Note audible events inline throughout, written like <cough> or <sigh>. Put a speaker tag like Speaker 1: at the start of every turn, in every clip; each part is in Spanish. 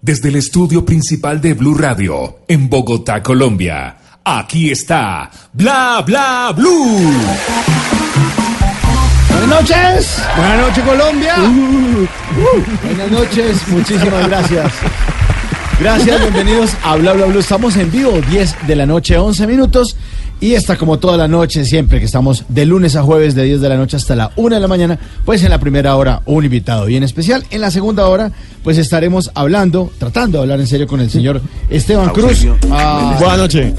Speaker 1: desde el estudio principal de Blue Radio, en Bogotá, Colombia. Aquí está Bla Bla Blue.
Speaker 2: Buenas noches. Buenas noches, Colombia. Buenas noches. Muchísimas gracias. Gracias, bienvenidos a Bla Bla Bla. Estamos en vivo, 10 de la noche, 11 minutos. Y está como toda la noche, siempre que estamos de lunes a jueves, de 10 de la noche hasta la 1 de la mañana, pues en la primera hora un invitado bien especial. En la segunda hora, pues estaremos hablando, tratando de hablar en serio con el señor Esteban Cruz. Ah,
Speaker 3: Buenas noches.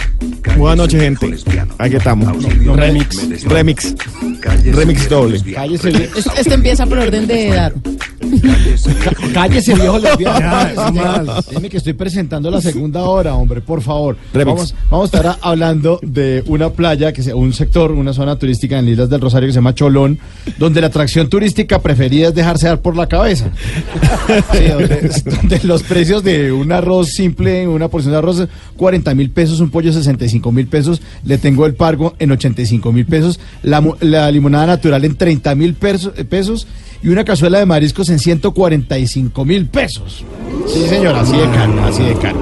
Speaker 3: Buenas noches, gente. Aquí estamos. Remix. Remix. Remix doble.
Speaker 2: cállese,
Speaker 4: Esto, esto empieza por orden de edad.
Speaker 2: cállese, viejo lesbiano. Dime que estoy presentando la segunda hora, hombre, por favor.
Speaker 3: Remix.
Speaker 2: Vamos, vamos a estar hablando de una playa, que se- un sector, una zona turística en las Islas del Rosario que se llama Cholón, donde la atracción turística preferida es dejarse dar por la cabeza. <laughs> Sí, donde, donde los precios de un arroz simple, una porción de arroz, 40 mil pesos, un pollo 65 mil pesos, le tengo el pargo en 85 mil pesos, la, la limonada natural en 30 mil eh, pesos y una cazuela de mariscos en 145 mil pesos. Sí, señor, así de caro, así de caro.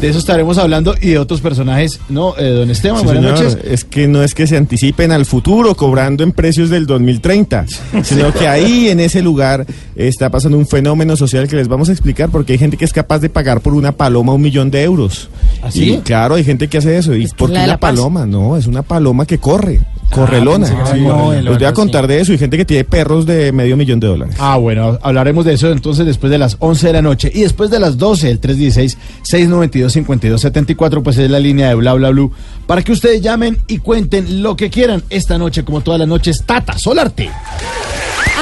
Speaker 2: De eso estaremos hablando y de otros personajes, ¿no? Eh, don Esteban,
Speaker 3: Sí,
Speaker 2: buenas
Speaker 3: señor.
Speaker 2: noches.
Speaker 3: Es que no es que se anticipen al futuro cobrando en precios del 2030, sino que ahí en ese lugar está pasando un fenómeno social que les vamos a explicar porque hay gente que es capaz de pagar por una paloma un millón de euros.
Speaker 2: ¿Ah, sí?
Speaker 3: Y claro, hay gente que hace eso. ¿Y por qué
Speaker 4: Paz.
Speaker 3: paloma? No, es una paloma que corre, correlona.
Speaker 2: que
Speaker 3: Sí.
Speaker 2: correlona,
Speaker 3: Les voy a contar de eso y gente que tiene perros de medio millón de dólares.
Speaker 2: Ah, bueno, hablaremos de eso entonces después de las 11 de la noche y después de las 12, el 316-692-5274, pues es la línea de Bla Bla Blue, para que ustedes llamen y cuenten lo que quieran esta noche, como todas las noches, Tata Solarte.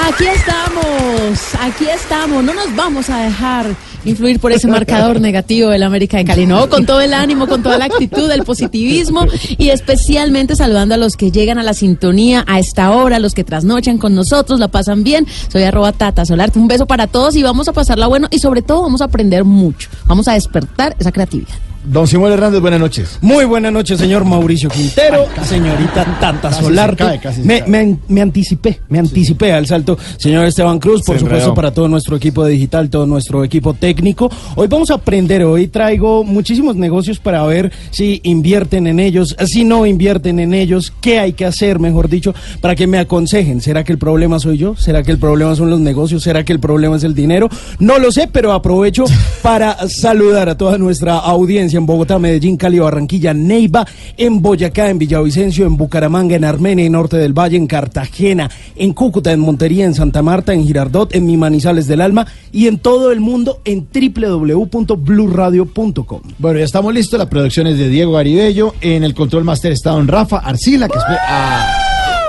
Speaker 4: Aquí estamos, aquí estamos. No nos vamos a dejar influir por ese marcador negativo del América de Cali. No, con todo el ánimo, con toda la actitud, el positivismo y especialmente saludando a los que llegan a la sintonía a esta hora, los que trasnochan con nosotros, la pasan bien. Soy arroba Tata Solarte. Un beso para todos y vamos a pasarla bueno y sobre todo vamos a aprender mucho. Vamos a despertar esa creatividad.
Speaker 2: Don Simón Hernández, buenas noches.
Speaker 5: Muy buenas noches, señor Mauricio Quintero, señorita
Speaker 2: se
Speaker 5: Solarte.
Speaker 2: cae,
Speaker 5: me,
Speaker 2: cae.
Speaker 5: me- me anticipé, me anticipé al salto, señor Esteban Cruz, por
Speaker 3: Se
Speaker 5: supuesto,
Speaker 3: enredó.
Speaker 5: para todo nuestro equipo digital, todo nuestro equipo técnico. Hoy vamos a aprender, hoy traigo muchísimos negocios para ver si invierten en ellos, si no invierten en ellos, qué hay que hacer, mejor dicho, para que me aconsejen. ¿Será que el problema soy yo? ¿Será que el problema son los negocios? ¿Será que el problema es el dinero? No lo sé, pero aprovecho <laughs> para saludar a toda nuestra audiencia en Bogotá, Medellín, Cali, Barranquilla, Neiva, en Boyacá, en Villavicencio, en Bucaramanga, en Armenia, en Norte del Valle, en Cartagena, en Cúcuta, en Montería, en Santa Marta, en Girardot, en Mi Manizales del Alma y en todo el mundo en www.bluradio.com.
Speaker 2: Bueno, ya estamos listos, la producción es de Diego Garibello, en el control master está don Rafa Arcila, que espe- ah,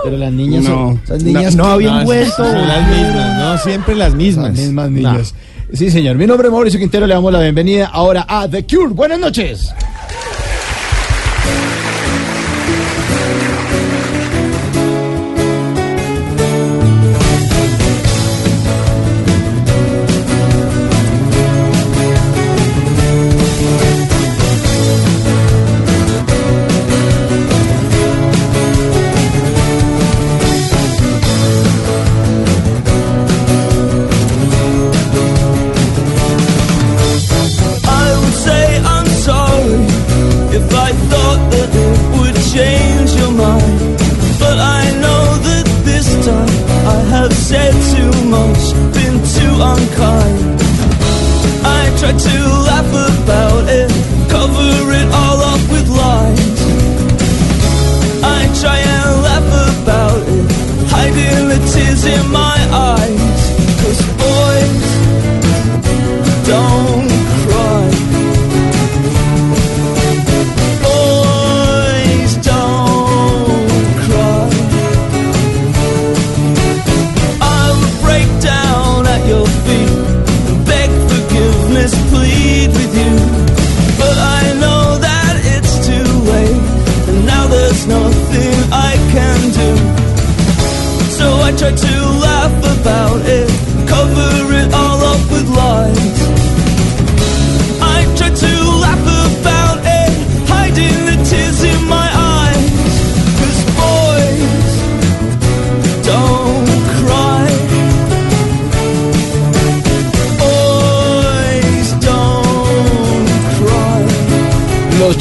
Speaker 2: pero las niñas son, esas niñas
Speaker 5: no habían vuelto.
Speaker 3: Son las mismas, no, siempre las mismas.
Speaker 2: Las mismas niñas. Sí, señor. Mi nombre es Mauricio Quintero. Le damos la bienvenida ahora a The Cure. Buenas noches.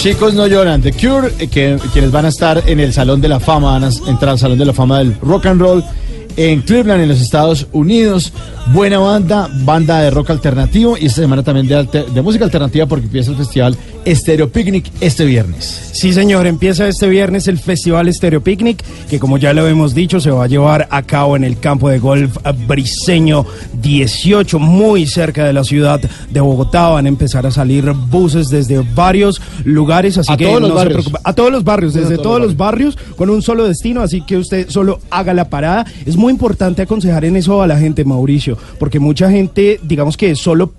Speaker 2: Chicos no lloran. The Cure, eh, que, quienes van a estar en el Salón de la Fama, van a entrar al Salón de la Fama del Rock and Roll en Cleveland, en los Estados Unidos. Buena banda, banda de rock alternativo y esta semana también de, de música alternativa porque empieza el festival Stereo Picnic este viernes.
Speaker 5: Sí, señor, empieza este viernes el Festival Stereo Picnic, que como ya lo hemos dicho, se va a llevar a cabo en el campo de golf Briseño 18, muy cerca de la ciudad de Bogotá. Van a empezar a salir buses desde varios lugares, así
Speaker 2: A
Speaker 5: que
Speaker 2: todos los
Speaker 5: se
Speaker 2: barrios.
Speaker 5: A todos los barrios, desde
Speaker 2: todos
Speaker 5: todos
Speaker 2: los
Speaker 5: los barrios, con un solo destino, así que usted solo haga la parada. Es muy importante aconsejar en eso a la gente, Mauricio, porque mucha gente, digamos que solo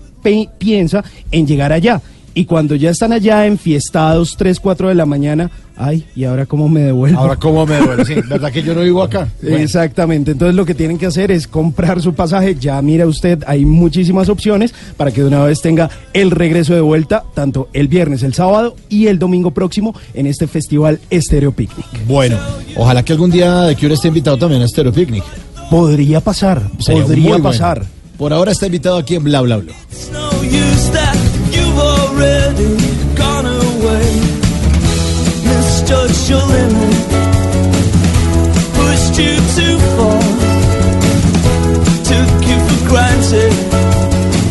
Speaker 5: piensa en llegar allá. Y cuando ya están allá enfiestados 3, 4 de la mañana, ay, ¿y ahora cómo me devuelvo?
Speaker 2: Ahora, ¿cómo me duele? Sí, <laughs> ¿verdad que yo no vivo acá? Bueno.
Speaker 5: Exactamente, entonces lo que tienen que hacer es comprar su pasaje, ya mira usted, hay muchísimas opciones para que de una vez tenga el regreso de vuelta, tanto el viernes, el sábado y el domingo próximo en este festival Stereo Picnic.
Speaker 2: Bueno, ojalá que algún día The Cure esté invitado también a Stereo Picnic.
Speaker 5: Podría pasar,
Speaker 2: Sería
Speaker 5: podría
Speaker 2: bueno.
Speaker 5: pasar.
Speaker 2: Por ahora está invitado aquí en Bla Bla Bla.
Speaker 6: Already gone away. Misjudged your limit, pushed you too far, took you for granted.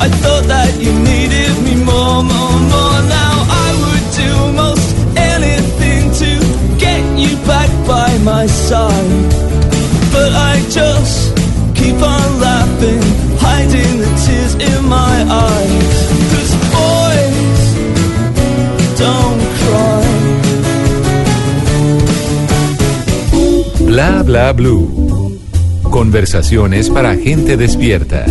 Speaker 6: I thought that you needed me more, more, more. Now I would do most anything to get you back by my side. But I just keep on laughing, hiding the tears in my eyes.
Speaker 7: Bla bla blue. Conversaciones para gente despierta.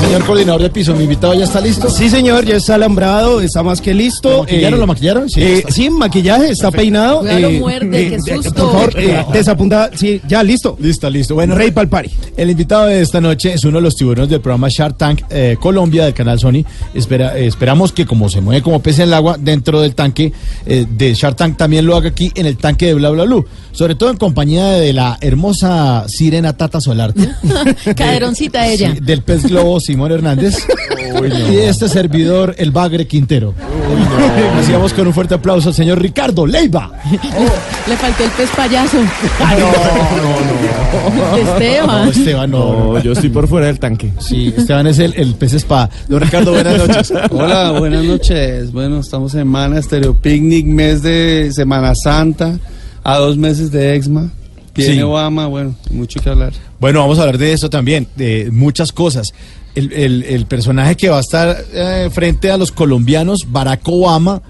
Speaker 2: Señor coordinador de piso, mi invitado ya está listo.
Speaker 5: Sí, señor, ya está alambrado, está más que listo.
Speaker 2: ¿Lo maquillaron?
Speaker 5: Eh,
Speaker 2: ¿Lo maquillaron? Sí,
Speaker 5: eh, sí, maquillaje, está peinado.
Speaker 4: Cuidado,
Speaker 5: eh,
Speaker 4: muerde, qué susto.
Speaker 5: Por favor, eh, desapunta, sí, ya, listo.
Speaker 2: Listo, listo. Bueno,
Speaker 5: Rey Palpari.
Speaker 2: El invitado de esta noche es uno de los tiburones del programa Shark Tank eh, Colombia del canal Sony. Espera, eh, esperamos que como se mueve como pez en el agua dentro del tanque eh, de Shark Tank también lo haga aquí en el tanque de Bla Bla Blue. Sobre todo en compañía de la hermosa sirena Tata Solarte. <laughs>
Speaker 4: Caderoncita ella.
Speaker 2: Sí, del pez globo Simón Hernández. <laughs> Y este servidor, el Bagre Quintero. Hacíamos <laughs> con un fuerte aplauso al señor Ricardo Leiva.
Speaker 4: Le faltó el pez payaso.
Speaker 2: no,
Speaker 4: Esteban.
Speaker 2: No, Esteban, no.
Speaker 3: No, yo estoy por fuera del tanque.
Speaker 2: Sí, Esteban es el, el pez espada. Don Ricardo, buenas noches.
Speaker 8: Hola, buenas noches. Bueno, estamos en Semana Stereo Picnic, mes de Semana Santa, a dos meses de Exma. Tiene
Speaker 2: Sí.
Speaker 8: Obama, bueno, mucho que hablar.
Speaker 2: Bueno, vamos a hablar de eso también, de muchas cosas. El, el- el personaje que va a estar eh, frente a los colombianos, Barack Obama,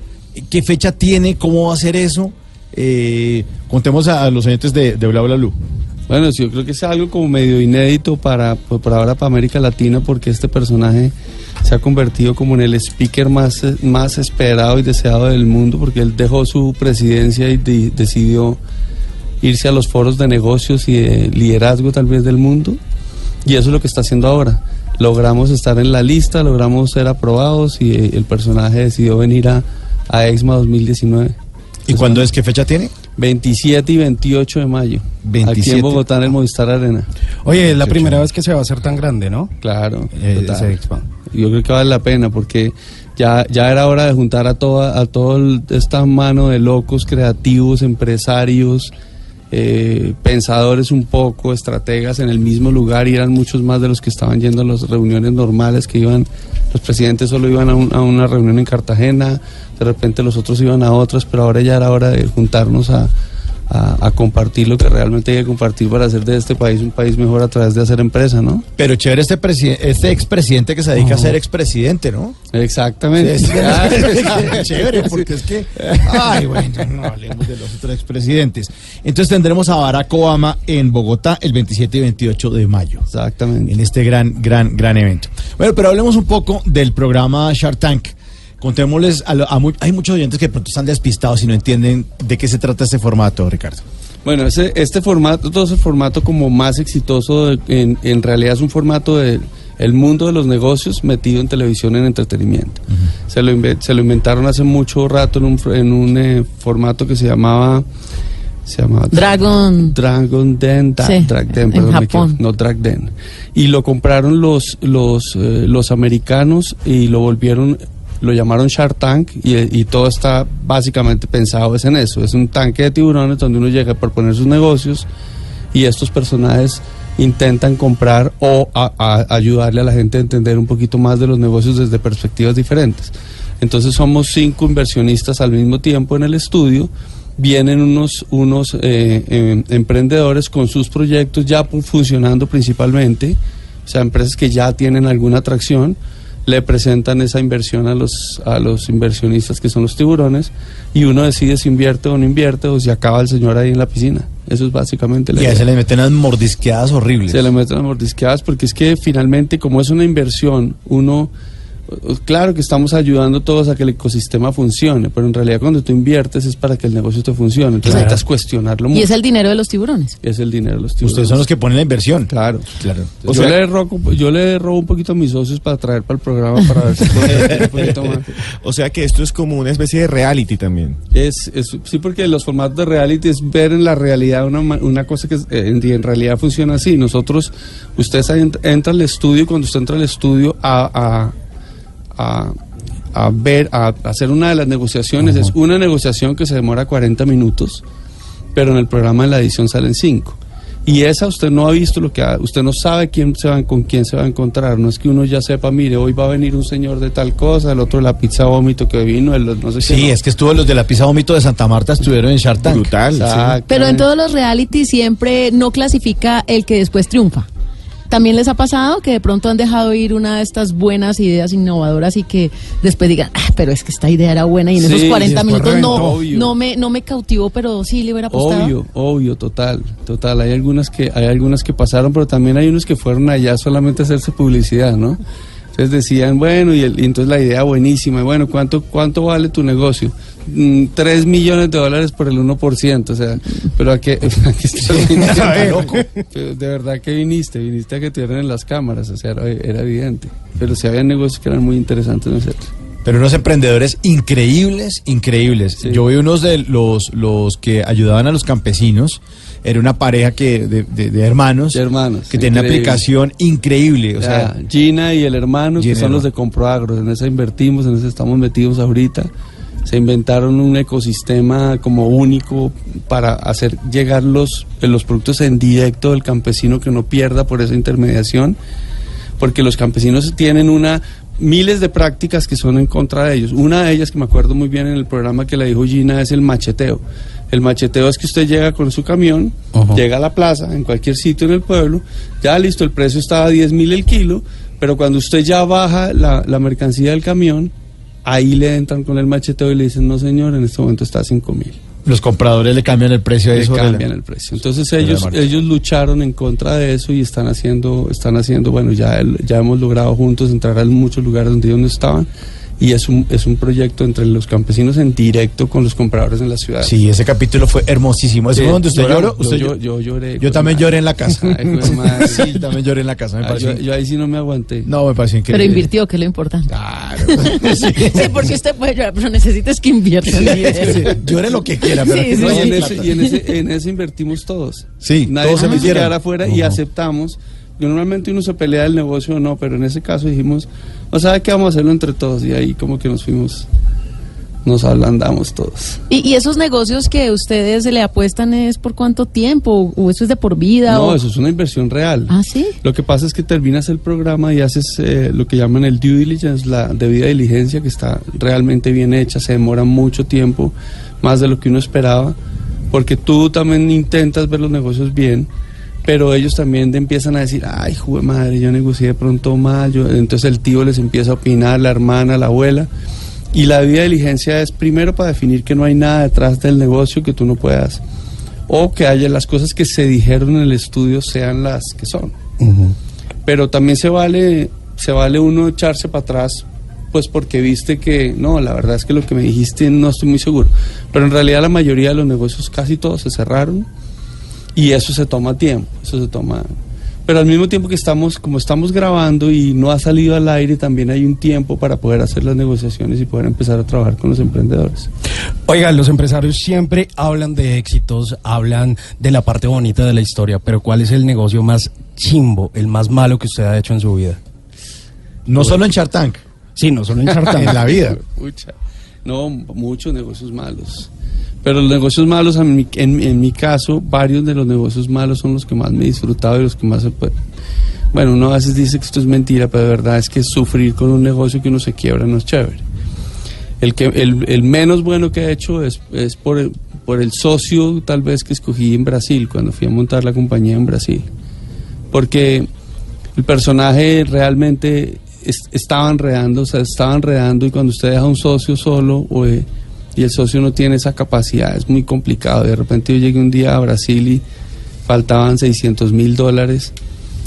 Speaker 2: ¿qué fecha tiene? ¿Cómo va a ser eso? Eh, contemos a, a los oyentes de, de Bla Bla Blue.
Speaker 8: Bueno, sí, yo creo que es algo como medio inédito para, pues, por ahora para América Latina, porque este personaje se ha convertido como en el speaker más, más esperado y deseado del mundo, porque él dejó su presidencia y de- decidió irse a los foros de negocios y de liderazgo tal vez del mundo, y eso es lo que está haciendo ahora. Logramos estar en la lista, logramos ser aprobados y eh, el personaje decidió venir a, a EXMA 2019.
Speaker 2: ¿Y cuándo es? ¿Qué fecha tiene?
Speaker 8: 27 y 28 de mayo. Aquí
Speaker 2: 27.
Speaker 8: en Bogotá, en el Movistar Arena.
Speaker 5: Oye, es la primera vez que se va a hacer tan grande, ¿no?
Speaker 8: Claro.
Speaker 5: Eh,
Speaker 8: total.
Speaker 5: ese expo.
Speaker 8: Yo creo que vale la pena porque ya, ya era hora de juntar a toda a toda esta mano de locos, creativos, empresarios, eh, pensadores un poco, estrategas en el mismo lugar y eran muchos más de los que estaban yendo a las reuniones normales que iban, los presidentes solo iban a, a una reunión en Cartagena, de repente los otros iban a otras, pero ahora ya era hora de juntarnos a, a- a compartir lo que realmente hay que compartir para hacer de este país un país mejor a través de hacer empresa, ¿no?
Speaker 2: Pero chévere este, este expresidente que se dedica a ser expresidente, ¿no?
Speaker 8: Exactamente.
Speaker 2: Sí, es- <laughs> <laughs> chévere, porque es que. Ay, bueno, no hablemos de los otros expresidentes. Entonces tendremos a Barack Obama en Bogotá el 27 y 28 de mayo.
Speaker 8: Exactamente.
Speaker 2: En este gran, gran, gran evento. Bueno, pero hablemos un poco del programa Shark Tank. Contémosles, a, lo- a hay muchos oyentes que de pronto están despistados y no entienden de qué se trata este formato, Ricardo.
Speaker 8: Bueno, ese, este formato, todo ese formato como más exitoso, de- en, en realidad es un formato del el mundo de los negocios metido en televisión en entretenimiento. se, lo inve- se lo inventaron hace mucho rato en un, en un eh, formato que se llamaba... Se llamaba
Speaker 4: Dragon.
Speaker 8: Dragon Den, Da-
Speaker 4: Sí,
Speaker 8: Drag Den,
Speaker 4: en
Speaker 8: perdón,
Speaker 4: Japón.
Speaker 8: equivoqué, no Drag Den. Y lo compraron los, los, eh, los americanos y lo volvieron, lo llamaron Shark Tank y, y todo está básicamente pensado es en eso. Es un tanque de tiburones donde uno llega por poner sus negocios y estos personajes intentan comprar o a- a- ayudarle a la gente a entender un poquito más de los negocios desde perspectivas diferentes. Entonces somos cinco inversionistas al mismo tiempo en el estudio. Vienen unos, unos eh, eh, emprendedores con sus proyectos ya funcionando principalmente, o sea, empresas que ya tienen alguna atracción, le presentan esa inversión a los, a los inversionistas que son los tiburones y uno decide si invierte o no invierte o si acaba el señor ahí en la piscina. Eso es básicamente la
Speaker 2: Y
Speaker 8: idea.
Speaker 2: se le meten unas mordisqueadas horribles.
Speaker 8: Se le meten las mordisqueadas porque es que finalmente, como es una inversión, uno. Claro que estamos ayudando todos a que el ecosistema funcione, pero en realidad cuando tú inviertes es para que el negocio te funcione. Entonces
Speaker 2: Claro.
Speaker 8: necesitas cuestionarlo mucho.
Speaker 4: Y es el dinero de los tiburones.
Speaker 8: Es el dinero de los tiburones.
Speaker 2: Ustedes son los que ponen la inversión.
Speaker 8: Claro.
Speaker 2: Claro.
Speaker 8: yo, le robo, yo le robo un poquito a mis socios para traer para el programa para ver si puedo un poquito <laughs> más.
Speaker 3: O sea que esto es como una especie de reality también.
Speaker 8: Es, es- sí, porque los formatos de reality es ver en la realidad una, una cosa que es- eh, en, en realidad funciona así. Nosotros, usted entra al estudio y cuando usted entra al estudio a, a, a, a ver, a, hacer una de las negociaciones, es una negociación que se demora 40 minutos, pero en el programa de la edición salen 5. Y esa usted no ha visto lo que ha- usted no sabe quién se va, con quién se va a encontrar. No es que uno ya sepa, mire, hoy va a venir un señor de tal cosa, el otro de la pizza vómito que vino, el no sé qué.
Speaker 2: Sí,
Speaker 8: no.
Speaker 2: es que estuvo los de la pizza vómito de Santa Marta, estuvieron en Shark Tank.
Speaker 3: Brutal. sí.
Speaker 4: Pero en todos los reality siempre no clasifica el que después triunfa. ¿También les ha pasado que de pronto han dejado ir una de estas buenas ideas innovadoras y que después digan, ah, pero es que esta idea era buena y en
Speaker 8: Sí,
Speaker 4: esos
Speaker 8: y
Speaker 4: 40
Speaker 8: después
Speaker 4: minutos no.
Speaker 8: Obvio.
Speaker 4: no, me, no me cautivó, pero sí le hubiera apostado?
Speaker 8: Obvio, obvio, total, total. Hay algunas que hay algunas que pasaron, pero también hay unos que fueron allá solamente a hacerse publicidad, ¿no? Entonces decían, bueno, y, el- y entonces la idea buenísima, bueno, ¿cuánto cuánto vale tu negocio? Mm, Tres millones de dólares por el 1%, o sea, pero a? <laughs> <laughs> Pero de verdad que viniste, viniste a que te en las cámaras, o sea, era, era evidente. Pero sí había negocios que eran muy interesantes, ¿no es cierto?
Speaker 2: Pero unos emprendedores increíbles, increíbles. Yo vi unos de los, los que ayudaban a los campesinos. Era una pareja que de, de- de hermanos,
Speaker 8: hermanos
Speaker 2: que tenía una aplicación increíble. O sea,
Speaker 8: Gina y el hermano, que
Speaker 2: Gina
Speaker 8: son los de Comproagro, en esa invertimos, en esa estamos metidos ahorita. Se inventaron un ecosistema como único para hacer llegar los, eh, los productos en directo del campesino que no pierda por esa intermediación, porque los campesinos tienen una miles de prácticas que son en contra de ellos. Una de ellas que me acuerdo muy bien en el programa que le dijo Gina es el macheteo. El macheteo es que usted llega con su camión, llega a la plaza, en cualquier sitio en el pueblo, ya listo, el precio estaba a 10 mil el kilo, pero cuando usted ya baja la, la mercancía del camión, ahí le entran con el macheteo y le dicen, no señor, en este momento está a 5 mil.
Speaker 2: los compradores le cambian el precio a
Speaker 8: Le
Speaker 2: eso.
Speaker 8: cambian el precio. Entonces ellos ellos lucharon en contra de eso y están haciendo están haciendo bueno ya ya hemos logrado juntos entrar a muchos lugares donde ellos no estaban y es un es un proyecto entre los campesinos en directo con los compradores en la ciudad.
Speaker 2: Sí, ese capítulo fue hermosísimo. ¿Ese
Speaker 8: Sí,
Speaker 2: fue donde usted lloró? Usted
Speaker 8: Yo- yo lloré,
Speaker 2: Yo
Speaker 8: pues,
Speaker 2: también
Speaker 8: madre.
Speaker 2: lloré en la casa.
Speaker 8: Ay, pues, <laughs>
Speaker 2: sí, también lloré en la casa. Me
Speaker 8: Ah,
Speaker 2: pareció.
Speaker 8: yo, yo ahí sí no me aguanté.
Speaker 2: No, me pareció
Speaker 4: Pero
Speaker 2: increíble.
Speaker 4: invirtió, que es lo importante.
Speaker 2: Claro. <laughs>
Speaker 4: sí, porque usted puede llorar, pero necesitas que invierta.
Speaker 2: Sí, llore lo que quiera, pero
Speaker 4: Sí, sí,
Speaker 8: No, y,
Speaker 4: sí.
Speaker 8: en ese, y en ese- en ese invertimos todos.
Speaker 2: Sí,
Speaker 8: Nadie
Speaker 2: todos
Speaker 8: se
Speaker 2: metieron.
Speaker 8: quedar afuera y aceptamos. Y Normalmente uno se pelea del negocio o no, pero en ese caso dijimos, no sabe qué vamos a hacerlo entre todos. Y ahí como que nos fuimos, nos ablandamos todos.
Speaker 4: ¿Y, y esos negocios que ustedes le apuestan es por cuánto tiempo? ¿O eso es de por vida?
Speaker 8: No,
Speaker 4: o...
Speaker 8: eso es una inversión real.
Speaker 4: Ah, sí.
Speaker 8: Lo que pasa es que terminas el programa y haces eh, lo que llaman el due diligence, la debida diligencia, que está realmente bien hecha, se demora mucho tiempo, más de lo que uno esperaba, porque tú también intentas ver los negocios bien, pero ellos también empiezan a decir, ay, jugue madre, yo negocié de pronto mal, yo-". entonces el tío les empieza a opinar, la hermana, la abuela, y la debida diligencia es primero para definir que no hay nada detrás del negocio que tú no puedas, o que haya las cosas que se dijeron en el estudio sean las que son pero también se vale se vale uno echarse para atrás pues porque viste que no la verdad es que lo que me dijiste no estoy muy seguro pero en realidad la mayoría de los negocios casi todos se cerraron Y eso se toma tiempo, eso se toma... Pero al mismo tiempo que estamos, como estamos grabando y no ha salido al aire, también hay un tiempo para poder hacer las negociaciones y poder empezar a trabajar con los emprendedores.
Speaker 5: Oigan, los empresarios siempre hablan de éxitos, hablan de la parte bonita de la historia, pero ¿cuál es el negocio más chimbo, el más malo que usted ha hecho en su vida?
Speaker 2: No solo en Shark Tank.
Speaker 5: Sí, no solo en Shark <laughs> Tank.
Speaker 2: En la vida.
Speaker 8: Pucha. No, muchos negocios malos. Pero los negocios malos, en mi, en, en mi caso, varios de los negocios malos son los que más me he disfrutado y los que más se. Bueno, uno a veces dice que esto es mentira, pero de verdad es que sufrir con un negocio que uno se quiebra no es chévere. El, que, el, el menos bueno que he hecho es, es por, el, por el socio tal vez que escogí en Brasil, cuando fui a montar la compañía en Brasil. Porque el personaje realmente es- estaba enredando, o sea, estaba enredando y cuando usted deja un socio solo o, eh, y el socio no tiene esa capacidad, es muy complicado. De repente yo llegué un día a Brasil y faltaban 600 mil dólares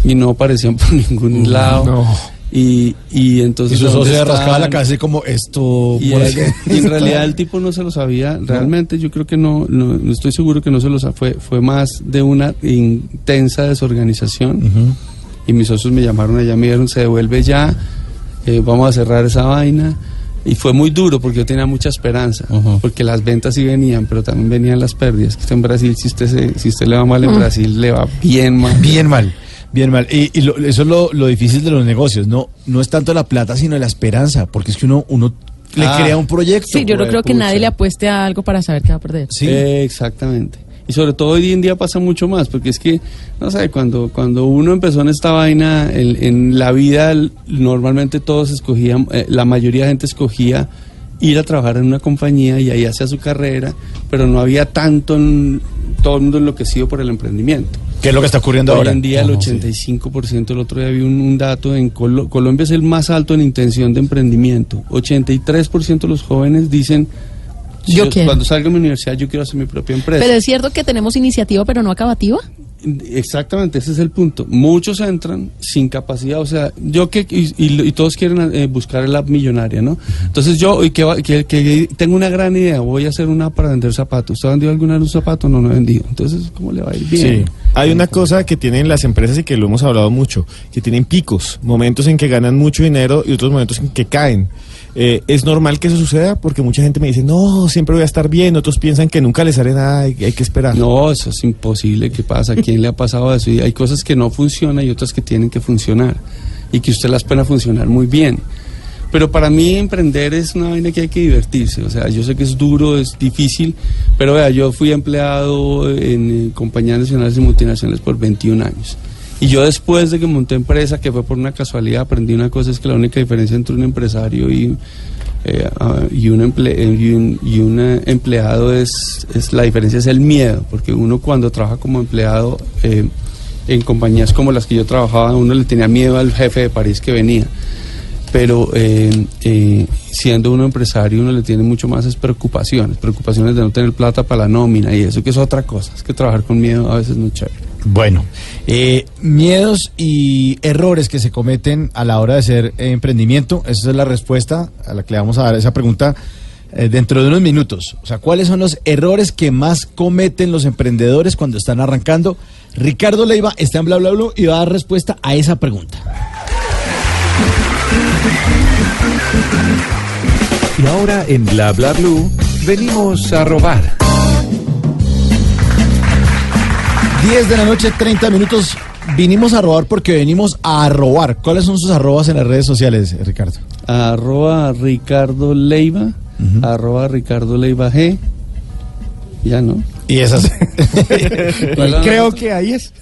Speaker 8: y no aparecían <laughs> por ningún lado. Y, y entonces...
Speaker 2: Y su
Speaker 8: ¿dónde
Speaker 2: socio se rascaba la cabeza y como esto...
Speaker 8: Y,
Speaker 2: por
Speaker 8: es- y en <laughs> realidad el tipo no se lo sabía. Realmente yo creo que no, no, no estoy seguro que no se lo sabía. Fue, fue más de una intensa desorganización. Y mis socios me llamaron allá, me dijeron, se devuelve ya, eh, vamos a cerrar esa vaina. Y fue muy duro porque yo tenía mucha esperanza, porque las ventas sí venían, pero también venían las pérdidas. Que usted en Brasil, si usted, se- si usted le va mal en. Brasil, le va bien mal.
Speaker 2: Bien mal, bien mal. Y, y lo- eso es lo, lo difícil de los negocios, no, no es tanto la plata, sino la esperanza, porque es que uno, uno le
Speaker 8: Ah.
Speaker 2: crea un proyecto.
Speaker 4: Sí, yo no creo que
Speaker 8: pucha.
Speaker 4: nadie le apueste a algo para saber que va a perder.
Speaker 8: Eh, exactamente. Y sobre todo hoy en día pasa mucho más, porque es que, no sé, cuando, cuando uno empezó en esta vaina, en, en la vida normalmente todos escogían, eh, la mayoría de gente escogía ir a trabajar en una compañía y ahí hacía su carrera, pero no había tanto, en- todo el mundo enloquecido por el emprendimiento.
Speaker 2: ¿Qué es lo que está ocurriendo
Speaker 8: Hoy
Speaker 2: ahora?
Speaker 8: en día el
Speaker 2: Ajá, sí.
Speaker 8: 85%, el otro día vi un, un dato, en Colo- Colombia es el más alto en intención de emprendimiento. 83% de los jóvenes dicen,
Speaker 4: Yo quiero.
Speaker 8: cuando salga de mi universidad yo quiero hacer mi propia empresa.
Speaker 4: Pero es cierto que tenemos iniciativa, pero no acabativa.
Speaker 8: Exactamente, ese es el punto. Muchos entran sin capacidad, o sea, yo que y, y- y todos quieren eh, buscar el app millonaria, ¿no? Entonces yo y que, que, que tengo una gran idea, voy a hacer una para vender zapatos. ¿Usted ha vendido alguna vez un zapato? No, no he vendido. Entonces, ¿cómo le va a ir bien?
Speaker 3: Sí. Hay una cosa que tienen las empresas y que lo hemos hablado mucho, que tienen picos, momentos en que ganan mucho dinero y otros momentos en que caen. Eh, es normal que eso suceda porque mucha gente me dice, no, siempre voy a estar bien, otros piensan que nunca les sale nada y hay que esperar.
Speaker 8: No, eso es imposible que pasa. ¿A quién le ha pasado eso? Y hay cosas que no funcionan y otras que tienen que funcionar. Y que usted las pueda funcionar muy bien. Pero para mí emprender es una vaina que hay que divertirse. O sea, yo sé que es duro, es difícil, pero vea, yo fui empleado en eh, compañías nacionales y multinacionales por 21 años. Y yo después de que monté empresa, que fue por una casualidad, aprendí una cosa, es que la única diferencia entre un empresario y, ah, y, un, emple- eh, y, un, y un, eh, empleado es, es la diferencia es el miedo, porque uno cuando trabaja como empleado en compañías como las que yo trabajaba, uno le tenía miedo al jefe de París que venía pero siendo uno empresario uno le tiene mucho más es preocupaciones, preocupaciones de no tener plata para la nómina y eso que es otra cosa, es que trabajar con miedo a veces no chévere.
Speaker 2: Bueno, eh, miedos y errores que se cometen a la hora de hacer eh, emprendimiento, esa es la respuesta a la que le vamos a dar esa pregunta eh, dentro de unos minutos. O sea, ¿cuáles son los errores que más cometen los emprendedores cuando están arrancando? Ricardo Leiva está en Bla Bla Bla y va a dar respuesta a esa pregunta.
Speaker 7: Y ahora en Bla Bla Blue venimos a robar.
Speaker 2: 10 de la noche, 30 minutos. Vinimos a robar porque venimos a robar. ¿Cuáles son sus arrobas en las redes sociales, Ricardo?
Speaker 8: Arroba Ricardo Leiva, arroba Ricardo Leiva G, ya no.
Speaker 2: Y esas. <laughs>
Speaker 5: Creo que ahí es.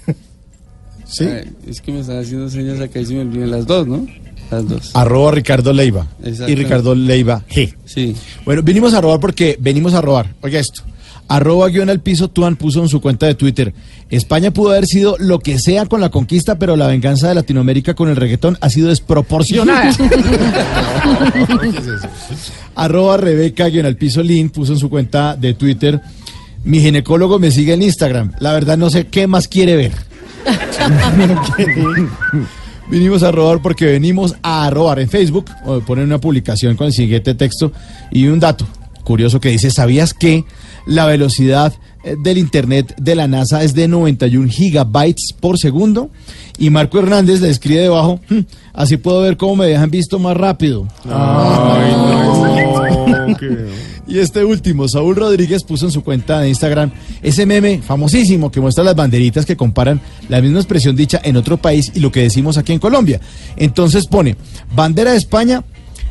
Speaker 2: Sí.
Speaker 8: Es que me están haciendo señas acá y se me olvidan las dos, ¿no? Las dos.
Speaker 2: Arroba Ricardo Leiva. Y. Ricardo Leiva G.
Speaker 8: Sí.
Speaker 2: Bueno, vinimos a robar porque venimos a robar. Oiga esto. Arroba guion al piso, Tuan puso en su cuenta de Twitter. España pudo haber sido lo que sea con la conquista, pero la venganza de Latinoamérica con el reggaetón ha sido desproporcionada. <laughs> Arroba Rebeca guion al piso Lin puso en su cuenta de Twitter. Mi ginecólogo me sigue en Instagram. La verdad no sé qué más quiere ver. <laughs> Vinimos a robar porque venimos a robar en Facebook. o Ponen una publicación con el siguiente texto y un dato curioso que dice: ¿Sabías que la velocidad eh, del internet de la NASA es de 91 gigabytes por segundo. Y Marco Hernández le escribe debajo, "Hmm, así puedo ver cómo me dejan visto más rápido. <laughs> Y este último, Saúl Rodríguez puso en su cuenta de Instagram ese meme famosísimo que muestra las banderitas que comparan la misma expresión dicha en otro país y lo que decimos aquí en Colombia. Entonces pone, bandera de España,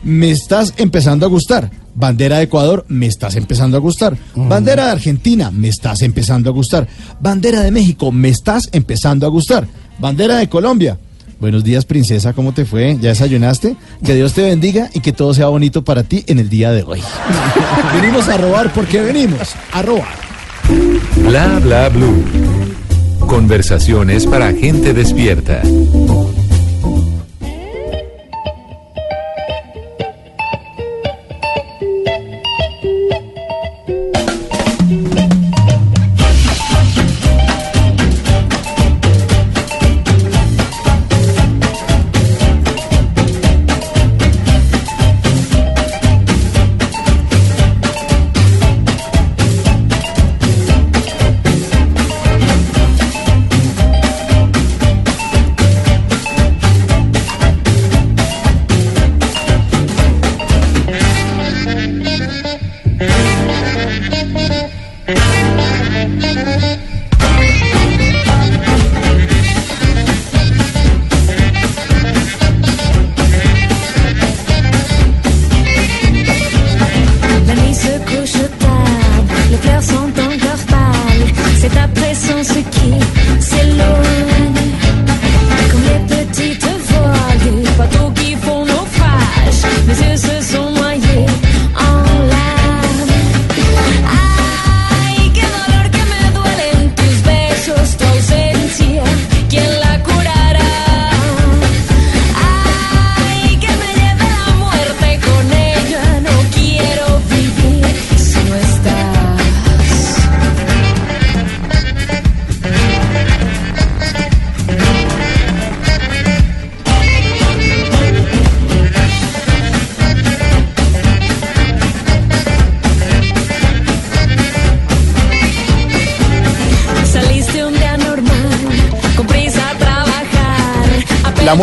Speaker 2: me estás empezando a gustar. Bandera de Ecuador, me estás empezando a gustar. Bandera de Argentina, me estás empezando a gustar. Bandera de México, me estás empezando a gustar. Bandera de Colombia. Buenos días, princesa, ¿cómo te fue? ¿Ya desayunaste? Que Dios te bendiga y que todo sea bonito para ti en el día de hoy. <laughs> venimos a robar porque venimos a robar.
Speaker 7: Bla bla blue. Conversaciones para gente despierta.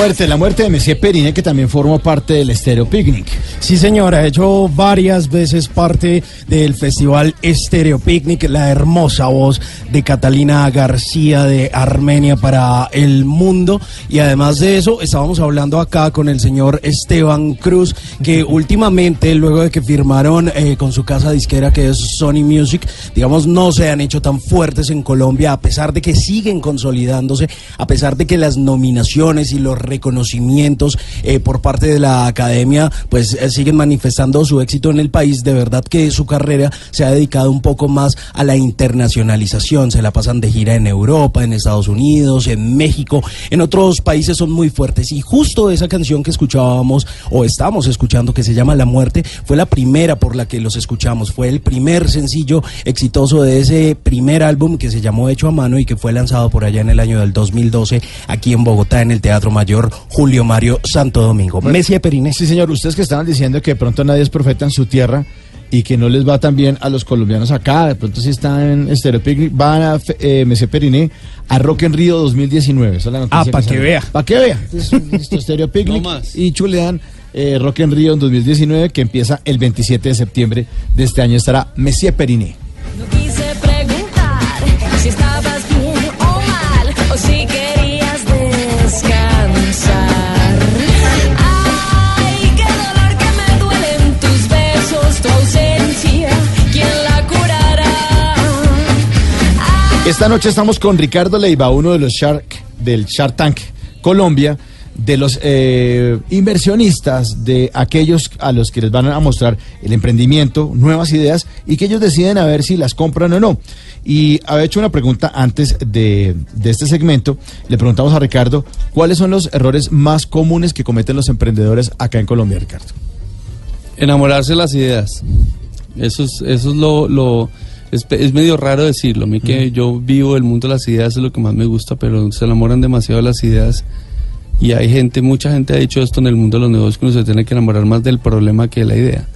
Speaker 9: La muerte
Speaker 2: de Messier Perine, que también formó parte del Estéreo Picnic.
Speaker 5: Sí, señora, ha hecho varias veces parte del festival Stereo Picnic, la hermosa voz de Catalina García de Armenia para el mundo. Y además de eso, estábamos hablando acá con el señor Esteban Cruz, que últimamente, luego de que firmaron eh, con su casa disquera que es Sony Music, digamos, no se han hecho tan fuertes en Colombia, a pesar de que siguen consolidándose, a pesar de que las nominaciones y los reconocimientos eh, por parte de la academia, pues eh, siguen manifestando su éxito en el país. De verdad que su carrera se ha dedicado un poco más a la internacionalización. Se la pasan de gira en Europa, en Estados Unidos, en México, en otros países son muy fuertes. Y justo esa canción que escuchábamos o estamos escuchando, que se llama La Muerte, fue la primera por la que los escuchamos. Fue el primer sencillo exitoso de ese primer álbum que se llamó Hecho a Mano y que fue lanzado por allá en el año del 2012 aquí en Bogotá, en el Teatro Mayor Julio Mario Santo Domingo. Messi Periné.
Speaker 2: Sí, señor, ustedes que estaban diciendo que de pronto nadie es profeta en su tierra y que no les va tan bien a los colombianos acá, de pronto si están en Stereo Picnic, van a eh, Messier Periné a Rock en Río 2019. Esa es la noticia
Speaker 5: Ah, pa' que vea.
Speaker 2: Pa' que vea. Entonces, <laughs> listo, Stereo Picnic
Speaker 8: No más.
Speaker 2: y chulean eh, Rock en Río en 2019 que empieza el 27 de septiembre de este año. Estará Messier Periné. Esta noche estamos con Ricardo Leiva, uno de los Shark del Shark Tank Colombia, de los eh, inversionistas, de aquellos a los que les van a mostrar el emprendimiento, nuevas ideas y que ellos deciden a ver si las compran o no. Y había hecho una pregunta antes de, este segmento. Le preguntamos a Ricardo cuáles son los errores más comunes que cometen los emprendedores acá en Colombia, Ricardo.
Speaker 8: Enamorarse de las ideas. Eso es, eso es lo es, es medio raro decirlo. A mí que yo vivo el mundo de las ideas es lo que más me gusta, pero se enamoran demasiado de las ideas. Y hay gente, mucha gente ha dicho esto en el mundo de los negocios, que uno se tiene que enamorar más del problema que de la idea.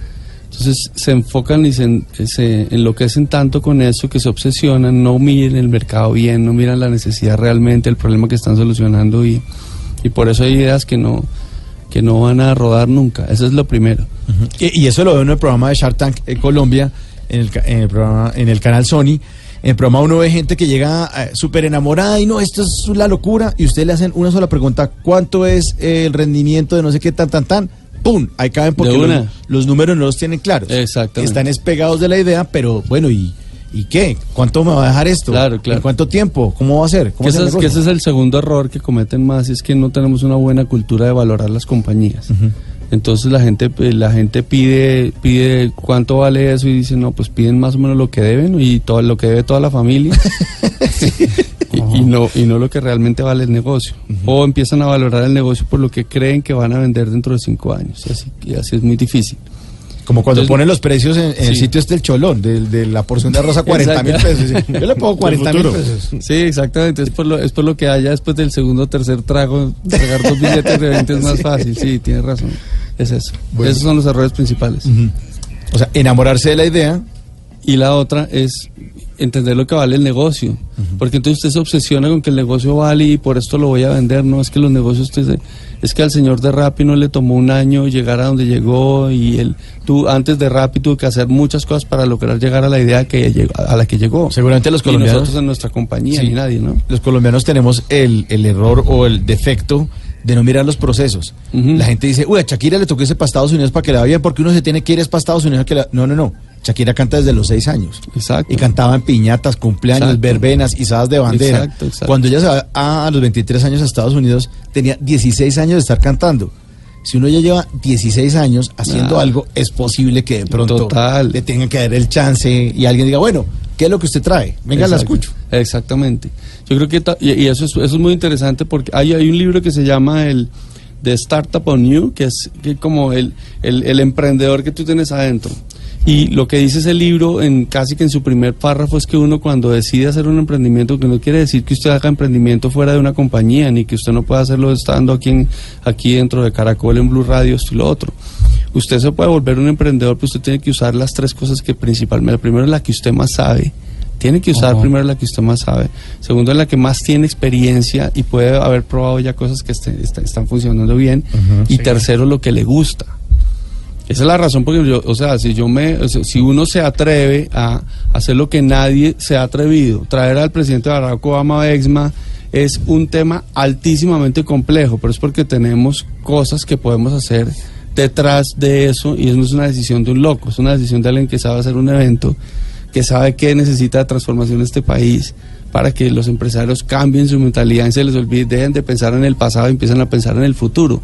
Speaker 8: Entonces se enfocan y se, se enloquecen tanto con eso que se obsesionan, no miran el mercado bien, no miran la necesidad realmente, el problema que están solucionando y, y por eso hay ideas que no, que no van a rodar nunca. Eso es lo primero.
Speaker 2: Y, y eso lo veo en el programa de Shark Tank en Colombia, en el, en el programa, en el canal Sony. En el programa uno ve gente que llega eh, súper enamorada y no, esto es la locura. Y usted le hacen una sola pregunta: ¿cuánto es el rendimiento de no sé qué tan, tan, tan? ¡Pum! Ahí caben porque los, los números no los tienen claros.
Speaker 8: Exactamente.
Speaker 2: Están espegados de la idea, pero bueno, ¿y, ¿y qué? ¿Cuánto me va a dejar esto?
Speaker 8: Claro, claro.
Speaker 2: ¿En cuánto tiempo? ¿Cómo va a ser? ¿Cómo
Speaker 8: Que ese, es, que ese es el segundo error que cometen más, es que no tenemos una buena cultura de valorar las compañías. Entonces la gente eh, la gente pide pide cuánto vale eso y dice, no, pues piden más o menos lo que deben y todo lo que debe toda la familia. <laughs> y, y no y no lo que realmente vale el negocio. O empiezan a valorar el negocio por lo que creen que van a vender dentro de cinco años. Y así, y así es muy difícil.
Speaker 2: Como cuando
Speaker 8: Entonces-
Speaker 2: ponen los precios en, en el
Speaker 8: Sí.
Speaker 2: sitio este el cholón, de, de la porción de arroz a 40 mil pesos. sí. Yo le pongo <laughs> 40 mil pesos.
Speaker 8: Sí, exactamente. Es por lo, es por lo que haya después del segundo o tercer trago, tragar dos billetes de 20 es más <laughs> fácil. Sí, tienes razón. Es eso.
Speaker 2: Bueno.
Speaker 8: Esos son los errores principales.
Speaker 2: O sea, enamorarse de la idea.
Speaker 8: Y la otra es entender lo que vale el negocio. Porque entonces usted se obsesiona con que el negocio vale y por esto lo voy a vender. No es que los negocios, usted- es que al señor de Rappi no le tomó un año llegar a donde llegó y él, tú antes de Rappi tuvo que hacer muchas cosas para lograr llegar a la idea que llegó- a la que llegó.
Speaker 2: Seguramente los
Speaker 8: Y
Speaker 2: colombianos.
Speaker 8: nosotros en nuestra compañía,
Speaker 2: Sí.
Speaker 8: ni nadie, ¿no?
Speaker 2: Los colombianos tenemos el, el error o el defecto de no mirar los procesos. La gente dice, uy, a Shakira le tocó irse para Estados Unidos para que le vaya bien, porque uno se tiene que ir es para Estados Unidos. Que la-". No, no, no. Shakira canta desde los seis años.
Speaker 8: Exacto.
Speaker 2: Y cantaba en piñatas, cumpleaños,
Speaker 8: Exacto.
Speaker 2: verbenas, izadas de bandera.
Speaker 8: Exacto, exacto.
Speaker 2: Cuando ella se va a, a los 23 años a Estados Unidos, tenía 16 años de estar cantando. Si uno ya lleva 16 años haciendo
Speaker 8: Ah.
Speaker 2: algo, es posible que de pronto
Speaker 8: Total.
Speaker 2: le tengan que dar el chance y alguien diga, bueno, ¿qué es lo que usted trae? Venga, la escucho.
Speaker 8: Exactamente. Yo creo que, y eso, es, eso es muy interesante porque hay, hay un libro que se llama el de Startup on You, que es que como el, el, el emprendedor que tú tienes adentro. Y lo que dice ese libro, en casi que en su primer párrafo, es que uno cuando decide hacer un emprendimiento, que no quiere decir que usted haga emprendimiento fuera de una compañía, ni que usted no pueda hacerlo estando aquí, en- aquí dentro de Caracol, en Blue Radio, esto y lo otro. Usted se puede volver un emprendedor, pero usted tiene que usar las tres cosas que principalmente, la primera es la que usted más sabe, tiene que usar primero la que usted más sabe. Segundo, la que más tiene experiencia y puede haber probado ya cosas que este- está- están funcionando bien. y tercero, lo que le gusta. Esa es la razón porque yo, o sea, si yo me, o sea, si uno se atreve a hacer lo que nadie se ha atrevido, traer al presidente Barack Obama a Exma es un tema altísimamente complejo, pero es porque tenemos cosas que podemos hacer detrás de eso y eso no es una decisión de un loco, es una decisión de alguien que sabe hacer un evento, que sabe que necesita transformación este país para que los empresarios cambien su mentalidad y se les olvide, dejen de pensar en el pasado y empiecen a pensar en el futuro.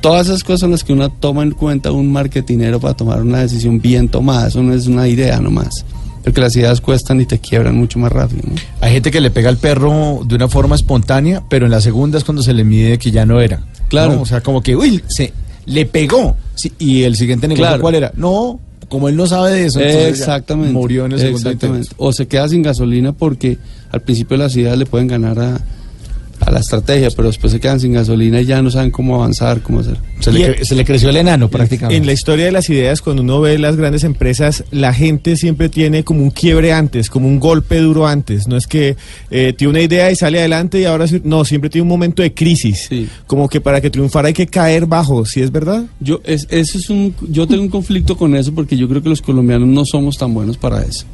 Speaker 8: Todas esas cosas son las que uno toma en cuenta un marketinero para tomar una decisión bien tomada, eso no es una idea nomás. Porque las ideas cuestan y te quiebran mucho más rápido. ¿no?
Speaker 2: Hay gente que le pega al perro de una forma espontánea, pero en la segunda es cuando se le mide que ya no era.
Speaker 8: Claro.
Speaker 2: ¿no? O sea, como que, uy, se le pegó. Sí, y el siguiente negocio,
Speaker 8: Claro.
Speaker 2: ¿cuál era? No, como él no sabe de eso,
Speaker 8: Exactamente.
Speaker 2: murió en el segundo
Speaker 8: Exactamente.
Speaker 2: intento.
Speaker 8: O se queda sin gasolina porque al principio las ideas le pueden ganar a, a la estrategia, pero después se quedan sin gasolina y ya no saben cómo avanzar, cómo hacer.
Speaker 2: Se le, se le creció el enano prácticamente.
Speaker 3: En la historia de las ideas, cuando uno ve las grandes empresas, la gente siempre tiene como un quiebre antes, como un golpe duro antes. No es que eh, tiene una idea y sale adelante y ahora sí- no, siempre tiene un momento de crisis. Como que para que triunfar hay que caer bajo, ¿sí es verdad?
Speaker 8: Yo, es, eso es un, yo tengo un conflicto con eso porque yo creo que los colombianos no somos tan buenos para eso.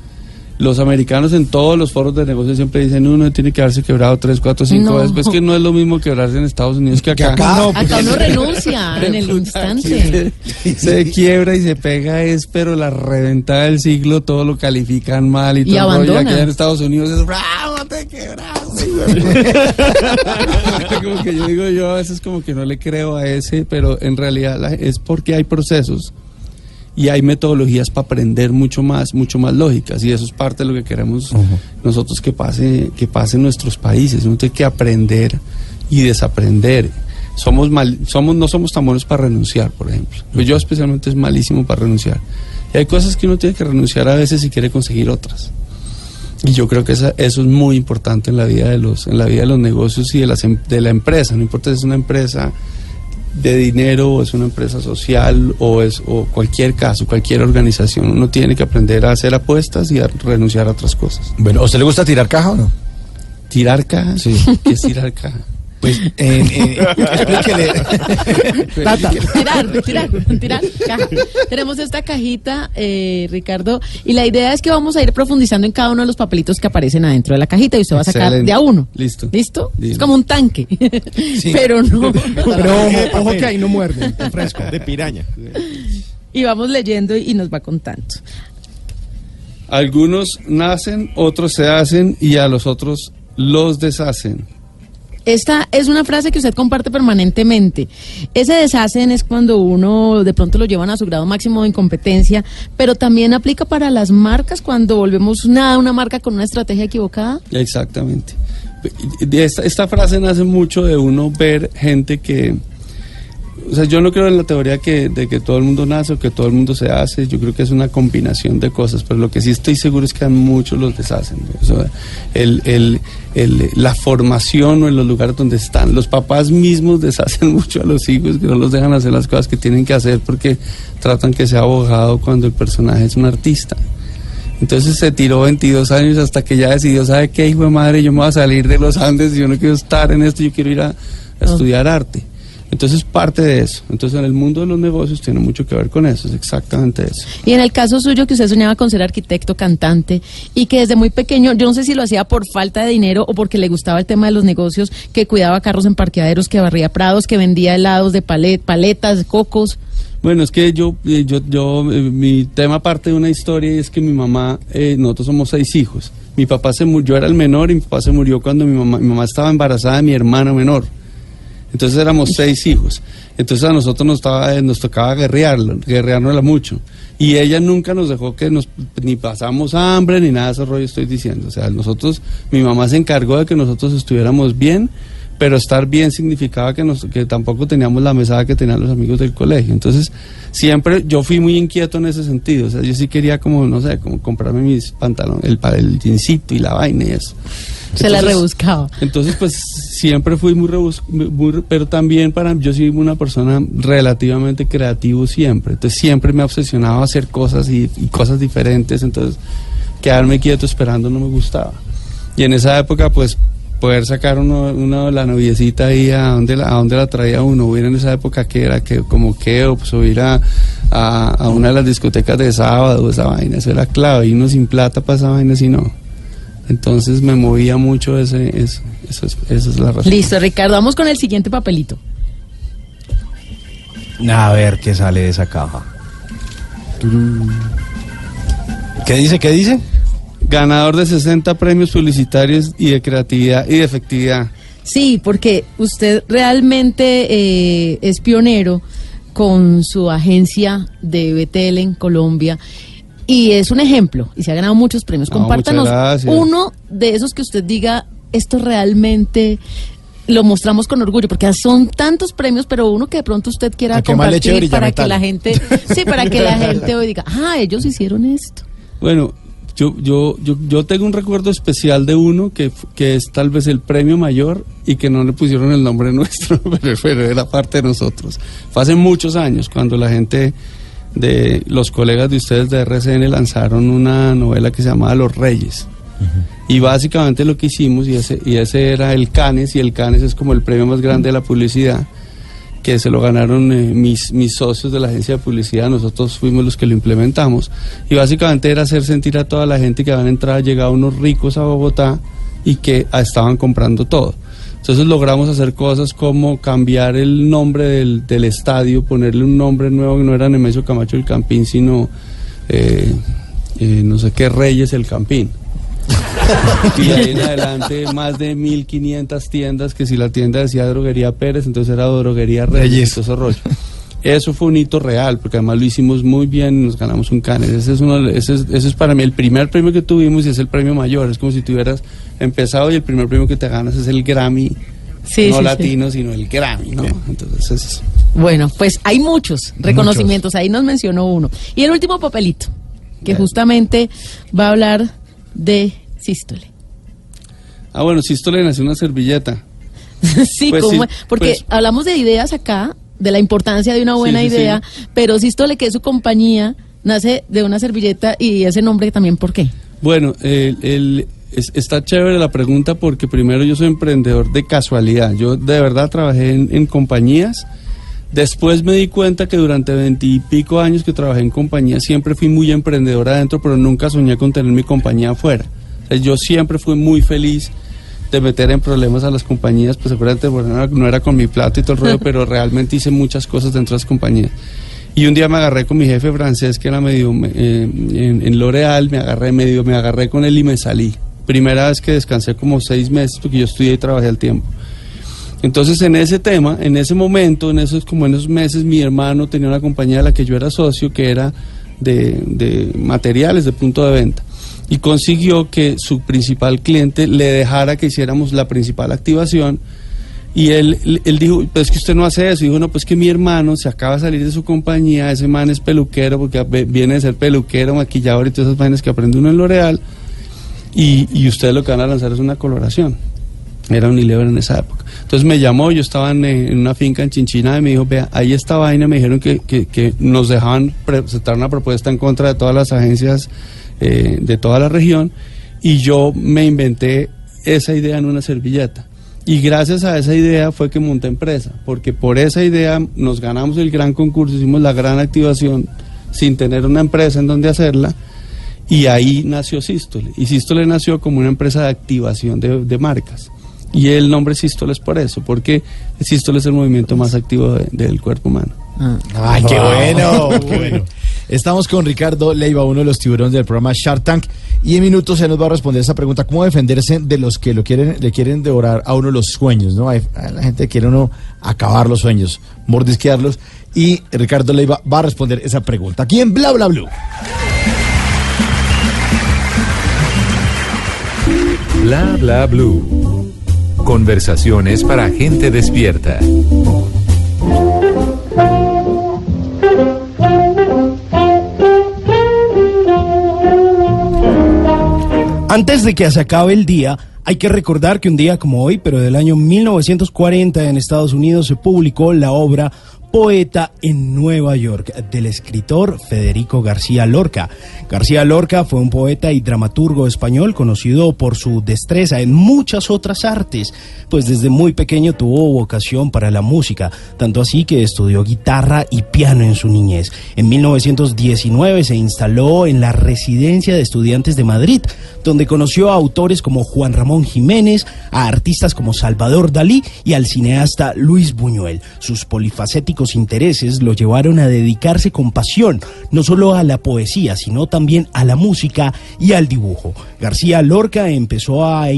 Speaker 8: Los americanos en todos los foros de negocio siempre dicen uno tiene que haberse quebrado tres, cuatro, cinco
Speaker 4: No.
Speaker 8: veces. Pues que no es lo mismo quebrarse en Estados Unidos que acá.
Speaker 2: acá.
Speaker 4: Acá uno renuncia en el instante.
Speaker 8: se quiebra y se pega es, pero la reventada del siglo todo lo califican mal y,
Speaker 4: Y
Speaker 8: todo. Y
Speaker 4: abandona.
Speaker 8: aquí en Estados Unidos es bravo, te quebraste. <laughs> como que yo digo yo a veces como que no le creo a ese, pero en realidad la- es porque hay procesos y hay metodologías para aprender mucho más, mucho más lógicas y eso es parte de lo que queremos nosotros que pase, que pase en nuestros países. Uno tiene que aprender y desaprender. Somos mal, somos, no somos tan buenos para renunciar, por ejemplo. Pues yo especialmente es malísimo para renunciar. Y hay cosas que uno tiene que renunciar a veces si quiere conseguir otras. Y yo creo que esa- eso es muy importante en la vida de los, en la vida de los negocios y de, las, em- de la empresa. No importa si es una empresa de dinero o es una empresa social o es o cualquier caso, cualquier organización. Uno tiene que aprender a hacer apuestas y a renunciar a otras cosas.
Speaker 10: Bueno, ¿a usted le gusta tirar caja o no?
Speaker 8: ¿Tirar caja? Sí. ¿Qué es tirar caja?
Speaker 10: Pues, eh, eh, explíquele. <laughs>
Speaker 4: Tata. Tirar, tirar, tirar, caja. Tenemos esta cajita, eh, Ricardo, y la idea es que vamos a ir profundizando en cada uno de los papelitos que aparecen adentro de la cajita y usted va a sacar
Speaker 8: Excelente.
Speaker 4: de a uno.
Speaker 8: Listo.
Speaker 4: ¿Listo?
Speaker 8: Dime.
Speaker 4: Es como un tanque. <laughs> Pero no.
Speaker 5: Pero ojo, ojo que ahí no muerden, está fresco.
Speaker 3: De piraña.
Speaker 4: Y vamos leyendo y nos va contando.
Speaker 8: Algunos nacen, otros se hacen y a los otros los deshacen.
Speaker 4: Esta es una frase que usted comparte permanentemente. Ese deshacen es cuando uno de pronto lo llevan a su grado máximo de incompetencia, pero también aplica para las marcas cuando volvemos nada una marca con una estrategia equivocada.
Speaker 8: Exactamente. Esta, esta frase nace mucho de uno ver gente que... O sea, yo no creo en la teoría que, de que todo el mundo nace o que todo el mundo se hace. Yo creo que es una combinación de cosas. Pero lo que sí estoy seguro es que a muchos los deshacen. ¿no? O sea, el, el- el- la formación o en los lugares donde están. Los papás mismos deshacen <laughs> mucho a los hijos, que no los dejan hacer las cosas que tienen que hacer porque tratan que sea abogado cuando el personaje es un artista. Entonces se tiró 22 años hasta que ya decidió, ¿sabe qué, hijo de madre? Yo me voy a salir de los Andes, yo no quiero estar en esto, yo quiero ir a, a estudiar arte. Entonces parte de eso. Entonces en el mundo de los negocios tiene mucho que ver con eso, es exactamente eso.
Speaker 4: Y en el caso suyo, que usted soñaba con ser arquitecto, cantante, y que desde muy pequeño, yo no sé si lo hacía por falta de dinero o porque le gustaba el tema de los negocios, que cuidaba carros en parqueaderos, que barría prados, que vendía helados de palet, paletas, cocos.
Speaker 8: Bueno, es que yo, eh, yo, yo, eh, mi tema parte de una historia y es que mi mamá, eh, nosotros somos seis hijos. Mi papá se murió, yo era el menor y mi papá se murió cuando mi mamá, mi mamá estaba embarazada de mi hermano menor. Entonces éramos seis hijos. Entonces a nosotros nos, estaba, eh, nos tocaba guerrearlo, mucho. Y ella nunca nos dejó que nos ni pasamos hambre ni nada de ese rollo estoy diciendo. O sea, nosotros, mi mamá se encargó de que nosotros estuviéramos bien, pero estar bien significaba que, nos, que tampoco teníamos la mesada que tenían los amigos del colegio. Entonces, siempre yo fui muy inquieto en ese sentido. O sea, yo sí quería como, no sé, como comprarme mis pantalones, el, el jeansito y la vaina y eso.
Speaker 4: Se la rebuscaba.
Speaker 8: entonces, pues siempre fui muy rebus muy re- pero también para yo soy una persona relativamente creativo siempre. Entonces siempre me obsesionaba a hacer cosas y, y cosas diferentes. Entonces, quedarme quieto esperando no me gustaba. Y en esa época, pues poder sacar uno, uno la noviecita ahí a donde la, a donde la traía uno, hubiera en esa época que era que como que o pues o ir a, a, a una de las discotecas de sábado, esa vaina, eso era clave, y uno sin plata para esa vaina, si no. Entonces me movía mucho ese, eso, eso es, esa es la razón.
Speaker 4: Listo, Ricardo, vamos con el siguiente papelito.
Speaker 10: A ver qué sale de esa caja. ¿Qué dice? ¿Qué dice?
Speaker 8: Ganador de 60 premios publicitarios y de creatividad y de efectividad.
Speaker 4: Sí, porque usted realmente eh, es pionero con su agencia de BTL en Colombia y es un ejemplo y se ha ganado muchos premios.
Speaker 8: Ah,
Speaker 4: Compártanos uno de esos que usted diga, esto realmente lo mostramos con orgullo, porque son tantos premios, pero uno que de pronto usted quiera
Speaker 10: eche
Speaker 4: compartir para
Speaker 10: metal.
Speaker 4: que la gente, sí, para que la gente hoy diga, ah, ellos hicieron esto.
Speaker 8: Bueno, yo, yo, yo, yo tengo un recuerdo especial de uno que, que es tal vez el premio mayor y que no le pusieron el nombre <laughs> nuestro, pero, pero era parte de nosotros. Fue hace muchos años cuando la gente de los colegas de ustedes de RCN lanzaron una novela que se llamaba Los Reyes. Y básicamente lo que hicimos, y ese, y ese era el Canes, y el Canes es como el premio más grande de la publicidad, que se lo ganaron eh, mis, mis socios de la agencia de publicidad, nosotros fuimos los que lo implementamos. Y básicamente era hacer sentir a toda la gente que habían entrado, llegado unos ricos a Bogotá y que estaban comprando todo. Entonces logramos hacer cosas como cambiar el nombre del, del estadio, ponerle un nombre nuevo que no era Nemesio Camacho el Campín, sino eh, eh, no sé qué Reyes el Campín. <laughs> y de ahí en adelante más de 1500 tiendas, que si la tienda decía droguería Pérez, entonces era droguería Reyes, todo ese rollo. Eso fue un hito real, porque además lo hicimos muy bien y nos ganamos un Canes. Ese es, uno, ese, es, ese es para mí el primer premio que tuvimos y es el premio mayor. Es como si tuvieras empezado y el primer premio que te ganas es el Grammy,
Speaker 4: Sí,
Speaker 8: no
Speaker 4: sí,
Speaker 8: latino, sino el Grammy, ¿no? Entonces es...
Speaker 4: Bueno, pues hay muchos reconocimientos, ahí nos mencionó uno. Y el último papelito, que justamente va a hablar de sístole.
Speaker 8: Ah, bueno, si esto le nació una servilleta. <laughs>
Speaker 4: sí,
Speaker 8: Pues sí,
Speaker 4: porque
Speaker 8: pues-
Speaker 4: hablamos de ideas acá de la importancia de una buena
Speaker 8: Sí, sí,
Speaker 4: idea, pero Sístole, que es su compañía, nace de una servilleta y ese nombre también, ¿por qué?
Speaker 8: Bueno, el- el- es- está chévere la pregunta porque primero yo soy emprendedor de casualidad. Yo de verdad trabajé en, en compañías. Después me di cuenta que durante veintipico años que trabajé en compañías siempre fui muy emprendedor adentro, pero nunca soñé con tener mi compañía afuera. O sea, yo siempre fui muy feliz de meter en problemas a las compañías, pues seguramente bueno, no, era, no era con mi plato y todo el rollo, <laughs> pero realmente hice muchas cosas dentro de las compañías. Y un día me agarré con mi jefe francés, que era medio eh, en, en L'Oreal, me agarré medio, me agarré con él y me salí. Primera vez que descansé como seis meses, porque yo estudié y trabajé al tiempo. Entonces en ese tema, en ese momento, en esos como en esos meses, mi hermano tenía una compañía de la que yo era socio, que era de, de materiales de punto de venta. Y consiguió que su principal cliente le dejara que hiciéramos la principal activación. Y él, él dijo, pues es que usted no hace eso. Y dijo, no, pues que mi hermano se acaba de salir de su compañía, ese man es peluquero, porque viene de ser peluquero, maquillador y todas esas vainas que aprende uno en L'Oreal. Y, y ustedes lo que van a lanzar es una coloración. Era Unilever en esa época. Entonces me llamó, yo estaba en, eh, en una finca en Chinchina y me dijo, vea, ahí esta vaina, me dijeron que, nos dejaban presentar una propuesta en contra de todas las agencias eh, de toda la región y yo me inventé esa idea en una servilleta. Y gracias a esa idea fue que monté empresa, porque por esa idea nos ganamos el gran concurso, hicimos la gran activación sin tener una empresa en donde hacerla. Y ahí nació Sístole. Y Sístole nació como una empresa de activación de marcas. Y el nombre Sístole es por eso, porque Sístole es el movimiento más activo de- del cuerpo humano.
Speaker 2: Ay, qué bueno, <laughs> qué bueno. Estamos con Ricardo Leiva, uno de los tiburones del programa Shark Tank, y en minutos se nos va a responder esa pregunta, ¿cómo defenderse de los que lo quieren, le quieren devorar a uno los sueños, ¿no? Hay, hay la gente que quiere uno acabar los sueños, mordisquearlos, y Ricardo Leiva va a responder esa pregunta aquí en Bla Bla Blue.
Speaker 7: Bla bla blue. Conversaciones para gente despierta.
Speaker 5: Antes de que se acabe el día, hay que recordar que un día como hoy, pero del año 1940 en Estados Unidos se publicó la obra Poeta en Nueva York del escritor Federico García Lorca. García Lorca fue un poeta y dramaturgo español conocido por su destreza en muchas otras artes, pues desde muy pequeño tuvo vocación para la música, tanto así que estudió guitarra y piano en su niñez. En 1919 se instaló en la Residencia de Estudiantes de Madrid, donde conoció a autores como Juan Ramón Jiménez, a artistas como Salvador Dalí y al cineasta Luis Buñuel. Sus polifacéticos intereses lo llevaron a dedicarse con pasión no solo a la poesía, sino también a la música y al dibujo. García Lorca empezó a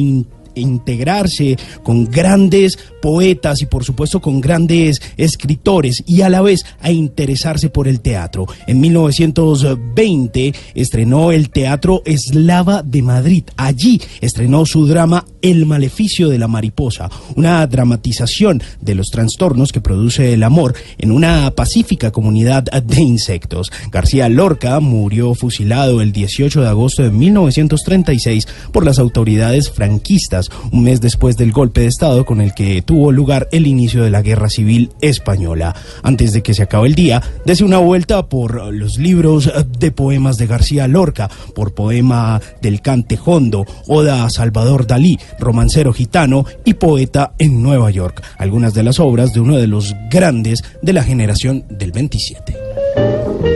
Speaker 5: integrarse con grandes poetas y por supuesto con grandes escritores y a la vez a interesarse por el teatro. En 1920 estrenó el Teatro Eslava de Madrid. Allí estrenó su drama El maleficio de la mariposa, una dramatización de los trastornos que produce el amor en una pacífica comunidad de insectos. García Lorca murió fusilado el 18 de agosto de 1936 por las autoridades franquistas, un mes después del golpe de Estado con el que tuvo lugar el inicio de la Guerra Civil Española. Antes de que se acabe el día, dese una vuelta por los libros de poemas de García Lorca, por poema del Cante Hondo, Oda a Salvador Dalí, romancero gitano y poeta en Nueva York, algunas de las obras de uno de los grandes de la generación del 27.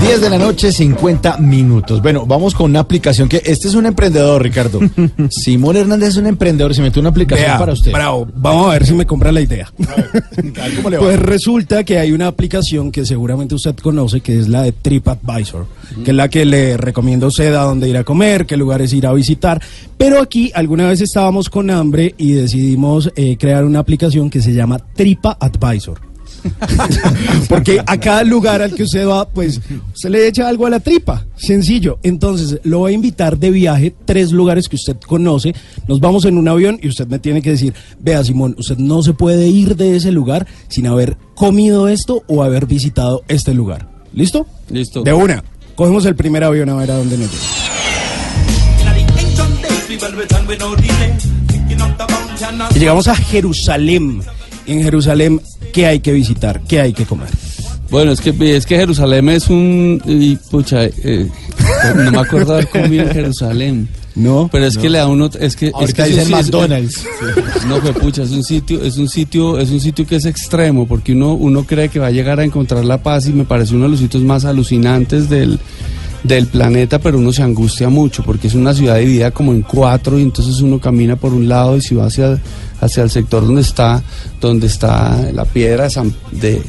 Speaker 2: 10 de la noche, 50 minutos. Bueno, vamos con una aplicación que este es un emprendedor, Ricardo. <laughs> Simón Hernández es un emprendedor, se metió una aplicación
Speaker 5: Vea,
Speaker 2: para usted.
Speaker 5: bravo. Vamos a ver si me compra la idea.
Speaker 2: ¿Cómo le va?
Speaker 5: Pues resulta que hay una aplicación que seguramente usted conoce, que es la de TripAdvisor, que es la que le recomienda a usted a dónde ir a comer, qué lugares ir a visitar. Pero aquí alguna vez estábamos con hambre y decidimos eh, crear una aplicación que se llama TripAdvisor. <laughs> Porque a cada lugar al que usted va, pues, usted le echa algo a la tripa. Sencillo. Entonces, lo voy a invitar de viaje, tres lugares que usted conoce. Nos vamos en un avión y usted me tiene que decir, vea, Simón, usted no se puede ir de ese lugar sin haber comido esto o haber visitado este lugar. ¿Listo?
Speaker 8: Listo.
Speaker 5: De una. Cogemos el primer avión a ver a dónde nos lleva. Y llegamos a Jerusalén. En Jerusalén, ¿qué hay que visitar? ¿Qué hay que comer?
Speaker 8: Bueno, es que, es que Jerusalén es un... y, pucha, eh, no me acuerdo haber comido en Jerusalén.
Speaker 5: No.
Speaker 8: Pero es
Speaker 5: no.
Speaker 8: que le da uno... Es que, es que es un
Speaker 2: McDonald's.
Speaker 8: No, fue pucha, es un sitio, es un sitio, es un sitio que es extremo, porque uno, uno cree que va a llegar a encontrar la paz y me parece uno de los sitios más alucinantes del, del planeta, pero uno se angustia mucho, porque es una ciudad dividida como en cuatro, y entonces uno camina por un lado y si va hacia, hacia el sector donde está, donde está la piedra de San, de,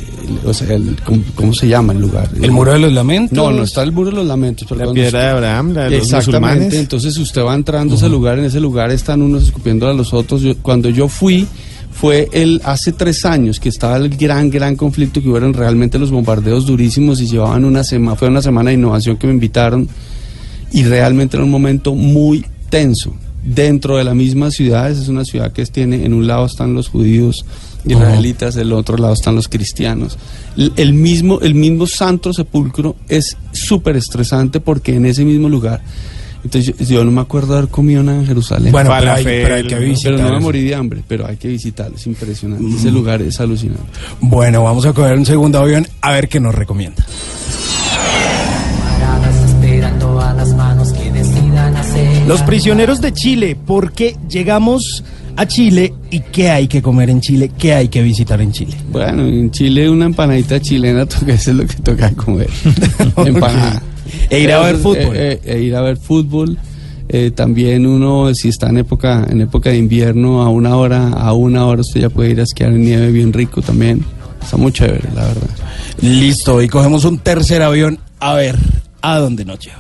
Speaker 8: o sea, el- ¿cómo, cómo se llama el lugar?
Speaker 5: ¿El Muro de los Lamentos?
Speaker 8: No, no está el muro de los lamentos, pero
Speaker 3: La
Speaker 8: cuando
Speaker 3: piedra
Speaker 8: usted-
Speaker 3: de Abraham, la de los
Speaker 8: Exactamente,
Speaker 3: musulmanes.
Speaker 8: entonces usted va entrando a ese lugar, en ese lugar están unos escupiendo a los otros. Yo- cuando yo fui, fue el hace tres años que estaba el gran, gran conflicto que hubieron realmente los bombardeos durísimos y llevaban una semana, fue una semana de innovación que me invitaron y realmente era un momento muy tenso. Dentro de la misma ciudad, esa es una ciudad que tiene, en un lado están los judíos israelitas, del otro lado están los cristianos. El, el mismo, el mismo santo sepulcro es súper estresante porque en ese mismo lugar, entonces yo, yo no me acuerdo de haber comido nada en Jerusalén.
Speaker 5: Bueno, pero hay, pero hay que
Speaker 3: ¿no?
Speaker 5: visitar.
Speaker 8: Pero no me morí de hambre, pero hay que visitarlo, es impresionante. Ese lugar es alucinante.
Speaker 5: Bueno, vamos a coger un segundo avión a ver qué nos recomienda. Los prisioneros de Chile, ¿por qué llegamos a Chile y qué hay que comer en Chile? ¿Qué hay que visitar en Chile?
Speaker 8: Bueno, en Chile una empanadita chilena, <laughs> toca, eso es lo que toca comer. <laughs> Empanada.
Speaker 5: E ir a ver fútbol.
Speaker 8: eh, eh, e ir a ver fútbol. Eh, también uno, si está en época, en época de invierno, a una hora, a una hora usted ya puede ir a esquiar en nieve bien rico también. Está muy chévere, la verdad.
Speaker 5: Listo, y cogemos un tercer avión a ver a dónde nos lleva.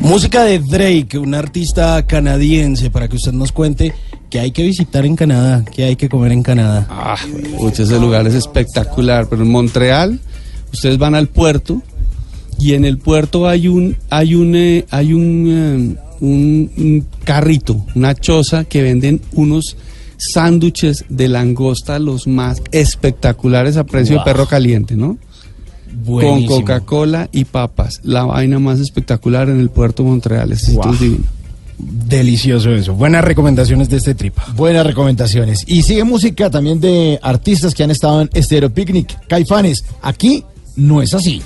Speaker 5: Música de Drake, un artista canadiense, para que usted nos cuente qué hay que visitar en Canadá, qué hay que comer en Canadá.
Speaker 8: Ah, ese lugar es espectacular. Pero en Montreal, ustedes van al puerto y en el puerto hay un, hay un, eh, hay un, eh, un, un carrito, una choza que venden unos sándwiches de langosta los más espectaculares a precio
Speaker 5: Wow.
Speaker 8: de perro caliente, ¿no?
Speaker 5: Buenísimo.
Speaker 8: Con Coca-Cola y papas. La vaina más espectacular en el puerto de Montreal. Sitio
Speaker 5: Wow.
Speaker 8: es divino.
Speaker 5: Delicioso eso. Buenas recomendaciones de este tripa.
Speaker 2: Buenas recomendaciones. Y sigue música también de artistas que han estado en Estero Picnic, Caifanes. Aquí no es así.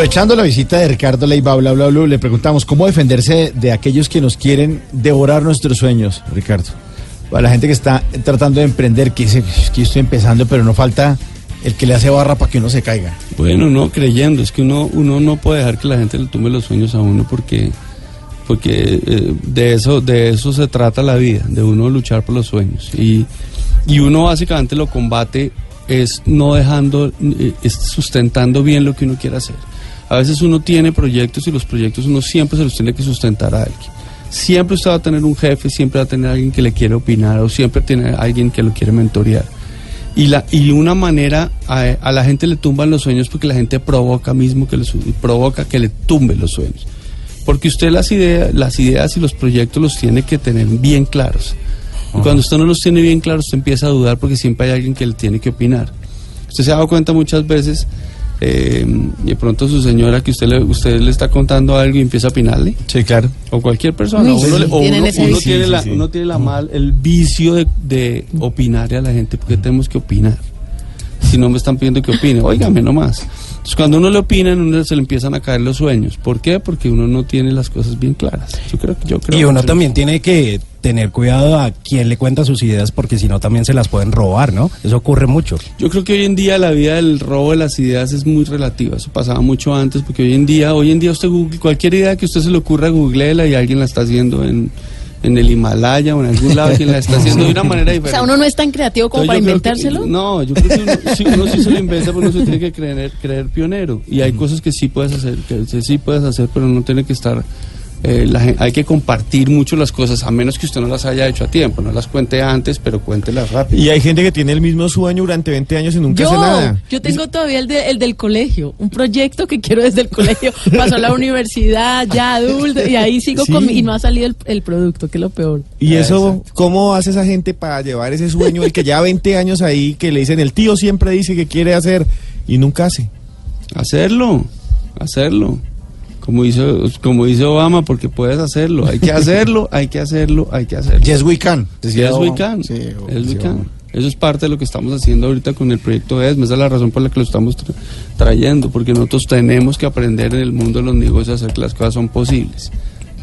Speaker 2: Aprovechando la visita de Ricardo Leiva, bla, le preguntamos cómo defenderse de aquellos que nos quieren devorar nuestros sueños, Ricardo. Para la gente que está tratando de emprender, que dice que estoy empezando, pero no falta el que le hace barra para que uno se caiga.
Speaker 8: Bueno, no creyendo, es que uno, uno no puede dejar que la gente le tumbe los sueños a uno porque, porque eh, de, eso, de eso se trata la vida, de uno luchar por los sueños. Y, y uno básicamente lo combate es no dejando, eh, sustentando bien lo que uno quiere hacer. A veces uno tiene proyectos y los proyectos uno siempre se los tiene que sustentar a alguien. Siempre usted va a tener un jefe, siempre va a tener alguien que le quiere opinar o siempre tiene alguien que lo quiere mentorear. Y, la, y una manera, a, a la gente le tumban los sueños porque la gente provoca mismo que los, provoca que le tumbe los sueños. Porque usted las ideas, las ideas y los proyectos los tiene que tener bien claros. Y cuando usted no los tiene bien claros, usted empieza a dudar porque siempre hay alguien que le tiene que opinar. Usted se ha dado cuenta muchas veces eh, y de pronto su señora que usted le, usted le está contando algo y empieza a opinarle.
Speaker 10: Sí, claro.
Speaker 8: O cualquier persona.
Speaker 4: Uy,
Speaker 8: uno,
Speaker 4: sí,
Speaker 8: le- o uno- uno tiene la,
Speaker 3: sí, sí.
Speaker 8: uno tiene la mal, el vicio de, de opinarle a la gente porque tenemos que opinar. Si no me están pidiendo que opine, óigame nomás. Entonces, cuando uno le opina, a uno se le empiezan a caer los sueños. ¿Por qué? Porque uno no tiene las cosas bien claras. Yo creo, yo creo
Speaker 10: Y uno
Speaker 8: que-
Speaker 10: también tiene que tener cuidado a quien le cuenta sus ideas porque si no también se las pueden robar, ¿no? Eso ocurre mucho.
Speaker 8: Yo creo que hoy en día la vida del robo de las ideas es muy relativa. Eso pasaba mucho antes, porque hoy en día, hoy en día usted google, cualquier idea que usted se le ocurra, googleela y alguien la está haciendo en, en el Himalaya o en algún lado, quien la está haciendo de una manera <laughs>
Speaker 4: O
Speaker 8: diferente.
Speaker 4: sea, uno no es tan creativo como
Speaker 8: Entonces,
Speaker 4: para
Speaker 8: que-
Speaker 4: inventárselo.
Speaker 8: no, yo creo que uno, sí, uno sí se lo inventa, pero uno se tiene que creer, creer pionero. Y hay cosas que sí puedes hacer, que sí- sí puedes hacer, pero no tiene que estar. Eh, la hay que compartir mucho las cosas, a menos que usted no las haya hecho a tiempo. No las cuente antes, pero cuéntelas rápido.
Speaker 3: Y hay gente que tiene el mismo sueño durante 20 años y nunca hace
Speaker 4: Yo,
Speaker 3: nada.
Speaker 4: yo tengo todavía el, de- el del colegio, un proyecto que quiero desde el colegio. <laughs> Pasó a la universidad, ya adulto, y ahí sigo
Speaker 3: Sí.
Speaker 4: con mi- y no ha salido el, el producto, que es lo peor.
Speaker 3: Y eso, ¿cómo hace esa gente para llevar ese sueño? El que ya 20 años ahí, que le dicen, el tío siempre dice que quiere hacer y nunca hace.
Speaker 8: Hacerlo, hacerlo. Como dice, como dice Obama, porque puedes hacerlo. Hay que hacerlo, hay que hacerlo, hay que hacerlo.
Speaker 10: Yes, we can. decía
Speaker 8: Yes, we can.
Speaker 10: Sí,
Speaker 8: Yes, we can. Eso es parte de lo que estamos haciendo ahorita con el proyecto ESME. Esa es la razón por la que lo estamos tra- trayendo, porque nosotros tenemos que aprender en el mundo de los negocios a hacer que las cosas son posibles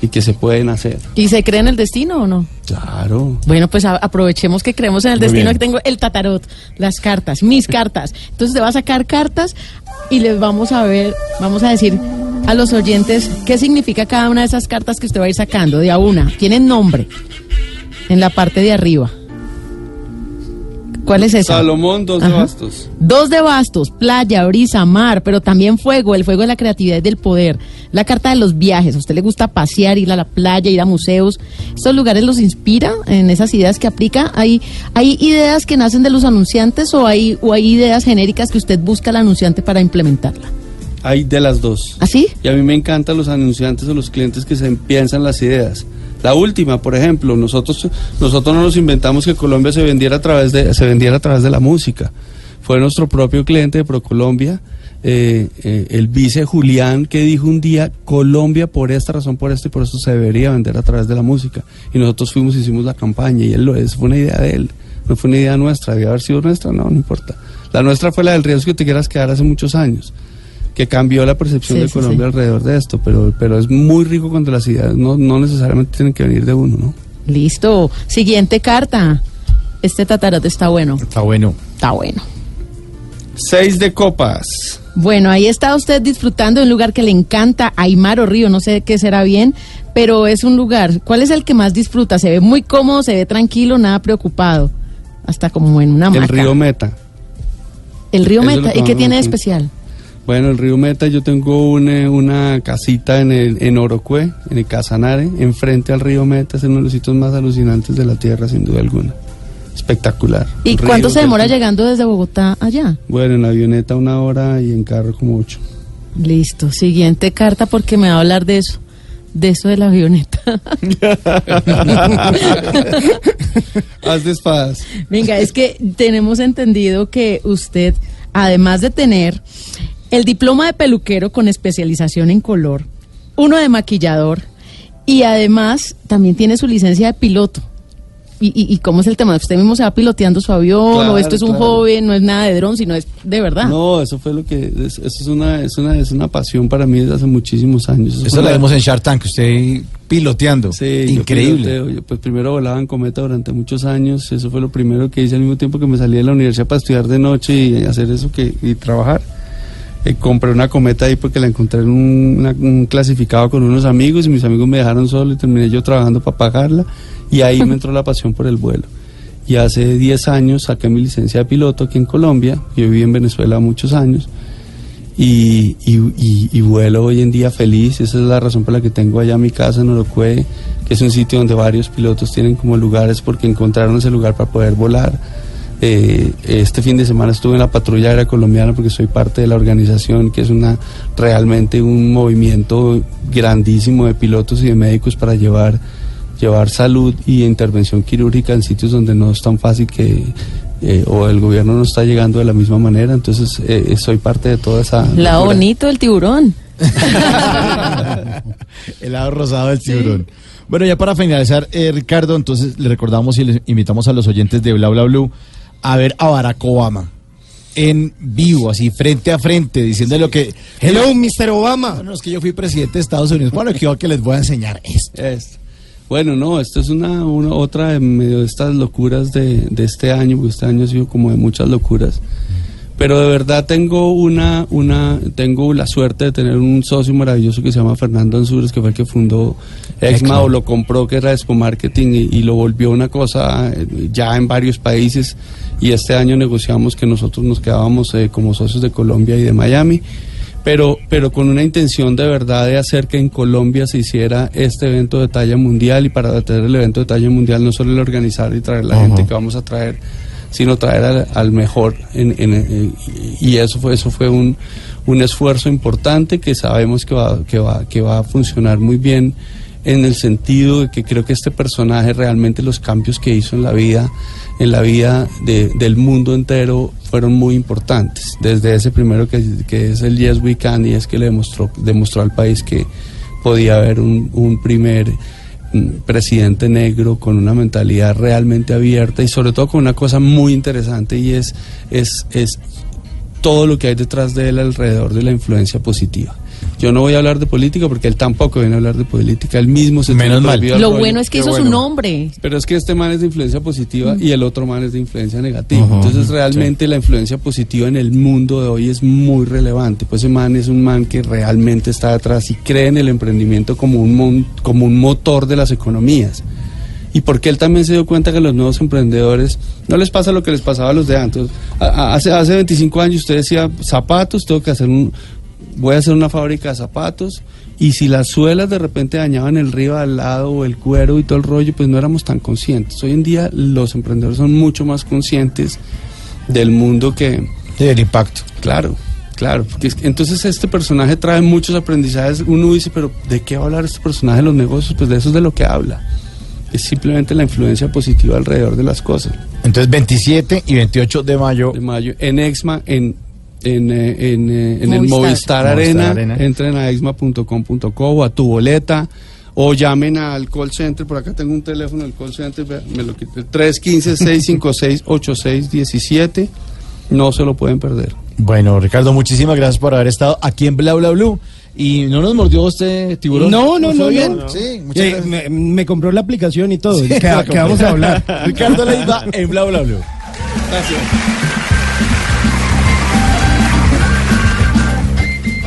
Speaker 8: y que se pueden hacer.
Speaker 4: ¿Y se cree en el destino o no?
Speaker 8: Claro.
Speaker 4: Bueno, pues aprovechemos que creemos en el
Speaker 8: Muy
Speaker 4: destino, que tengo el tatarot, las cartas, mis cartas. Entonces te va a sacar cartas y les vamos a ver, vamos a decir a los oyentes qué significa cada una de esas cartas que usted va a ir sacando de a una. Tienen nombre en la parte de arriba. ¿Cuál es esa?
Speaker 8: Salomón, dos de
Speaker 4: Ajá.
Speaker 8: bastos.
Speaker 4: Dos de bastos, playa, brisa, mar, pero también fuego, el fuego de la creatividad y del poder. La carta de los viajes, a usted le gusta pasear, ir a la playa, ir a museos. ¿Estos lugares los inspira en esas ideas que aplica? ¿Hay, hay ideas que nacen de los anunciantes o hay, o hay ideas genéricas que usted busca al anunciante para implementarla?
Speaker 8: Hay de las dos.
Speaker 4: ¿Así?
Speaker 8: Y a mí me encantan los anunciantes o los clientes que se piensan las ideas. La última, por ejemplo, nosotros nosotros no nos inventamos que Colombia se vendiera a través de se vendiera a través de la música. Fue nuestro propio cliente de ProColombia, eh, eh, el vice Julián, que dijo un día Colombia por esta razón, por esto y por esto se debería vender a través de la música. Y nosotros fuimos hicimos la campaña y él lo es, fue una idea de él, no fue una idea nuestra, debía haber sido nuestra, no, no importa. La nuestra fue la del riesgo que te quieras quedar hace muchos años que cambió la percepción
Speaker 4: Sí,
Speaker 8: de Colombia
Speaker 4: sí.
Speaker 8: alrededor de esto, pero, pero es muy rico cuando las ideas no, no necesariamente tienen que venir de uno, ¿no?
Speaker 4: Listo. Siguiente carta. Este tatarot está bueno.
Speaker 10: Está bueno.
Speaker 4: Está bueno.
Speaker 8: Seis de copas.
Speaker 4: Bueno, ahí está usted disfrutando de un lugar que le encanta, Aymar o Río, no sé qué será bien, pero es un lugar. ¿Cuál es el que más disfruta? Se ve muy cómodo, se ve tranquilo, nada preocupado. Hasta como en una
Speaker 8: El
Speaker 4: hamaca.
Speaker 8: río Meta.
Speaker 4: El río
Speaker 8: Eso
Speaker 4: Meta. ¿Y qué tiene de especial?
Speaker 8: Bueno, el río Meta, yo tengo una, una casita en, el, en Orocue, en el Casanare, enfrente al río Meta, es uno de los sitios más alucinantes de la tierra, sin duda alguna. Espectacular.
Speaker 4: ¿Y
Speaker 8: río
Speaker 4: cuánto se demora llegando desde Bogotá allá?
Speaker 8: Bueno, en avioneta una hora y en carro como ocho.
Speaker 4: Listo. Siguiente carta porque me va a hablar de eso. De eso de la avioneta. <laughs>
Speaker 8: Haz de espadas.
Speaker 4: Venga, es que tenemos entendido que usted, además de tener el diploma de peluquero con especialización en color, uno de maquillador y además también tiene su licencia de piloto. ¿Y, y, y cómo es el tema? ¿Usted mismo se va piloteando su avión o esto es un
Speaker 8: claro.
Speaker 4: hobby, no es nada de dron, sino es de verdad?
Speaker 8: No, eso fue lo que. es- Eso es una, es una, es una pasión para mí desde hace muchísimos años.
Speaker 10: Eso
Speaker 8: fue
Speaker 10: lo
Speaker 8: la-
Speaker 10: vemos en Shark Tank, usted piloteando.
Speaker 8: Sí, yo
Speaker 10: Increíble.
Speaker 8: piloteo. Yo, pues primero volaba en cometa durante muchos años. Eso fue lo primero que hice al mismo tiempo que me salí de la universidad para estudiar de noche y hacer eso que y trabajar. Eh, compré una cometa ahí porque la encontré en un, clasificado con unos amigos y mis amigos me dejaron solo y terminé yo trabajando para pagarla y ahí me entró la pasión por el vuelo. Y hace 10 años saqué mi licencia de piloto aquí en Colombia. Yo viví en Venezuela muchos años y vuelo hoy en día feliz. Esa es la razón por la que tengo allá mi casa en Orocue, que es un sitio donde varios pilotos tienen como lugares porque encontraron ese lugar para poder volar. Eh, este fin de semana estuve en la patrulla aérea colombiana porque soy parte de la organización, que es una realmente un movimiento grandísimo de pilotos y de médicos para llevar llevar salud y intervención quirúrgica en sitios donde no es tan fácil que eh, o el gobierno no está llegando de la misma manera, entonces eh, soy parte de toda esa...
Speaker 4: La
Speaker 8: locura.
Speaker 4: bonito el tiburón. <laughs>
Speaker 2: El lado rosado del tiburón. Bueno, ya para finalizar, eh, Ricardo, entonces le recordamos y les invitamos a los oyentes de Bla Bla Blue a ver a Barack Obama en vivo, así frente a frente, diciendo lo que.
Speaker 5: Hello, Mr. Obama.
Speaker 2: No, no, es que yo fui presidente de Estados Unidos. Bueno, que que les voy a enseñar esto.
Speaker 8: Esto. Bueno, no, esto es una, una otra de medio de estas locuras de, de este año, porque este año ha sido como de muchas locuras. Pero de verdad tengo una, una, tengo la suerte de tener un socio maravilloso que se llama Fernando Ansures, que fue el que fundó Exma o lo compró, que era Expo Marketing, y, y lo volvió una cosa eh, ya en varios países. Y este año negociamos que nosotros nos quedábamos eh, como socios de Colombia y de Miami. Pero, pero con una intención de verdad de hacer que en Colombia se hiciera este evento de talla mundial y para tener el evento de talla mundial no solo el organizar y traer la gente que vamos a traer, sino traer al, al mejor en, y eso fue eso fue un, un esfuerzo importante que sabemos que va, que va, que va a funcionar muy bien en el sentido de que creo que este personaje realmente los cambios que hizo en la vida en la vida de- del mundo entero fueron muy importantes. Desde ese primero que, que es el Yes We Can y es que le demostró demostró al país que podía haber un, un primer presidente negro con una mentalidad realmente abierta y sobre todo con una cosa muy interesante y es es es todo lo que hay detrás de él alrededor de la influencia positiva. Yo no voy a hablar de política porque él tampoco viene a hablar de política, él mismo se
Speaker 2: Menos mal.
Speaker 4: Lo
Speaker 8: rollo.
Speaker 4: bueno es que
Speaker 8: Qué
Speaker 4: hizo su
Speaker 8: bueno.
Speaker 4: nombre.
Speaker 8: Pero es que este man es de influencia positiva y el otro man es de influencia negativa. Entonces realmente la influencia positiva en el mundo de hoy es muy relevante. Pues ese man es un man que realmente está detrás y cree en el emprendimiento como un, mon- como un motor de las economías. Y porque él también se dio cuenta que los nuevos emprendedores no les pasa lo que les pasaba a los de antes. Hace, hace 25 años usted decía zapatos, tengo que hacer un, voy a hacer una fábrica de zapatos y si las suelas de repente dañaban el río al lado o el cuero y todo el rollo, pues no éramos tan conscientes. Hoy en día los emprendedores son mucho más conscientes del mundo que...
Speaker 2: del impacto.
Speaker 8: Claro, claro. porque entonces este personaje trae muchos aprendizajes. Uno dice, pero ¿de qué va a hablar este personaje de los negocios? Pues de eso es de lo que habla. Es simplemente la influencia positiva alrededor de las cosas.
Speaker 2: Entonces, 27 y 28 de mayo.
Speaker 8: De mayo, en Exma, en, en, eh, en, eh, en el
Speaker 2: Movistar.
Speaker 8: Movistar,
Speaker 2: Movistar
Speaker 8: Arena,
Speaker 2: Arena.
Speaker 8: entren a exma.com.co o a tu boleta o llamen al call center, por acá tengo un teléfono del call center, me lo quité, 315-656-8617, no se lo pueden perder.
Speaker 2: Bueno, Ricardo, muchísimas gracias por haber estado aquí en Bla Bla Blue. ¿Y no nos mordió usted tiburón?
Speaker 5: No, no,
Speaker 2: ¿Fue
Speaker 5: no,
Speaker 2: bien?
Speaker 5: no.
Speaker 2: Sí, muchas
Speaker 5: Eh,
Speaker 2: gracias.
Speaker 5: me, me compró la aplicación y todo.
Speaker 2: Sí,
Speaker 5: que, que vamos a hablar. <laughs>
Speaker 2: Ricardo Leiva en Bla Bla Blue.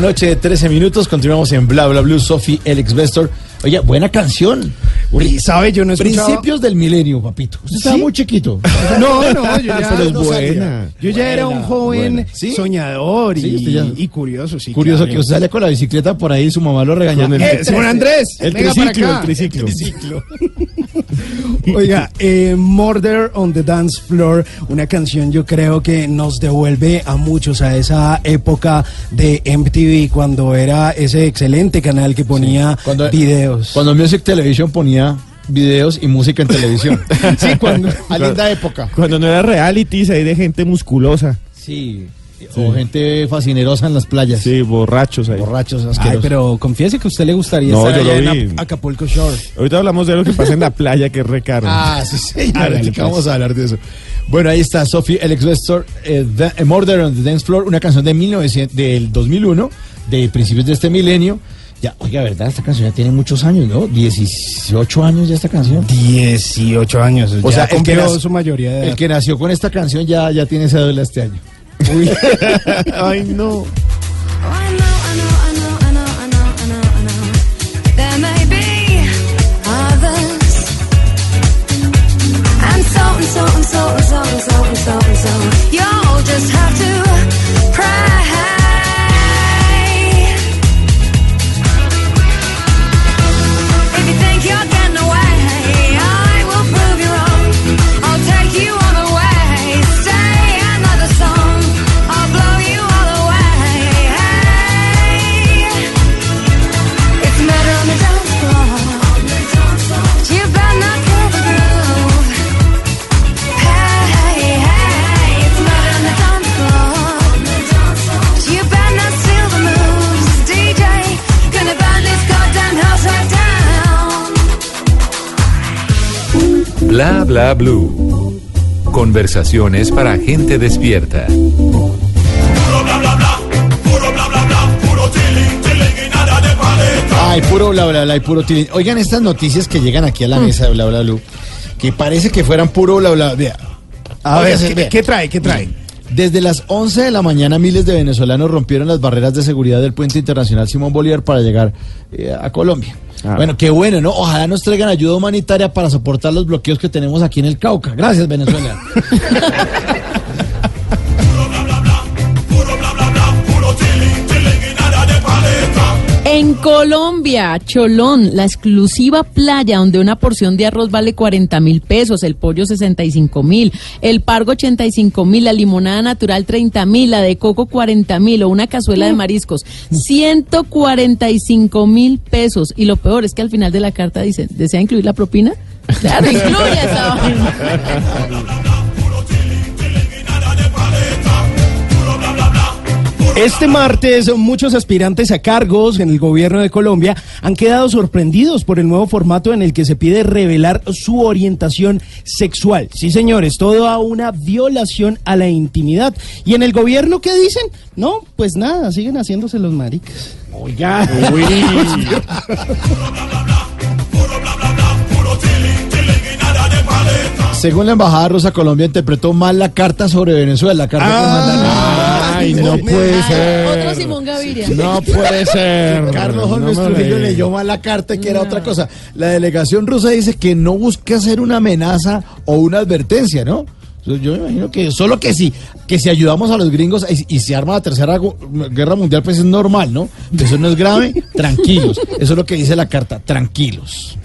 Speaker 2: La noche, 13 minutos. Continuamos en Bla Bla Blue. Sophie Alex Vestor. Oye, buena canción.
Speaker 5: Uy, ¿sabe? Yo no he escuchado-
Speaker 2: Principios del milenio, papito. Usted estaba muy chiquito. <laughs>
Speaker 5: No, no, yo <laughs> ya,
Speaker 2: Pero es
Speaker 5: no sabía.
Speaker 2: buena.
Speaker 5: Yo ya era un joven soñador y,
Speaker 2: Sí, usted ya-
Speaker 5: y curioso, sí.
Speaker 2: Curioso
Speaker 5: claro.
Speaker 2: que usted sale con la bicicleta por ahí y su mamá lo regaña.
Speaker 5: Con el- <laughs>
Speaker 2: Eh,
Speaker 5: Andrés,
Speaker 2: triciclo, el triciclo.
Speaker 5: El triciclo. Oiga, <laughs> eh, Murder on the Dance Floor, una canción yo creo que nos devuelve a muchos a esa época de MTV cuando era ese excelente canal que ponía videos.
Speaker 2: Cuando Music Television ponía videos y música en televisión. <laughs>
Speaker 5: Sí, cuando-
Speaker 2: A linda época.
Speaker 3: Cuando no era realities ahí de gente musculosa.
Speaker 2: Sí. O gente fascinerosa en las playas.
Speaker 3: Sí, borrachos ahí.
Speaker 2: Borrachos
Speaker 5: Ay,
Speaker 2: asquerosos.
Speaker 5: pero confiese que a usted le gustaría
Speaker 3: No,
Speaker 5: estar
Speaker 3: yo
Speaker 5: allá
Speaker 3: lo
Speaker 5: en
Speaker 3: vi.
Speaker 5: Ap- Acapulco Shore.
Speaker 3: Ahorita hablamos de lo que pasa en la playa, que es re caro.
Speaker 2: Ah, sí, sí. Ahorita
Speaker 5: pues.
Speaker 2: vamos a hablar de eso. Bueno, ahí está Sophie Alex Vestor, eh, The- eh, Murder on the Dance Floor, una canción de 1900, del 2001, de principios de este milenio. Ya, oiga, ¿verdad? Esta canción ya tiene muchos años, ¿no? 18 años ya esta canción.
Speaker 5: 18 años.
Speaker 2: O
Speaker 5: ya
Speaker 2: sea, el que,
Speaker 5: cumplió
Speaker 2: nac-
Speaker 5: su mayoría de edad.
Speaker 2: el que nació con esta canción ya, ya tiene cédula este año.
Speaker 5: Uy. <laughs>
Speaker 3: Ay, no.
Speaker 11: so and so and so and so and so. You'll just have to pray.
Speaker 7: Bla bla blue. Conversaciones para gente despierta.
Speaker 2: Ay, puro bla bla bla y puro tilín. Oigan estas noticias que llegan aquí a la mesa de bla bla bla, que parece que fueran puro bla bla. Vea.
Speaker 5: A ver,
Speaker 2: Óigase,
Speaker 5: ¿qué,
Speaker 2: vea.
Speaker 5: qué trae? ¿Qué trae?
Speaker 2: Desde las 11 de la mañana miles de venezolanos rompieron las barreras de seguridad del puente internacional Simón Bolívar para llegar eh, a Colombia.
Speaker 3: Ah.
Speaker 2: Bueno, qué bueno, ¿no? Ojalá nos traigan ayuda humanitaria para soportar los bloqueos que tenemos aquí en el Cauca. Gracias, Venezuela. <laughs>
Speaker 4: Colombia, Cholón, la exclusiva playa donde una porción de arroz vale 40 mil pesos, el pollo 65 mil, el pargo 85 mil, la limonada natural 30 mil, la de coco 40 mil o una cazuela de mariscos 145 mil pesos. Y lo peor es que al final de la carta dice, ¿desea incluir la propina? <laughs> Claro, incluye esa <laughs>
Speaker 5: Este martes, muchos aspirantes a cargos en el gobierno de Colombia han quedado sorprendidos por el nuevo formato en el que se pide revelar su orientación sexual. Sí, señores, todo a una violación a la intimidad. ¿Y en el gobierno qué dicen? No, pues nada, siguen haciéndose los maricas.
Speaker 2: Oiga. Según la embajada rusa, Colombia interpretó mal la carta sobre Venezuela. La carta que mandan-
Speaker 3: Ay, no puede ser.
Speaker 4: Otro Simón Gaviria.
Speaker 3: No puede ser.
Speaker 2: Carlos Holmes
Speaker 3: me
Speaker 2: Trujillo leyó mal la carta y que era otra cosa. La delegación rusa dice que no busca hacer una amenaza o una advertencia, ¿no? Yo me imagino que solo que si, que si ayudamos a los gringos y, y se arma la tercera gu- guerra mundial, pues es normal, ¿no? Eso no es grave, <laughs> tranquilos. Eso es lo que dice la carta, tranquilos.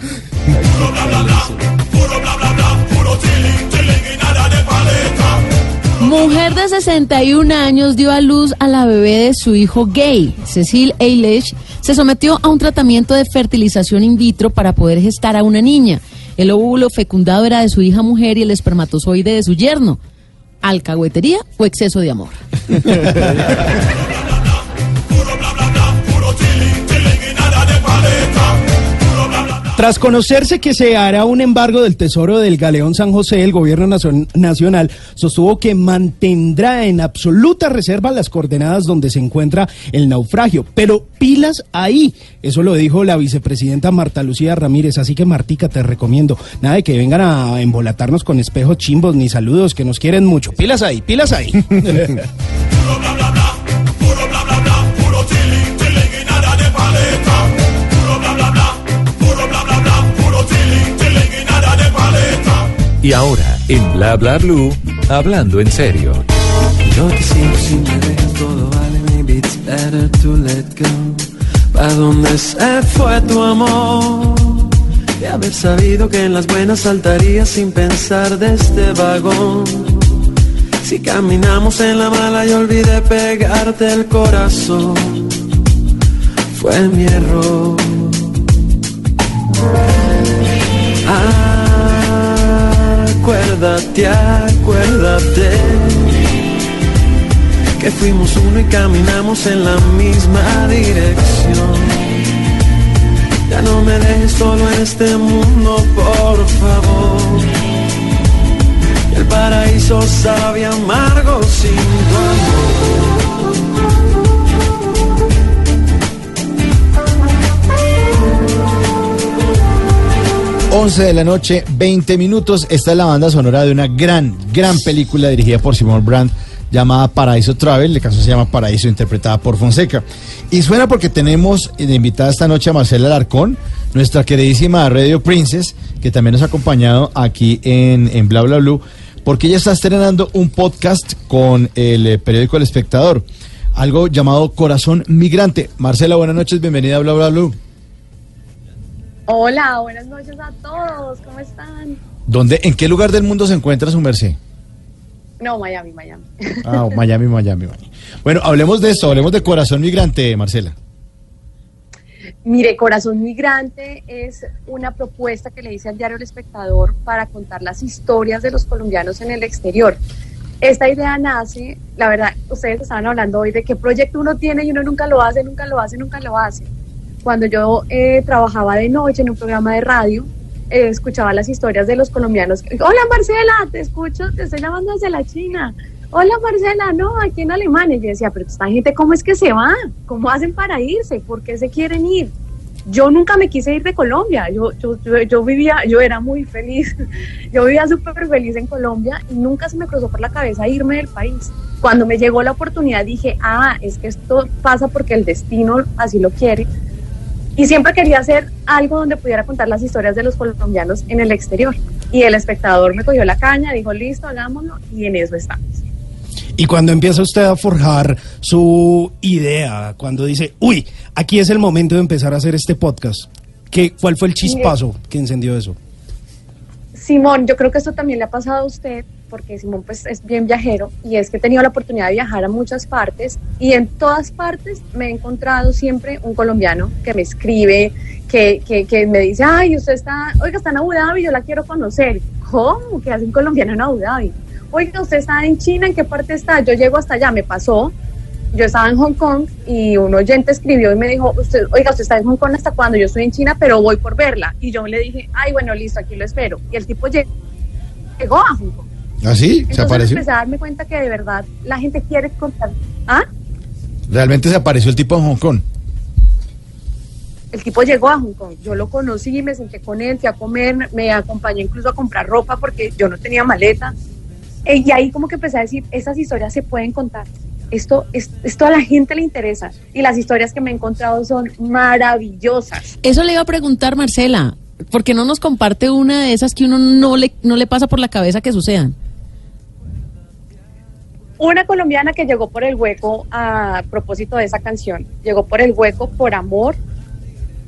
Speaker 4: Mujer de 61 años dio a luz a la bebé de su hijo gay. Cecil Eilish se sometió a un tratamiento de fertilización in vitro para poder gestar a una niña. El óvulo fecundado era de su hija mujer y el espermatozoide de su yerno. ¿Alcahuetería o exceso de amor? <laughs>
Speaker 5: Tras conocerse que se hará un embargo del Tesoro del Galeón San José, el gobierno nacion- nacional sostuvo que mantendrá en absoluta reserva las coordenadas donde se encuentra el naufragio. Pero pilas ahí. Eso lo dijo la vicepresidenta Marta Lucía Ramírez. Así que, Martica, te recomiendo. Nada de que vengan a embolatarnos con espejos chimbos ni saludos, que nos quieren mucho. Pilas ahí, pilas ahí. <laughs>
Speaker 7: Y ahora, en Bla Bla Blue, hablando en serio.
Speaker 6: Yo te sigo si me dejas todo vale, maybe it's better to let go. ¿Pa dónde se fue tu amor? De haber sabido que en las buenas saltarías sin pensar de este vagón. Si caminamos en la mala y olvidé pegarte el corazón, fue mi error. Acuérdate, acuérdate que fuimos uno y caminamos en la misma dirección. Ya no me dejes solo en este mundo, por favor. El paraíso sabe amargo sin tu amor.
Speaker 2: 11 de la noche, 20 minutos. Esta es la banda sonora de una gran, gran película dirigida por Simon Brandt llamada Paraíso Travel. El caso se llama Paraíso, interpretada por Fonseca. Y suena porque tenemos invitada esta noche a Marcela Alarcón, nuestra queridísima Radio Princess, que también nos ha acompañado aquí en, en Bla Bla Blue, porque ella está estrenando un podcast con el eh, periódico El Espectador, algo llamado Corazón Migrante. Marcela, buenas noches, bienvenida a Bla Bla Blue.
Speaker 12: Hola, buenas noches a todos, ¿cómo están?
Speaker 2: ¿Dónde, ¿En qué lugar del mundo se encuentra su merced?
Speaker 12: No, Miami, Miami.
Speaker 2: Ah, Miami, Miami, Miami. Bueno, hablemos de esto, hablemos de Corazón Migrante, Marcela.
Speaker 12: Mire, Corazón Migrante es una propuesta que le hice al diario El Espectador para contar las historias de los colombianos en el exterior. Esta idea nace, la verdad, ustedes estaban hablando hoy de qué proyecto uno tiene y uno nunca lo hace, nunca lo hace, nunca lo hace. Cuando yo eh, trabajaba de noche en un programa de radio, eh, escuchaba las historias de los colombianos. Hola Marcela, te escucho, te estoy llamando desde la China. Hola Marcela, no, aquí en Alemania. Y yo decía, pero esta gente, ¿cómo es que se va? ¿Cómo hacen para irse? ¿Por qué se quieren ir? Yo nunca me quise ir de Colombia. Yo, yo, yo, yo vivía, yo era muy feliz. <laughs> Yo vivía súper feliz en Colombia y nunca se me cruzó por la cabeza irme del país. Cuando me llegó la oportunidad dije, ah, es que esto pasa porque el destino así lo quiere. Y siempre quería hacer algo donde pudiera contar las historias de los colombianos en el exterior. Y el espectador me cogió la caña, dijo, listo, hagámoslo, y en eso estamos.
Speaker 5: Y cuando empieza usted a forjar su idea, cuando dice, uy, aquí es el momento de empezar a hacer este podcast, ¿qué, ¿cuál fue el chispazo que encendió eso?
Speaker 12: Simón, yo creo que esto también le ha pasado a usted, porque Simón pues es bien viajero, y es que he tenido la oportunidad de viajar a muchas partes, y en todas partes me he encontrado siempre un colombiano que me escribe, que, que, que me dice, ay, usted está, oiga, está en Abu Dhabi, yo la quiero conocer. ¿Cómo? ¿Qué hace un colombiano en Abu Dhabi? Oiga, usted está en China, ¿en qué parte está? Yo llego hasta allá, me pasó yo estaba en Hong Kong y un oyente escribió y me dijo, usted, oiga, usted está en Hong Kong hasta cuando yo estoy en China, pero voy por verla. Y yo le dije, ay, bueno, listo, aquí lo espero. Y el tipo lle- llegó a Hong Kong.
Speaker 2: ¿Ah, sí? ¿Se
Speaker 12: Entonces
Speaker 2: apareció?
Speaker 12: empecé a darme cuenta que de verdad la gente quiere contar. ¿Ah?
Speaker 2: Realmente se apareció el tipo en Hong Kong.
Speaker 12: El tipo llegó a Hong Kong. Yo lo conocí, me senté con él, fui a comer, me acompañó incluso a comprar ropa porque yo no tenía maleta. Eh, Y ahí como que empecé a decir, esas historias se pueden contar. Esto, es- esto a la gente le interesa. Y las historias que me he encontrado son maravillosas.
Speaker 4: Eso le iba a preguntar Marcela, ¿por qué no nos comparte una de esas que uno no le, no le pasa por la cabeza que sucedan?
Speaker 12: Una colombiana que llegó por el hueco a propósito de esa canción. Llegó por el hueco por amor,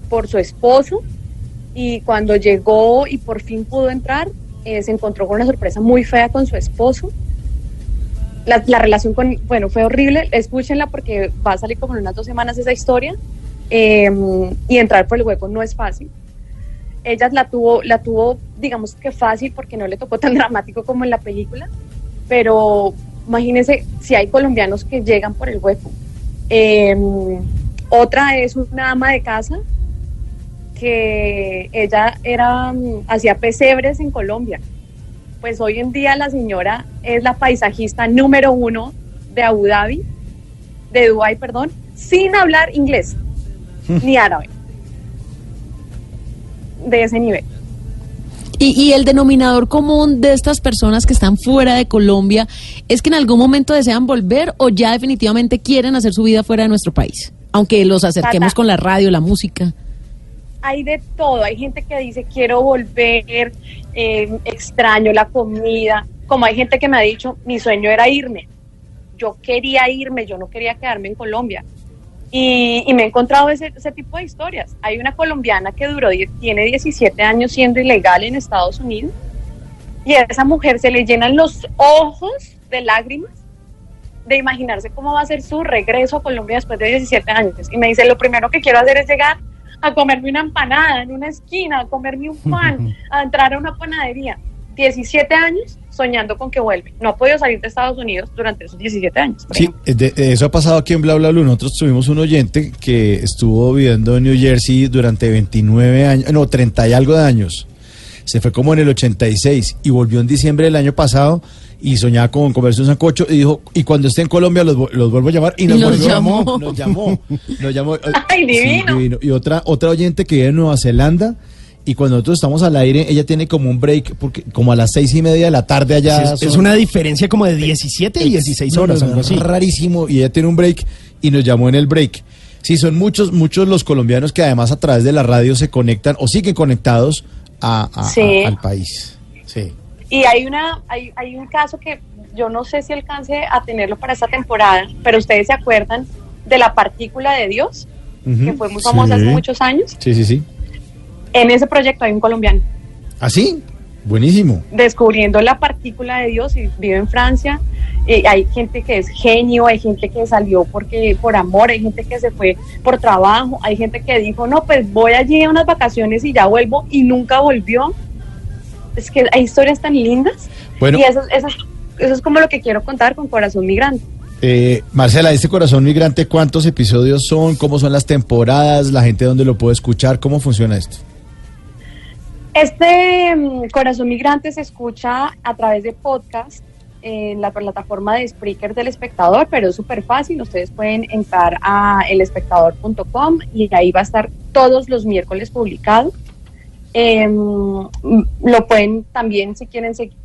Speaker 12: por su esposo. Y cuando llegó y por fin pudo entrar, eh, se encontró con una sorpresa muy fea con su esposo. La, la relación con, bueno, fue horrible. Escúchenla porque va a salir como en unas dos semanas esa historia. Eh, y entrar por el hueco no es fácil. Ella la tuvo, la tuvo, digamos que fácil porque no le tocó tan <laughs> dramático como en la película. Pero imagínense si hay colombianos que llegan por el hueco. Eh, otra es una ama de casa que ella era mm, hacía pesebres en Colombia. Pues hoy en día la señora es la paisajista número uno de Abu Dhabi, de Dubái, perdón, sin hablar inglés ni árabe. De ese nivel.
Speaker 4: Y, y el denominador común de estas personas que están fuera de Colombia es que en algún momento desean volver o ya definitivamente quieren hacer su vida fuera de nuestro país, aunque los acerquemos
Speaker 12: Tata.
Speaker 4: con la radio, la música.
Speaker 12: Hay de todo. Hay gente que dice quiero volver, eh, extraño la comida. Como hay gente que me ha dicho mi sueño era irme. Yo quería irme, yo no quería quedarme en Colombia. Y, me he encontrado ese, ese tipo de historias. Hay una colombiana que duró, tiene 17 años siendo ilegal en Estados Unidos y a esa mujer se le llenan los ojos de lágrimas de imaginarse cómo va a ser su regreso a Colombia después de 17 años. Y me dice, lo primero que quiero hacer es llegar a comerme una empanada en una esquina, a comerme un pan, <laughs> a entrar a una panadería. 17 años soñando con que vuelve. No ha podido salir de Estados Unidos durante esos 17 años.
Speaker 2: Sí, eh, de- de eso ha pasado aquí en Bla Bla Blue. Nosotros tuvimos un oyente que estuvo viviendo en New Jersey durante 29 años, no, 30 y algo de años. Se fue como en el 86 y volvió en diciembre del año pasado y soñaba con comerse un sancocho y dijo, y cuando esté en Colombia los, los vuelvo a llamar y nos,
Speaker 4: Y nos
Speaker 2: volvió-
Speaker 4: llamó. <laughs>
Speaker 2: Nos llamó. Nos llamó. <laughs>
Speaker 12: ¡Ay,
Speaker 2: Sí,
Speaker 12: divino!
Speaker 2: Y otra, otra oyente que vive en Nueva Zelanda. Y cuando nosotros estamos al aire, ella tiene como un break, porque como a las seis y media de la tarde allá.
Speaker 5: es, una diferencia como de 17 y 16
Speaker 2: no,
Speaker 5: horas,
Speaker 2: no, no,
Speaker 5: algo así.
Speaker 2: rarísimo. Y ella tiene un break y nos llamó en el break. Sí, son muchos, muchos los colombianos que además a través de la radio se conectan o siguen conectados a, a-
Speaker 12: Sí.
Speaker 2: a- al país. Sí.
Speaker 12: Y hay, una, hay, hay un caso que yo no sé si alcance a tenerlo para esta temporada, pero ustedes se acuerdan de la partícula de Dios, que fue muy famosa hace
Speaker 2: Sí.
Speaker 12: muchos años.
Speaker 2: Sí, sí, sí.
Speaker 12: En ese proyecto hay un colombiano
Speaker 2: ¿Así? Buenísimo.
Speaker 12: descubriendo la partícula de Dios y vive en Francia. Eh, hay gente que es genio, hay gente que salió porque por amor, hay gente que se fue por trabajo, hay gente que dijo, no, pues voy allí a unas vacaciones y ya vuelvo y nunca volvió. Es que hay historias tan lindas
Speaker 2: Bueno.
Speaker 12: y eso, eso, eso es como lo que quiero contar con Corazón Migrante.
Speaker 2: Eh, Marcela, este corazón migrante, ¿cuántos episodios son? ¿Cómo son las temporadas? ¿La gente dónde lo puede escuchar? ¿Cómo funciona esto?
Speaker 12: Este mm, Corazón Migrante se escucha a través de podcast en la plataforma de Spreaker del espectador, pero es súper fácil. Ustedes pueden entrar a elespectador.com y ahí va a estar todos los miércoles publicado. Em, mm, lo pueden también, si quieren seguir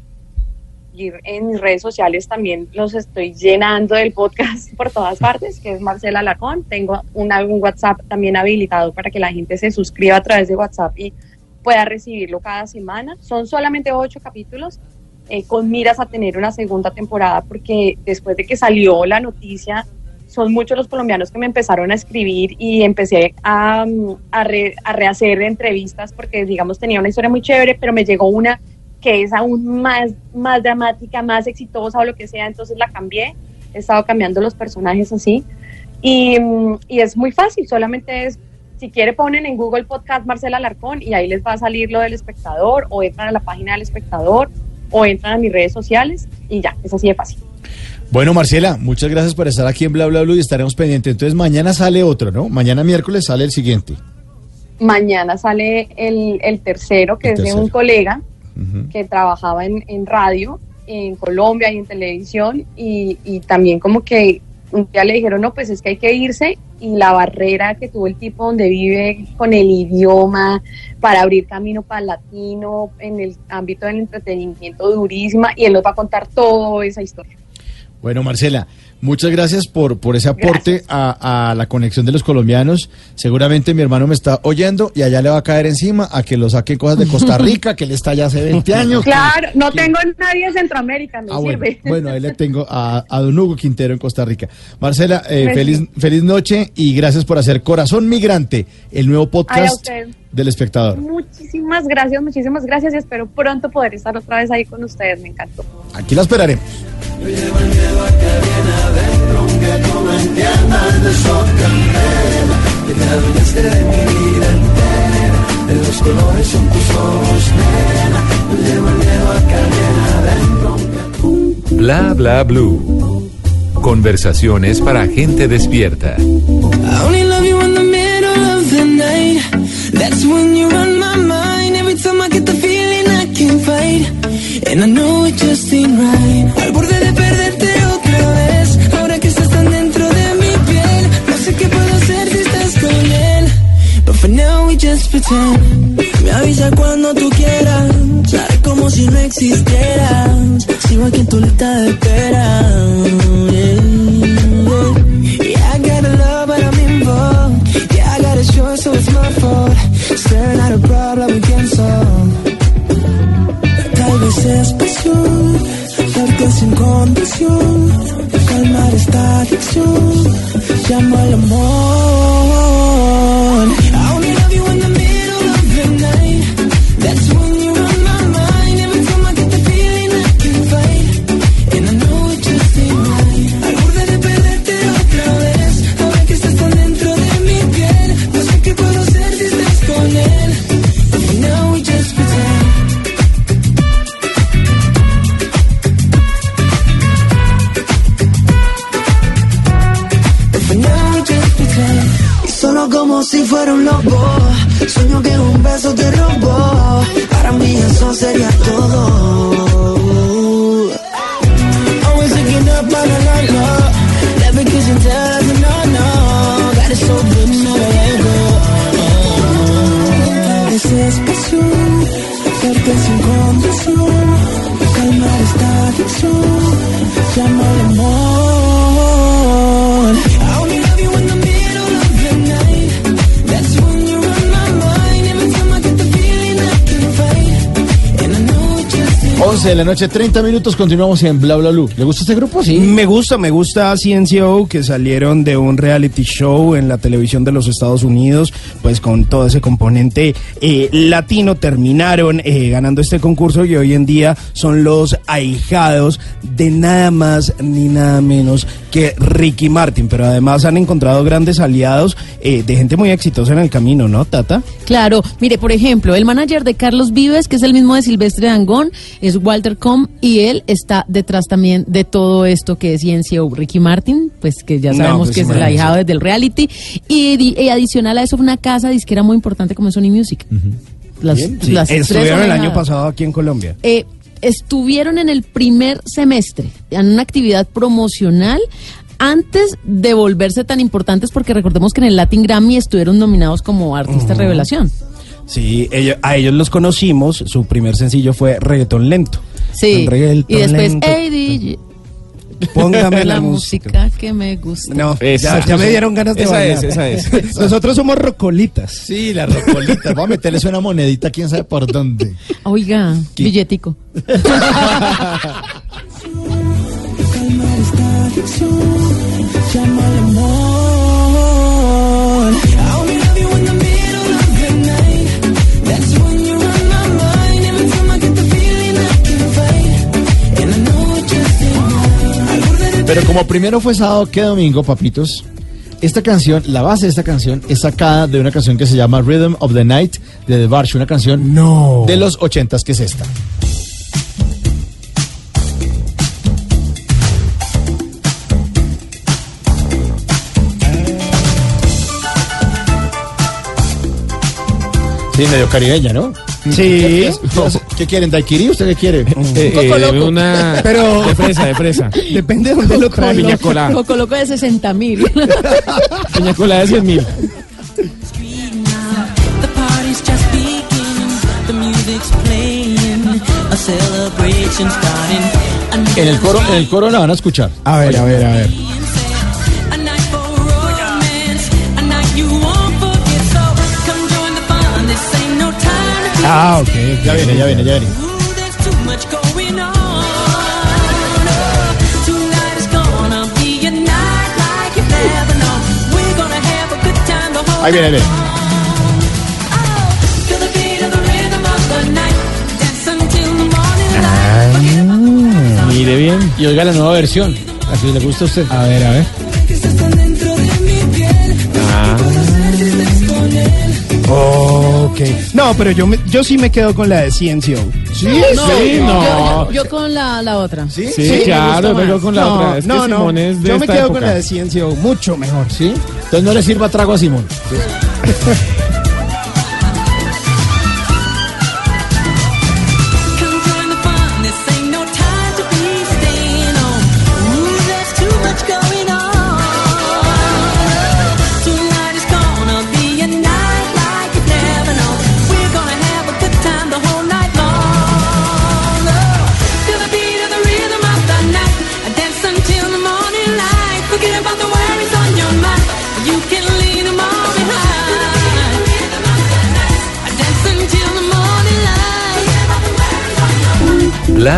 Speaker 12: en mis redes sociales, también los estoy llenando del podcast <laughs> por todas partes, que es Marcela Lacón. Tengo un WhatsApp también habilitado para que la gente se suscriba a través de WhatsApp y pueda recibirlo cada semana. Son solamente ocho capítulos eh, con miras a tener una segunda temporada porque después de que salió la noticia, son muchos los colombianos que me empezaron a escribir y empecé a, mm, a, re- a rehacer entrevistas porque, digamos, tenía una historia muy chévere, pero me llegó una que es aún más, más dramática, más exitosa o lo que sea, entonces la cambié. He estado cambiando los personajes así. Y, mm, y es muy fácil, solamente es, si quiere ponen en Google Podcast Marcela Alarcón y ahí les va a salir lo del espectador o entran a la página del espectador o entran a mis redes sociales y ya, es así de fácil.
Speaker 2: Bueno, Marcela, muchas gracias por estar aquí en Bla Bla Blue y estaremos pendientes. Entonces, mañana sale otro, ¿no? Mañana miércoles sale el siguiente.
Speaker 12: Mañana sale el, el tercero, que
Speaker 2: El
Speaker 12: es de un colega que trabajaba en, en radio en Colombia y en televisión y, y también como que un día le dijeron, no, pues es que hay que irse y la barrera que tuvo el tipo donde vive con el idioma para abrir camino para el latino en el ámbito del entretenimiento durísima y él nos va a contar toda esa historia.
Speaker 2: Bueno, Marcela, muchas gracias por, por ese aporte a, a la conexión de los colombianos. Seguramente mi hermano me está oyendo y allá le va a caer encima a que lo saquen cosas de Costa <laughs> Rica, que él está allá hace 20 años.
Speaker 12: Claro, no
Speaker 2: que-
Speaker 12: tengo nadie de Centroamérica, no
Speaker 2: Ah, bueno,
Speaker 12: sirve.
Speaker 2: bueno, ahí le <laughs> tengo a, a don Hugo Quintero en Costa Rica. Marcela, eh,
Speaker 12: Gracias.
Speaker 2: feliz, feliz noche y gracias por hacer Corazón Migrante, el nuevo podcast del espectador.
Speaker 12: Muchísimas gracias, muchísimas gracias y espero pronto poder estar otra vez ahí con ustedes, me encantó.
Speaker 2: Aquí la esperaremos.
Speaker 6: No entiendas de candela Que te adueñaste de mi vida entera De los colores son tus ojos, nena No llevo el miedo a que viene adentro
Speaker 7: Bla bla blue. Conversaciones para gente despierta.
Speaker 6: I only love you in the middle of the night. That's when you're on my mind. Every time I get the feeling I can't fight. And I know it just ain't right. Al borde de perderte just pretend. Me avisa cuando tú quieras. Sabes como si no existieras. Sigo aquí en tu lista de espera. Yeah, yeah. I got a love, but I'm involved. Yeah, I got a choice, so it's my fault. Staring at a problem we can solve. Tal vez es pasión, darte sin condición. Calmar esta adicción, llama al amor. Como si fuera un lobo. Sueño que un beso te robó. Para mí eso sería todo. Always looking up, la la la la. Never kiss and tell, no no. Got it so good, no let go. Tal vez es pasión, verte sin condición. Calmar esta adicción, O
Speaker 2: 11 de la noche, 30 minutos, continuamos en Bla Bla Blue. ¿Le gusta este grupo? Sí.
Speaker 5: Me gusta, me gusta CNCO que salieron de un reality show en la televisión de los Estados Unidos, pues con todo ese componente eh, latino terminaron eh, ganando este concurso y hoy en día son los ahijados de nada más ni nada menos que Ricky Martin, pero además han encontrado grandes aliados eh, de gente muy exitosa en el camino, ¿no, Tata?
Speaker 4: Claro, mire, por ejemplo, el manager de Carlos Vives, que es el mismo de Silvestre Dangón, es Walter Com y él está detrás también de todo esto que es CNCO. Ricky Martin, pues que ya
Speaker 5: No,
Speaker 4: sabemos
Speaker 5: pues
Speaker 4: que es el ahijado desde el reality. Y, di- y adicional a eso, una casa disquera muy importante como Sony Music. Las,
Speaker 5: Sí,
Speaker 4: las
Speaker 5: estuvieron el año pasado aquí en Colombia.
Speaker 4: Eh, estuvieron en el primer semestre en una actividad promocional antes de volverse tan importantes porque recordemos que en el Latin Grammy estuvieron nominados como artista
Speaker 5: Ujú.
Speaker 4: revelación.
Speaker 5: Sí, ellos- a ellos los conocimos. Su primer sencillo fue Reggaetón Lento.
Speaker 4: Sí.
Speaker 5: Reggaetón
Speaker 4: Y después,
Speaker 5: lento.
Speaker 4: hey DJ,
Speaker 5: Póngame <laughs>
Speaker 4: la,
Speaker 5: la
Speaker 4: música que me gusta.
Speaker 5: No, ya, ya me dieron ganas de
Speaker 3: Esa
Speaker 5: bailar.
Speaker 3: es, esa es.
Speaker 5: Nosotros somos rocolitas.
Speaker 2: Sí, la rocolita. Voy a meterles una monedita, quién sabe por dónde.
Speaker 4: Oiga, billetico. <laughs>
Speaker 2: Pero como primero fue sábado que domingo, papitos, esta canción, la base de esta canción es sacada de una canción que se llama Rhythm of the Night de The Barge, una canción
Speaker 5: no.
Speaker 2: de los ochentas que es esta. Sí, medio caribeña, ¿no?
Speaker 5: Sí.
Speaker 2: ¿Qué, quieren? ¿Daiquiri? ¿Usted qué quiere?
Speaker 3: Eh,
Speaker 4: Coco
Speaker 3: eh,
Speaker 4: Loco.
Speaker 3: una
Speaker 5: Pero-
Speaker 3: de fresa, de fresa. <laughs>
Speaker 5: Depende de dónde lo trae.
Speaker 3: Piña colada.
Speaker 4: Coco Loco de 60 mil. <laughs>
Speaker 3: Piña colada de 100 mil.
Speaker 9: The party's just beginning, the music's playing, a celebration starting. A
Speaker 2: En el coro, en el coro la van a escuchar.
Speaker 5: A ver, a ver, a ver. Ah, ok.
Speaker 2: Ya viene, ya viene, ya viene.
Speaker 9: Oh,
Speaker 2: Ahí viene, ahí viene.
Speaker 9: Morning light.
Speaker 3: Mire bien.
Speaker 2: Y oiga la nueva versión. Así le gusta a usted.
Speaker 5: A ver, a ver. Ok. No, pero yo, me- yo sí me quedo con la de Ciencio.
Speaker 2: Sí,
Speaker 4: No,
Speaker 3: Sí,
Speaker 4: yo-
Speaker 3: no.
Speaker 4: Yo, yo con la, la otra.
Speaker 2: ¿Sí?
Speaker 3: Sí,
Speaker 5: me
Speaker 3: claro, vengo
Speaker 5: más.
Speaker 3: con la
Speaker 5: no,
Speaker 3: otra. Es
Speaker 5: no,
Speaker 3: que
Speaker 5: no.
Speaker 3: Simón es de
Speaker 5: Yo me quedo
Speaker 3: época.
Speaker 5: con la de Ciencio, mucho mejor.
Speaker 2: ¿Sí? Entonces no le sirva trago a Simón.
Speaker 9: Come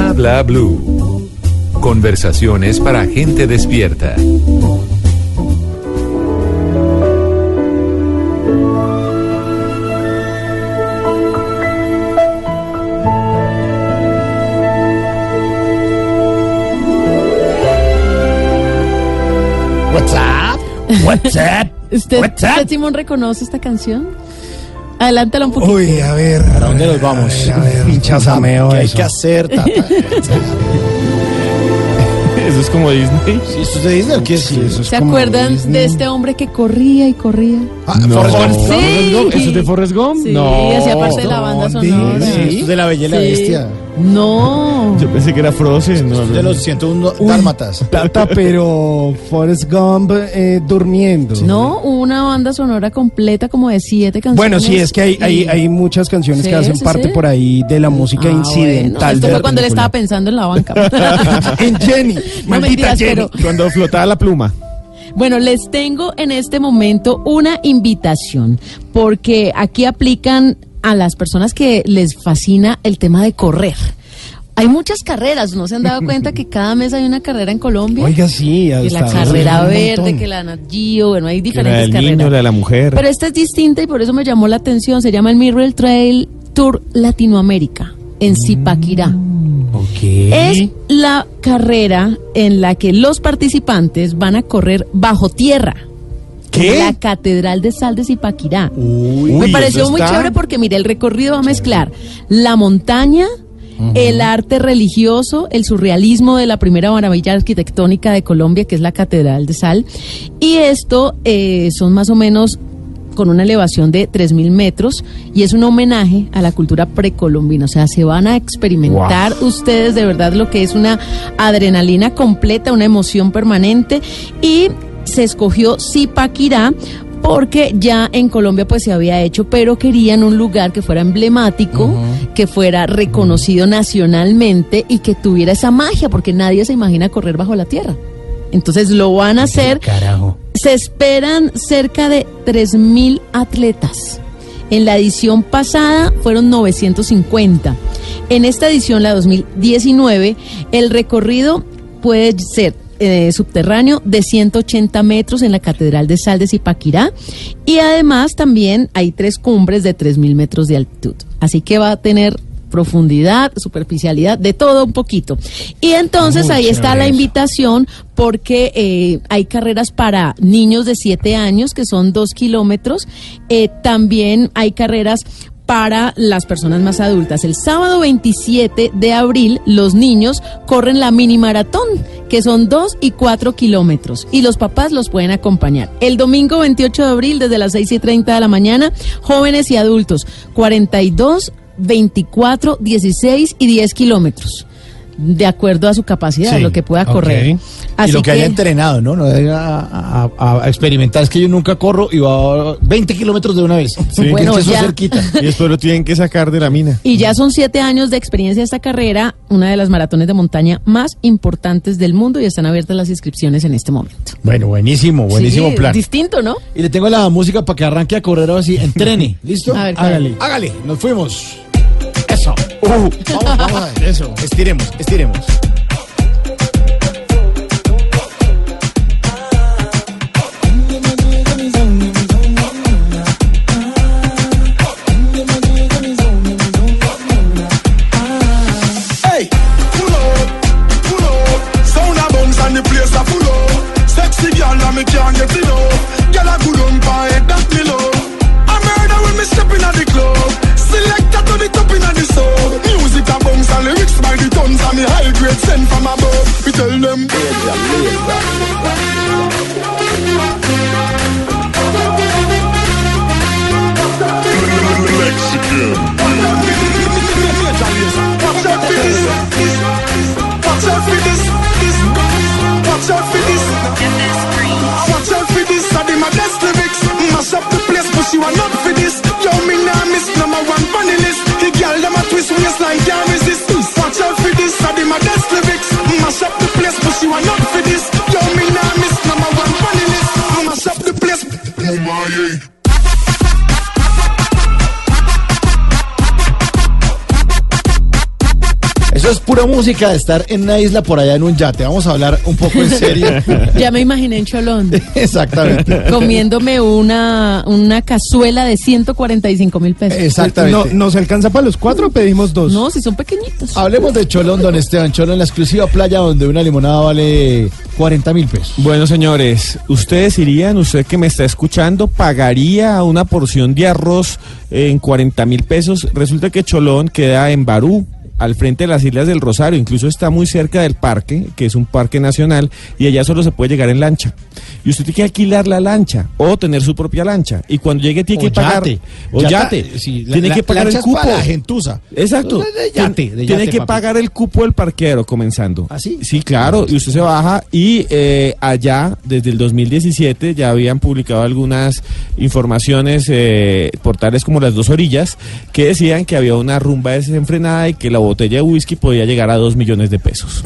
Speaker 7: Bla bla blue. Conversaciones para gente despierta.
Speaker 2: What's up?
Speaker 5: What's up? <laughs>
Speaker 4: ¿Usted,
Speaker 5: What's up?
Speaker 4: usted, Simón, reconoce esta canción? Adelántala un poquito.
Speaker 5: Uy, a ver.
Speaker 2: ¿Para dónde nos vamos?
Speaker 5: A ver, <laughs> pinchasameo
Speaker 2: ¿Qué hay
Speaker 5: eso.
Speaker 2: que hacer, tata? <laughs>
Speaker 3: Eso es como Disney.
Speaker 2: ¿Sí, ¿Esto es de Disney o qué es?
Speaker 5: Sí, eso es
Speaker 4: ¿Se
Speaker 5: como
Speaker 4: acuerdan
Speaker 5: Disney.
Speaker 4: de este hombre que corría y corría?
Speaker 2: Ah,
Speaker 3: No.
Speaker 2: Forrest Gump.
Speaker 4: Sí.
Speaker 3: ¿Eso es de Forrest Gump?
Speaker 4: Sí,
Speaker 3: no.
Speaker 4: hacía parte de la banda sonora.
Speaker 5: Sí.
Speaker 2: Esto es de la Bella y la. Bestia.
Speaker 4: No.
Speaker 3: Yo pensé que era Frozen. No,
Speaker 2: De los 101
Speaker 5: Uy,
Speaker 2: dálmatas.
Speaker 5: Tata, pero Forrest Gump eh, durmiendo.
Speaker 4: No, una banda sonora completa como de siete canciones.
Speaker 5: Bueno, sí, es que hay, hay,
Speaker 4: Y-
Speaker 5: hay muchas canciones
Speaker 4: Sí,
Speaker 5: que hacen
Speaker 4: sí,
Speaker 5: parte
Speaker 4: sí.
Speaker 5: por ahí de la música
Speaker 4: Ah,
Speaker 5: incidental.
Speaker 4: bueno, esto fue cuando él estaba pensando en la banca. <laughs>
Speaker 5: en Jenny.
Speaker 4: No
Speaker 5: maldita
Speaker 4: mentiras,
Speaker 5: Jenny.
Speaker 4: pero
Speaker 3: Cuando flotaba la pluma.
Speaker 4: Bueno, les tengo en este momento una invitación, porque aquí aplican a las personas que les fascina el tema de correr. Hay muchas carreras, ¿no se han dado cuenta que cada mes hay una carrera en Colombia?
Speaker 5: Oiga, sí.
Speaker 4: que la carrera verde, que la Nat Geo, bueno, hay
Speaker 3: la
Speaker 4: diferentes
Speaker 3: del
Speaker 4: carreras.
Speaker 3: niño, la de la mujer.
Speaker 4: Pero esta es distinta y por eso me llamó la atención. Se llama el Mirror Trail Tour Latinoamérica en Zipaquirá.
Speaker 5: Ok.
Speaker 4: Es la carrera en la que los participantes van a correr bajo tierra.
Speaker 5: ¿Qué?
Speaker 4: La Catedral de Sal de Zipaquirá.
Speaker 5: Uy,
Speaker 4: Me pareció muy
Speaker 5: está-
Speaker 4: chévere porque, mire, el recorrido va a mezclar la montaña, el arte religioso, el surrealismo de la primera maravilla arquitectónica de Colombia, que es la Catedral de Sal. Y esto eh, son más o menos con una elevación de 3.000 metros y es un homenaje a la cultura precolombina. O sea, se van a experimentar ustedes de verdad lo que es una adrenalina completa, una emoción permanente y se escogió Zipaquirá porque ya en Colombia pues se había hecho, pero querían un lugar que fuera emblemático, que fuera reconocido nacionalmente y que tuviera esa magia, porque nadie se imagina correr bajo la tierra. Entonces lo van a hacer.
Speaker 5: Carajo.
Speaker 4: Se esperan cerca de 3.000 atletas. En la edición pasada fueron 950. En esta edición, la 2019, el recorrido puede ser eh, subterráneo de 180 metros en la Catedral de Sal de Zipaquirá y además también hay tres cumbres de 3.000 metros de altitud. Así que va a tener profundidad, superficialidad, de todo un poquito. Y entonces ahí está la invitación porque eh, hay carreras para niños de 7 años que son 2 kilómetros. Eh, también hay carreras para las personas más adultas. El sábado 27 de abril, los niños corren la mini maratón, que son 2 y 4 kilómetros, y los papás los pueden acompañar. El domingo 28 de abril, desde las 6 y 30 de la mañana, jóvenes y adultos, 42, 24, 16 y 10 kilómetros. De acuerdo a su capacidad,
Speaker 2: Sí,
Speaker 4: lo que pueda correr.
Speaker 2: y
Speaker 4: Así
Speaker 2: lo que, haya entrenado, ¿no? No debe a, a- a- experimentar. Es que yo nunca corro y va a 20 kilómetros de una vez.
Speaker 3: Sí.
Speaker 4: Bueno,
Speaker 2: Es que
Speaker 4: ya.
Speaker 2: es cerquita. <laughs>
Speaker 3: Y después lo tienen que sacar de la mina.
Speaker 4: Y ya son siete años de experiencia esta carrera, una de las maratones de montaña más importantes del mundo y están abiertas las inscripciones en este momento.
Speaker 2: Bueno, buenísimo, buenísimo
Speaker 4: Sí,
Speaker 2: plan.
Speaker 4: Distinto, ¿no?
Speaker 2: Y le tengo la música para que arranque a correr ahora sí. Entrene. <laughs> ¿Listo?
Speaker 4: A ver.
Speaker 2: Hágale. Hágale. Nos fuimos. Uh, vamos, vamos a ver. Eso. Estiremos, estiremos.
Speaker 6: Tell them. Watch out for this. Watch out for this. Watch out for this. Watch out for this. I for this. Resist. Watch out for this. I did my best. She want not for this. Yo, me nah miss number one funny list. Mash up the place. Oh my yeah.
Speaker 2: Eso es pura música de estar en una isla por allá en un yate. Vamos a hablar un poco en serio. <laughs>
Speaker 4: Ya me imaginé en Cholón. <laughs>
Speaker 2: Exactamente.
Speaker 4: comiéndome una, una cazuela de 145 mil pesos.
Speaker 2: Exactamente.
Speaker 5: No, ¿Nos alcanza para los cuatro o pedimos dos?
Speaker 4: No, si son pequeñitos.
Speaker 2: Hablemos de Cholón, don Esteban Cholón, la exclusiva playa donde una limonada vale 40 mil pesos.
Speaker 3: Bueno, señores, ustedes irían, usted que me está escuchando, pagaría una porción de arroz en 40 mil pesos. Resulta que Cholón queda en Barú, al frente de las Islas del Rosario, incluso está muy cerca del parque, que es un parque nacional, y allá solo se puede llegar en lancha. Y usted tiene que alquilar la lancha o tener su propia lancha. Y cuando llegue tiene
Speaker 2: O
Speaker 3: que pagar.
Speaker 2: yate.
Speaker 3: O yate.
Speaker 2: sí,
Speaker 3: tiene
Speaker 2: la-
Speaker 3: que pagar el cupo.
Speaker 2: para la gentuza.
Speaker 3: Exacto.
Speaker 2: De- yate, de
Speaker 3: tiene que
Speaker 2: papi.
Speaker 3: pagar el cupo del parquero comenzando.
Speaker 2: ¿Ah, sí?
Speaker 3: Sí, claro. Y usted se baja y eh, allá, desde el 2017, ya habían publicado algunas informaciones, eh, portales como Las Dos Orillas, que decían que había una rumba desenfrenada y que la botella de whisky podía llegar a dos millones de pesos.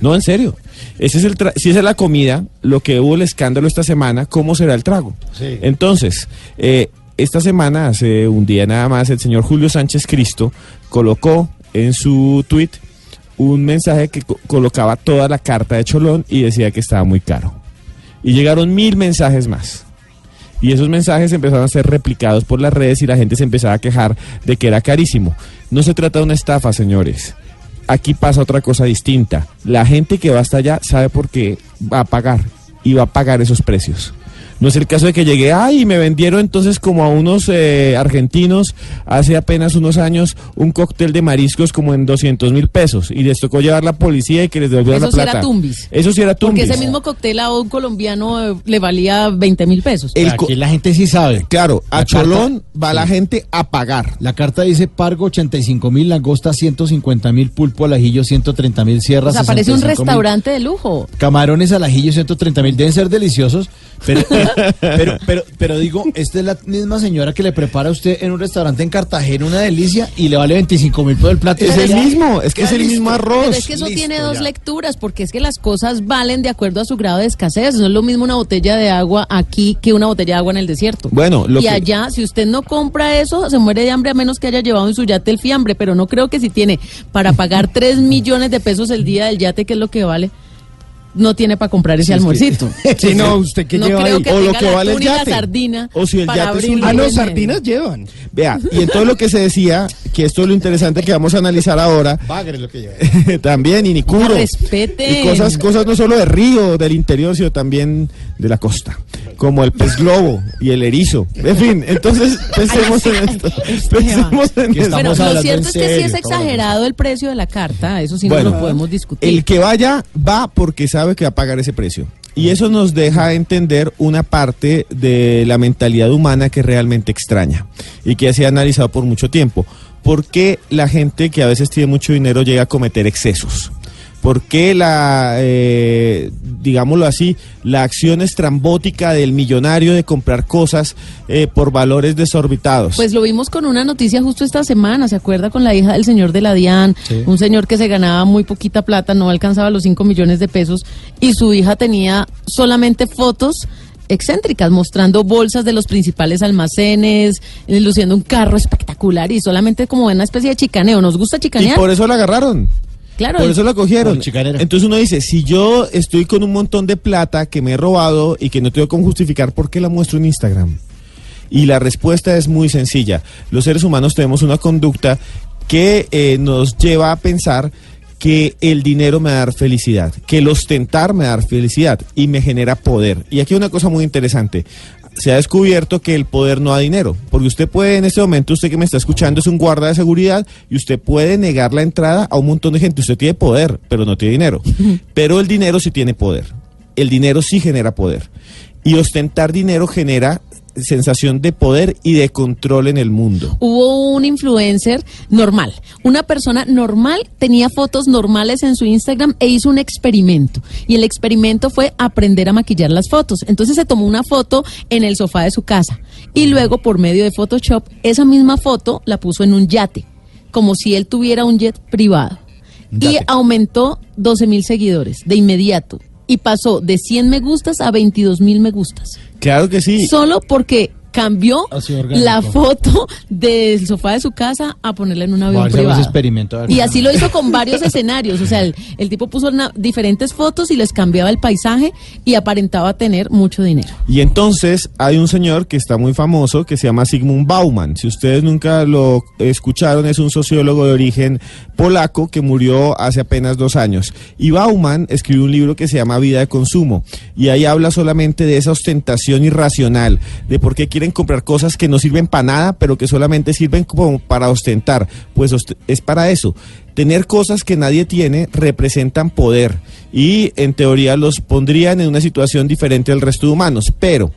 Speaker 3: No, en serio. Ese es el tra- si esa es la comida, lo que hubo el escándalo esta semana, ¿cómo será el trago?
Speaker 2: Sí.
Speaker 3: Entonces, eh, esta semana, hace un día nada más, el señor Julio Sánchez Cristo colocó en su tweet un mensaje que co- colocaba toda la carta de Cholón y decía que estaba muy caro. Y llegaron mil mensajes más. Y esos mensajes empezaron a ser replicados por las redes y la gente se empezaba a quejar de que era carísimo. No se trata de una estafa, señores. Aquí pasa otra cosa distinta. La gente que va hasta allá sabe por qué va a pagar y va a pagar esos precios. No es el caso de que llegué, ay, y me vendieron entonces como a unos eh, argentinos hace apenas unos años un cóctel de mariscos como en 200 mil pesos y les tocó llevar la policía y que les devolvieran
Speaker 4: Eso
Speaker 3: la
Speaker 4: sí
Speaker 3: plata.
Speaker 4: era tumbis.
Speaker 3: Eso sí era
Speaker 4: Porque
Speaker 3: tumbis.
Speaker 4: ese mismo cóctel a un colombiano eh, le valía 20 mil pesos.
Speaker 3: El co-
Speaker 2: Aquí la gente sí sabe.
Speaker 3: Claro, a
Speaker 2: carta-
Speaker 3: Cholón va la
Speaker 2: Sí.
Speaker 3: gente a pagar.
Speaker 2: La carta dice pargo 85 mil, langosta 150 mil, pulpo al ajillo 130 mil,
Speaker 4: O
Speaker 2: sierra
Speaker 4: sea, parece un
Speaker 2: 65.000,
Speaker 4: restaurante de lujo.
Speaker 2: Camarones al ajillo 130 mil, deben ser deliciosos, pero, <laughs> pero, pero, pero digo, esta es la misma señora que le prepara a usted en un restaurante en Cartagena una delicia y le vale 25 mil por el plato.
Speaker 3: Es el mismo, es que es el
Speaker 2: listo.
Speaker 3: mismo arroz.
Speaker 4: Pero es que eso
Speaker 2: Listo,
Speaker 4: tiene dos
Speaker 2: ya.
Speaker 4: lecturas, porque es que las cosas valen de acuerdo a su grado de escasez. No es lo mismo una botella de agua aquí que una botella de agua en el desierto.
Speaker 3: Bueno, lo
Speaker 4: y
Speaker 3: que-
Speaker 4: allá, si usted no compra eso, se muere de hambre a menos que haya llevado en su yate el fiambre. Pero no creo que si tiene para pagar 3 millones de pesos el día del yate, que es lo que vale. No tiene para comprar ese
Speaker 5: Sí, es que-
Speaker 4: almuercito. <laughs>
Speaker 5: Sí, no, usted que
Speaker 4: no
Speaker 5: lleva ahí.
Speaker 4: que
Speaker 3: O lo que
Speaker 4: la
Speaker 3: vale el yate.
Speaker 4: sardina
Speaker 3: O si el yate es un-
Speaker 5: Ah, no, sardinas llevan.
Speaker 3: Vea, y en todo lo que se decía, que esto es lo interesante que vamos a analizar ahora,
Speaker 2: Bagre lo que lleva. <laughs>
Speaker 3: también, y Nicuro.
Speaker 4: Respeten.
Speaker 3: Y cosas, cosas no solo de río, del interior, sino también de la costa. Como el pez globo y el erizo. En fin, entonces <laughs> <laughs> pensemos en esto. Pensemos en esto.
Speaker 4: Bueno, lo cierto es que sí es exagerado el precio de la carta, eso sí
Speaker 3: Bueno,
Speaker 4: no lo podemos discutir.
Speaker 3: El que vaya va porque sabe que va a pagar ese precio. Y eso nos deja entender una parte de la mentalidad humana que es realmente extraña y que se ha analizado por mucho tiempo. ¿Por qué la gente que a veces tiene mucho dinero llega a cometer excesos? ¿Por qué la, eh, digámoslo así, la acción estrambótica del millonario de comprar cosas eh, por valores desorbitados?
Speaker 4: Pues lo vimos con una noticia justo esta semana, ¿se acuerda? Con la hija del señor de la DIAN,
Speaker 3: Sí.
Speaker 4: un señor que se ganaba muy poquita plata, no alcanzaba los 5 millones de pesos y su hija tenía solamente fotos excéntricas, mostrando bolsas de los principales almacenes, eh, luciendo un carro espectacular y solamente como una especie de chicaneo. ¿Nos gusta
Speaker 3: y
Speaker 4: chicanear?
Speaker 3: por eso la agarraron.
Speaker 4: Claro.
Speaker 3: Por eso la cogieron. Entonces uno dice, si yo estoy con un montón de plata que me he robado y que no tengo cómo justificar, ¿por qué la muestro en Instagram? Y la respuesta es muy sencilla. Los seres humanos tenemos una conducta que eh, nos lleva a pensar que el dinero me va a dar felicidad, que el ostentar me va a dar felicidad y me genera poder. Y aquí hay una cosa muy interesante. Se ha descubierto que el poder no da dinero, porque usted puede en este momento, usted que me está escuchando es un guarda de seguridad y usted puede negar la entrada a un montón de gente. Usted tiene poder, pero no tiene dinero. <laughs> Pero el dinero sí tiene poder. El dinero sí genera poder. Y ostentar dinero genera sensación de poder y de control en el mundo.
Speaker 4: Hubo un influencer normal, una persona normal tenía fotos normales en su Instagram e hizo un experimento. Y el experimento fue aprender a maquillar las fotos. Entonces se tomó una foto en el sofá de su casa y luego por medio de Photoshop esa misma foto la puso en un yate, como si él tuviera un jet privado. Y aumentó 12 mil seguidores de inmediato. Y pasó de 100 me gustas a 22 mil me gustas.
Speaker 3: Claro que sí.
Speaker 4: Solo porque cambió la foto del sofá de su casa a ponerla en un avión
Speaker 2: hacer
Speaker 4: privado.
Speaker 2: ver.
Speaker 4: Y así lo hizo con varios escenarios. O sea, el, el tipo puso una- diferentes fotos y les cambiaba el paisaje y aparentaba tener mucho dinero.
Speaker 3: Y entonces hay un señor que está muy famoso que se llama Sigmund Bauman. Si ustedes nunca lo escucharon, es un sociólogo de origen polaco que murió hace apenas dos años. Y Bauman escribió un libro que se llama Vida de Consumo. Y ahí habla solamente de esa ostentación irracional, de por qué quieren comprar cosas que no sirven para nada, pero que solamente sirven como para ostentar. Pues es para eso. Tener cosas que nadie tiene representan poder y en teoría los pondrían en una situación diferente al resto de humanos. Pero,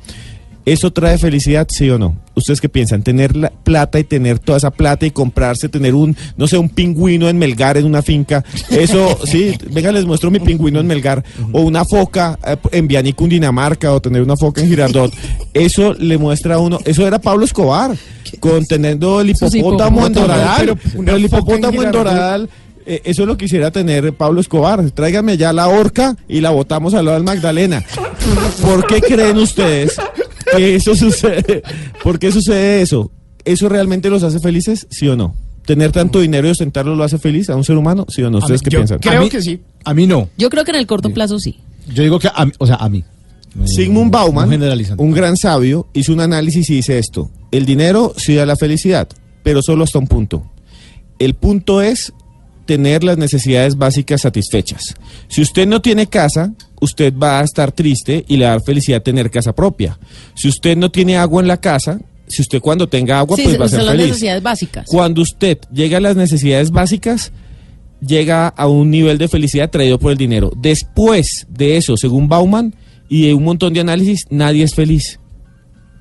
Speaker 3: ¿eso trae felicidad, sí o no? ¿Ustedes qué piensan? Tener la plata y tener toda esa plata y comprarse, tener un, no sé, un pingüino en Melgar en una finca. Eso, <laughs> sí, venga, les muestro mi pingüino en Melgar. O una foca eh, en Vianney, Cundinamarca, o tener una foca en Girardot. Eso le muestra a uno, eso era Pablo Escobar, con teniendo el hipopótamo en. Doradal.
Speaker 5: Pero una
Speaker 3: Pero el hipopótamo en. Doradal. eh, eso es lo que quisiera tener Pablo Escobar. Tráigame ya la horca y la botamos al lado del Magdalena. ¿Por qué creen ustedes que eso sucede? ¿Por qué sucede eso? ¿Eso realmente los hace felices? ¿Sí o no? ¿Tener tanto dinero y ostentarlo lo hace feliz a un ser humano? ¿Sí o no? ¿Ustedes qué
Speaker 2: Yo
Speaker 3: piensan?
Speaker 5: Creo
Speaker 2: mí-
Speaker 5: que sí.
Speaker 2: A mí no.
Speaker 4: Yo creo que en el corto plazo sí.
Speaker 2: Yo digo que, a mí- o sea, a mí.
Speaker 3: Sigmund Bauman,
Speaker 2: generalizando.
Speaker 3: un gran sabio, hizo un análisis y dice esto. El dinero sí da la felicidad, pero solo hasta un punto. El punto es tener las necesidades básicas satisfechas. Si usted no tiene casa, usted va a estar triste y le va a dar felicidad tener casa propia. Si usted no tiene agua en la casa, si usted cuando tenga agua,
Speaker 4: Sí,
Speaker 3: pues va a
Speaker 4: son
Speaker 3: ser
Speaker 4: las
Speaker 3: feliz.
Speaker 4: necesidades básicas.
Speaker 3: Cuando usted llega a las necesidades básicas, llega a un nivel de felicidad traído por el dinero. Después de eso, según Bauman y de un montón de análisis, nadie es feliz.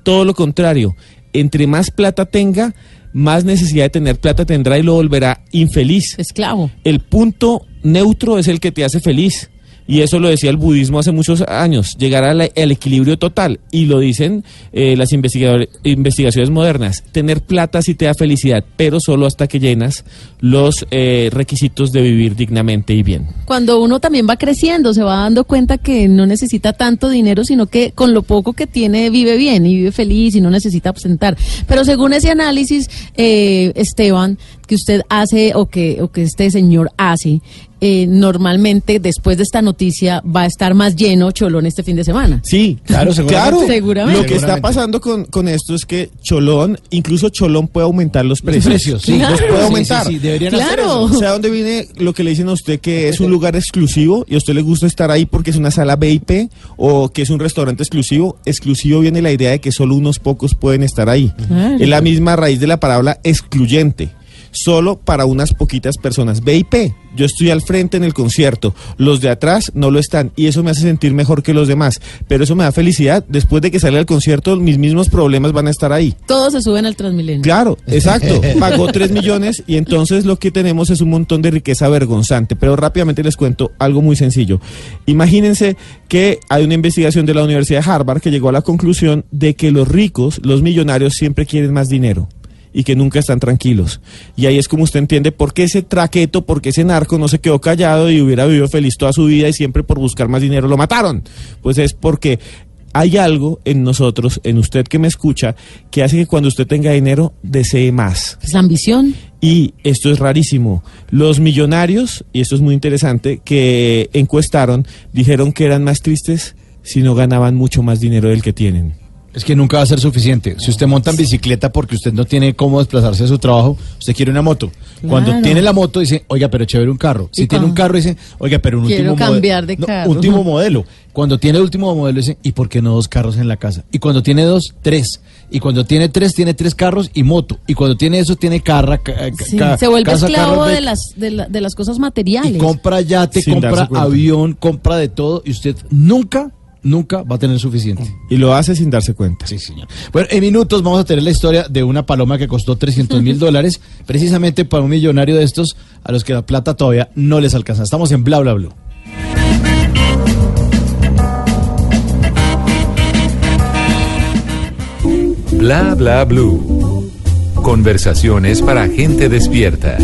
Speaker 3: Todo lo contrario, entre más plata tenga, más necesidad de tener plata tendrá y lo volverá infeliz.
Speaker 4: Esclavo.
Speaker 3: El punto neutro es el que te hace feliz. Y eso lo decía el budismo hace muchos años, llegar al, equilibrio total. Y lo dicen eh, las investigaciones modernas. Tener plata sí te da felicidad, pero solo hasta que llenas los eh, requisitos de vivir dignamente y bien.
Speaker 4: Cuando uno también va creciendo, se va dando cuenta que no necesita tanto dinero, sino que con lo poco que tiene vive bien y vive feliz y no necesita absentar. Pero según ese análisis, eh, Esteban, que usted hace o que, o que este señor hace, eh, normalmente después de esta noticia va a estar más lleno Cholón este fin de semana.
Speaker 3: Sí,
Speaker 5: Claro, <laughs>
Speaker 3: claro.
Speaker 4: Seguramente.
Speaker 3: Lo que está pasando con, con esto es que Cholón, incluso Cholón puede aumentar los precios.
Speaker 2: precios, sí.
Speaker 3: Los
Speaker 4: Claro.
Speaker 3: puede
Speaker 2: Sí,
Speaker 3: aumentar.
Speaker 2: sí, sí, deberían hacer
Speaker 4: Claro.
Speaker 3: O sea, ¿dónde viene lo que le dicen a usted que es un lugar exclusivo y a usted le gusta estar ahí porque es una sala VIP o que es un restaurante exclusivo? Exclusivo viene la idea de que solo unos pocos pueden estar ahí.
Speaker 4: Claro.
Speaker 3: Es la misma raíz de la palabra excluyente. Solo para unas poquitas personas. VIP. Yo estoy al frente en el concierto. Los de atrás no lo están. Y eso me hace sentir mejor que los demás. Pero eso me da felicidad. Después de que salga el concierto, mis mismos problemas van a estar ahí.
Speaker 4: Todos se suben al Transmilenio.
Speaker 3: Claro, <laughs> exacto. Pagó 3 millones y entonces lo que tenemos es un montón de riqueza vergonzante. Pero rápidamente les cuento algo muy sencillo. Imagínense que hay una investigación de la Universidad de Harvard que llegó a la conclusión de que los ricos, los millonarios, siempre quieren más dinero y que nunca están tranquilos. Y ahí es como usted entiende por qué ese traqueto, por qué ese narco no se quedó callado y hubiera vivido feliz toda su vida y siempre por buscar más dinero lo mataron. Pues es porque hay algo en nosotros, en usted que me escucha, que hace que cuando usted tenga dinero desee más.
Speaker 4: Es la ambición.
Speaker 3: Y esto es rarísimo. Los millonarios, y esto es muy interesante, que encuestaron, dijeron que eran más tristes si no ganaban mucho más dinero del que tienen.
Speaker 2: Es que nunca va a ser suficiente. Si usted monta en bicicleta porque usted no tiene cómo desplazarse a su trabajo, usted quiere una moto. Cuando
Speaker 4: Claro.
Speaker 2: tiene la moto dice, oiga, pero chévere un carro. Si
Speaker 4: Y
Speaker 2: tiene un
Speaker 4: cuando-
Speaker 2: carro dice, oiga, pero un
Speaker 4: Quiero
Speaker 2: último
Speaker 4: cambiar de
Speaker 2: modelo.
Speaker 4: carro.
Speaker 2: último <laughs> modelo. Cuando tiene el último modelo dice, ¿y por qué no dos carros en la casa? Y cuando tiene dos, tres. Y cuando tiene tres, tiene tres carros y moto. Y cuando tiene eso, tiene carra, ca-
Speaker 4: Sí,
Speaker 2: ca-
Speaker 4: se vuelve
Speaker 2: casa,
Speaker 4: esclavo
Speaker 2: carro,
Speaker 4: de las, de, la- de las cosas materiales.
Speaker 2: y compra yate,
Speaker 3: Sin
Speaker 2: compra
Speaker 3: cuenta.
Speaker 2: avión, compra de todo. Y usted nunca, nunca va a tener suficiente.
Speaker 3: Y lo hace sin darse cuenta.
Speaker 2: Sí, señor. Bueno, en minutos vamos a tener la historia de una paloma que costó 300 mil dólares, <laughs> precisamente para un millonario de estos a los que la plata todavía no les alcanza. Estamos en Bla Bla Blue.
Speaker 7: Bla bla blue. Conversaciones para gente despierta.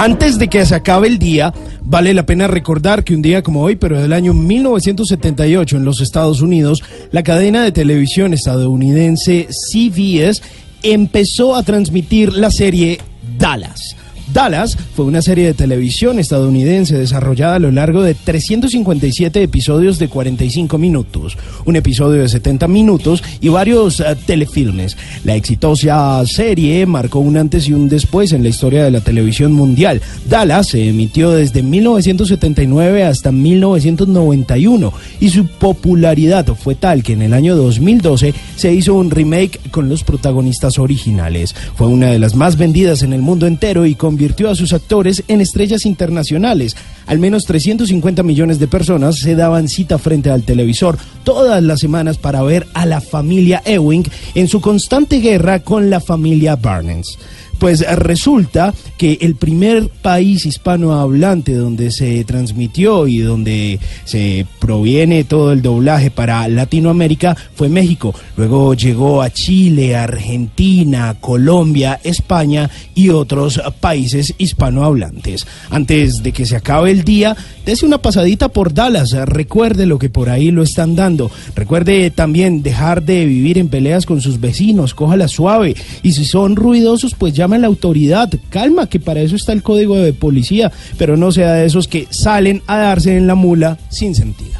Speaker 5: Antes de que se acabe el día, vale la pena recordar que un día como hoy, pero del año 1978 en los Estados Unidos, la cadena de televisión estadounidense CBS empezó a transmitir la serie Dallas. Dallas fue una serie de televisión estadounidense desarrollada a lo largo de 357 episodios de 45 minutos, un episodio de 70 minutos y varios eh, telefilmes. La exitosa serie marcó un antes y un después en la historia de la televisión mundial. Dallas se emitió desde 1979 hasta 1991 y su popularidad fue tal que en el año 2012 se hizo un remake con los protagonistas originales. Fue una de las más vendidas en el mundo entero y convirtió a sus actores en estrellas internacionales. Al menos 350 millones de personas se daban cita frente al televisor todas las semanas para ver a la familia Ewing en su constante guerra con la familia Barnes. Pues resulta que el primer país hispanohablante donde se transmitió y donde se proviene todo el doblaje para Latinoamérica fue México. Luego llegó a Chile, Argentina, Colombia, España y otros países hispanohablantes. Antes de que se acabe el día, dese una pasadita por Dallas. Recuerde lo que por ahí lo están dando. Recuerde también dejar de vivir en peleas con sus vecinos. Cójala suave. Y si son ruidosos, pues llame a la autoridad. Calma, que para eso está el código de policía. Pero no sea de esos que salen a darse en la mula sin sentido.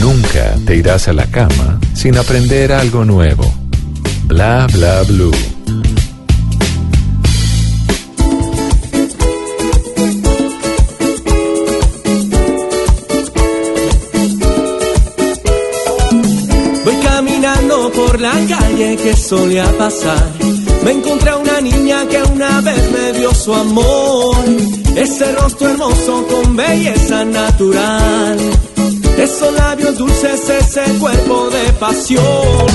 Speaker 7: Nunca te irás a la cama sin aprender algo nuevo. Bla bla blue.
Speaker 6: Por la calle que solía pasar. Me encontré a una niña que una vez me dio su amor. Ese rostro hermoso con belleza natural. Esos labios dulces, ese cuerpo de pasión.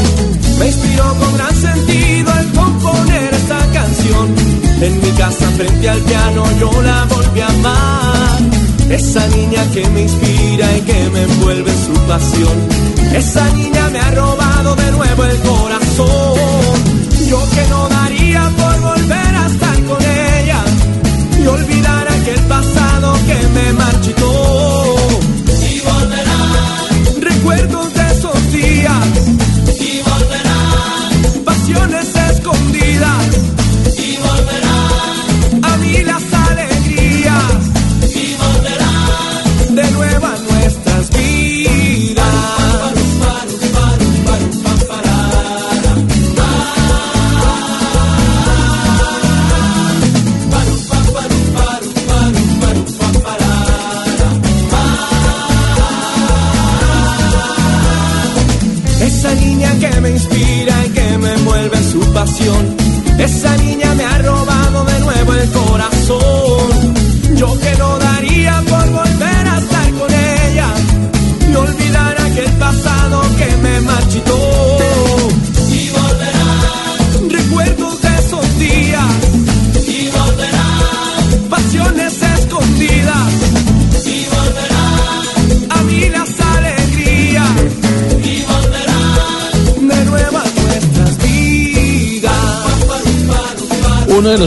Speaker 6: Me inspiró con gran sentido al componer esta canción. En mi casa frente al piano yo la volví a amar. Esa niña que me inspira y que me envuelve en su pasión. Esa niña me ha robado de nuevo el corazón. Yo que no daría por volver
Speaker 2: a
Speaker 6: estar con ella y olvidar aquel pasado que me marchitó. Y volverá.
Speaker 13: Recuerdos
Speaker 2: de esos días.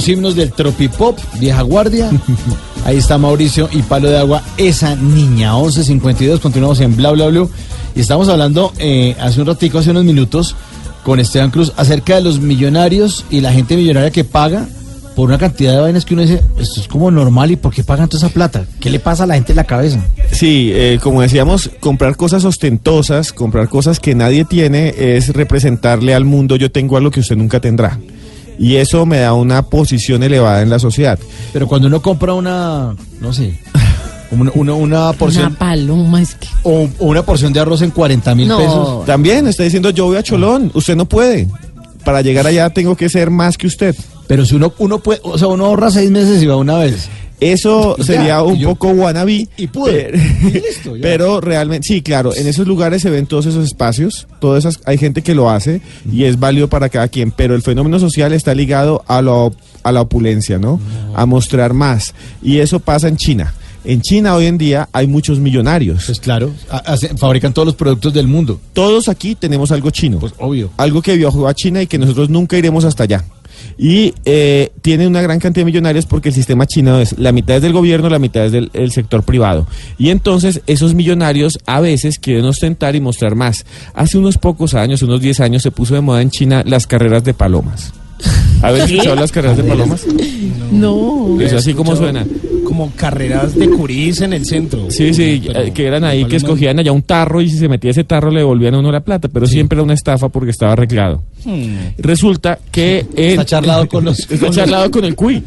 Speaker 2: Los himnos del tropipop, vieja guardia. <laughs> Ahí está Mauricio y Palo de Agua, esa niña. 11.52, continuamos en Bla Bla Blue. Y estamos hablando eh, hace un ratico, hace unos minutos, con Esteban Cruz acerca de los millonarios y la gente millonaria que paga por una cantidad de vainas que uno dice, esto es como normal y ¿por qué pagan toda esa plata? ¿Qué le pasa a la gente en la cabeza?
Speaker 3: Sí, eh, como decíamos, comprar cosas ostentosas, comprar cosas que nadie tiene, es representarle al mundo yo tengo algo que usted nunca tendrá. Y eso me da una posición elevada en la sociedad.
Speaker 2: Pero cuando uno compra una, no sé, una, una, una porción...
Speaker 4: Una paloma, es que...
Speaker 2: O, o una porción de arroz en 40 mil
Speaker 4: No.
Speaker 2: pesos.
Speaker 3: También está diciendo yo voy a Cholón, usted no puede. Para llegar allá tengo que ser más que usted.
Speaker 2: Pero si uno, uno puede, o sea, uno ahorra seis meses y va una vez.
Speaker 3: Eso
Speaker 2: ya,
Speaker 3: sería un
Speaker 2: yo-
Speaker 3: poco wannabe.
Speaker 2: Y pude.
Speaker 3: Pero,
Speaker 2: Y listo, ya.
Speaker 3: pero realmente, sí, claro, en esos lugares se ven todos esos espacios, todas esas, hay gente que lo hace y es válido para cada quien, pero el fenómeno social está ligado a, lo, a la opulencia, ¿no? A mostrar más. Y eso pasa en China. En China hoy en día hay muchos millonarios.
Speaker 2: Pues claro, ha- hacen- fabrican todos los productos del mundo.
Speaker 3: Todos aquí tenemos algo chino.
Speaker 2: Pues obvio.
Speaker 3: Algo que viajó a China y que nosotros nunca iremos hasta allá. Y eh, tiene una gran cantidad de millonarios porque el sistema chino es la mitad es del gobierno, la mitad es del el sector privado. Y entonces esos millonarios a veces quieren ostentar y mostrar más. Hace unos pocos años, unos 10 años, se puso de moda en China las carreras de palomas. ¿Habéis escuchado las carreras de palomas?
Speaker 4: No.
Speaker 3: Es así como suena.
Speaker 5: Como carreras de curís en el centro.
Speaker 3: Sí, sí,
Speaker 5: Pero-
Speaker 3: eh, que eran ahí, que escogían allá un tarro y si se metía ese tarro le devolvían a uno la plata, pero siempre era una estafa porque estaba arreglado.
Speaker 5: Hmm.
Speaker 3: Resulta que él
Speaker 2: Está charlado con los- <laughs>
Speaker 3: está
Speaker 2: con los-
Speaker 3: charlado con el cuy.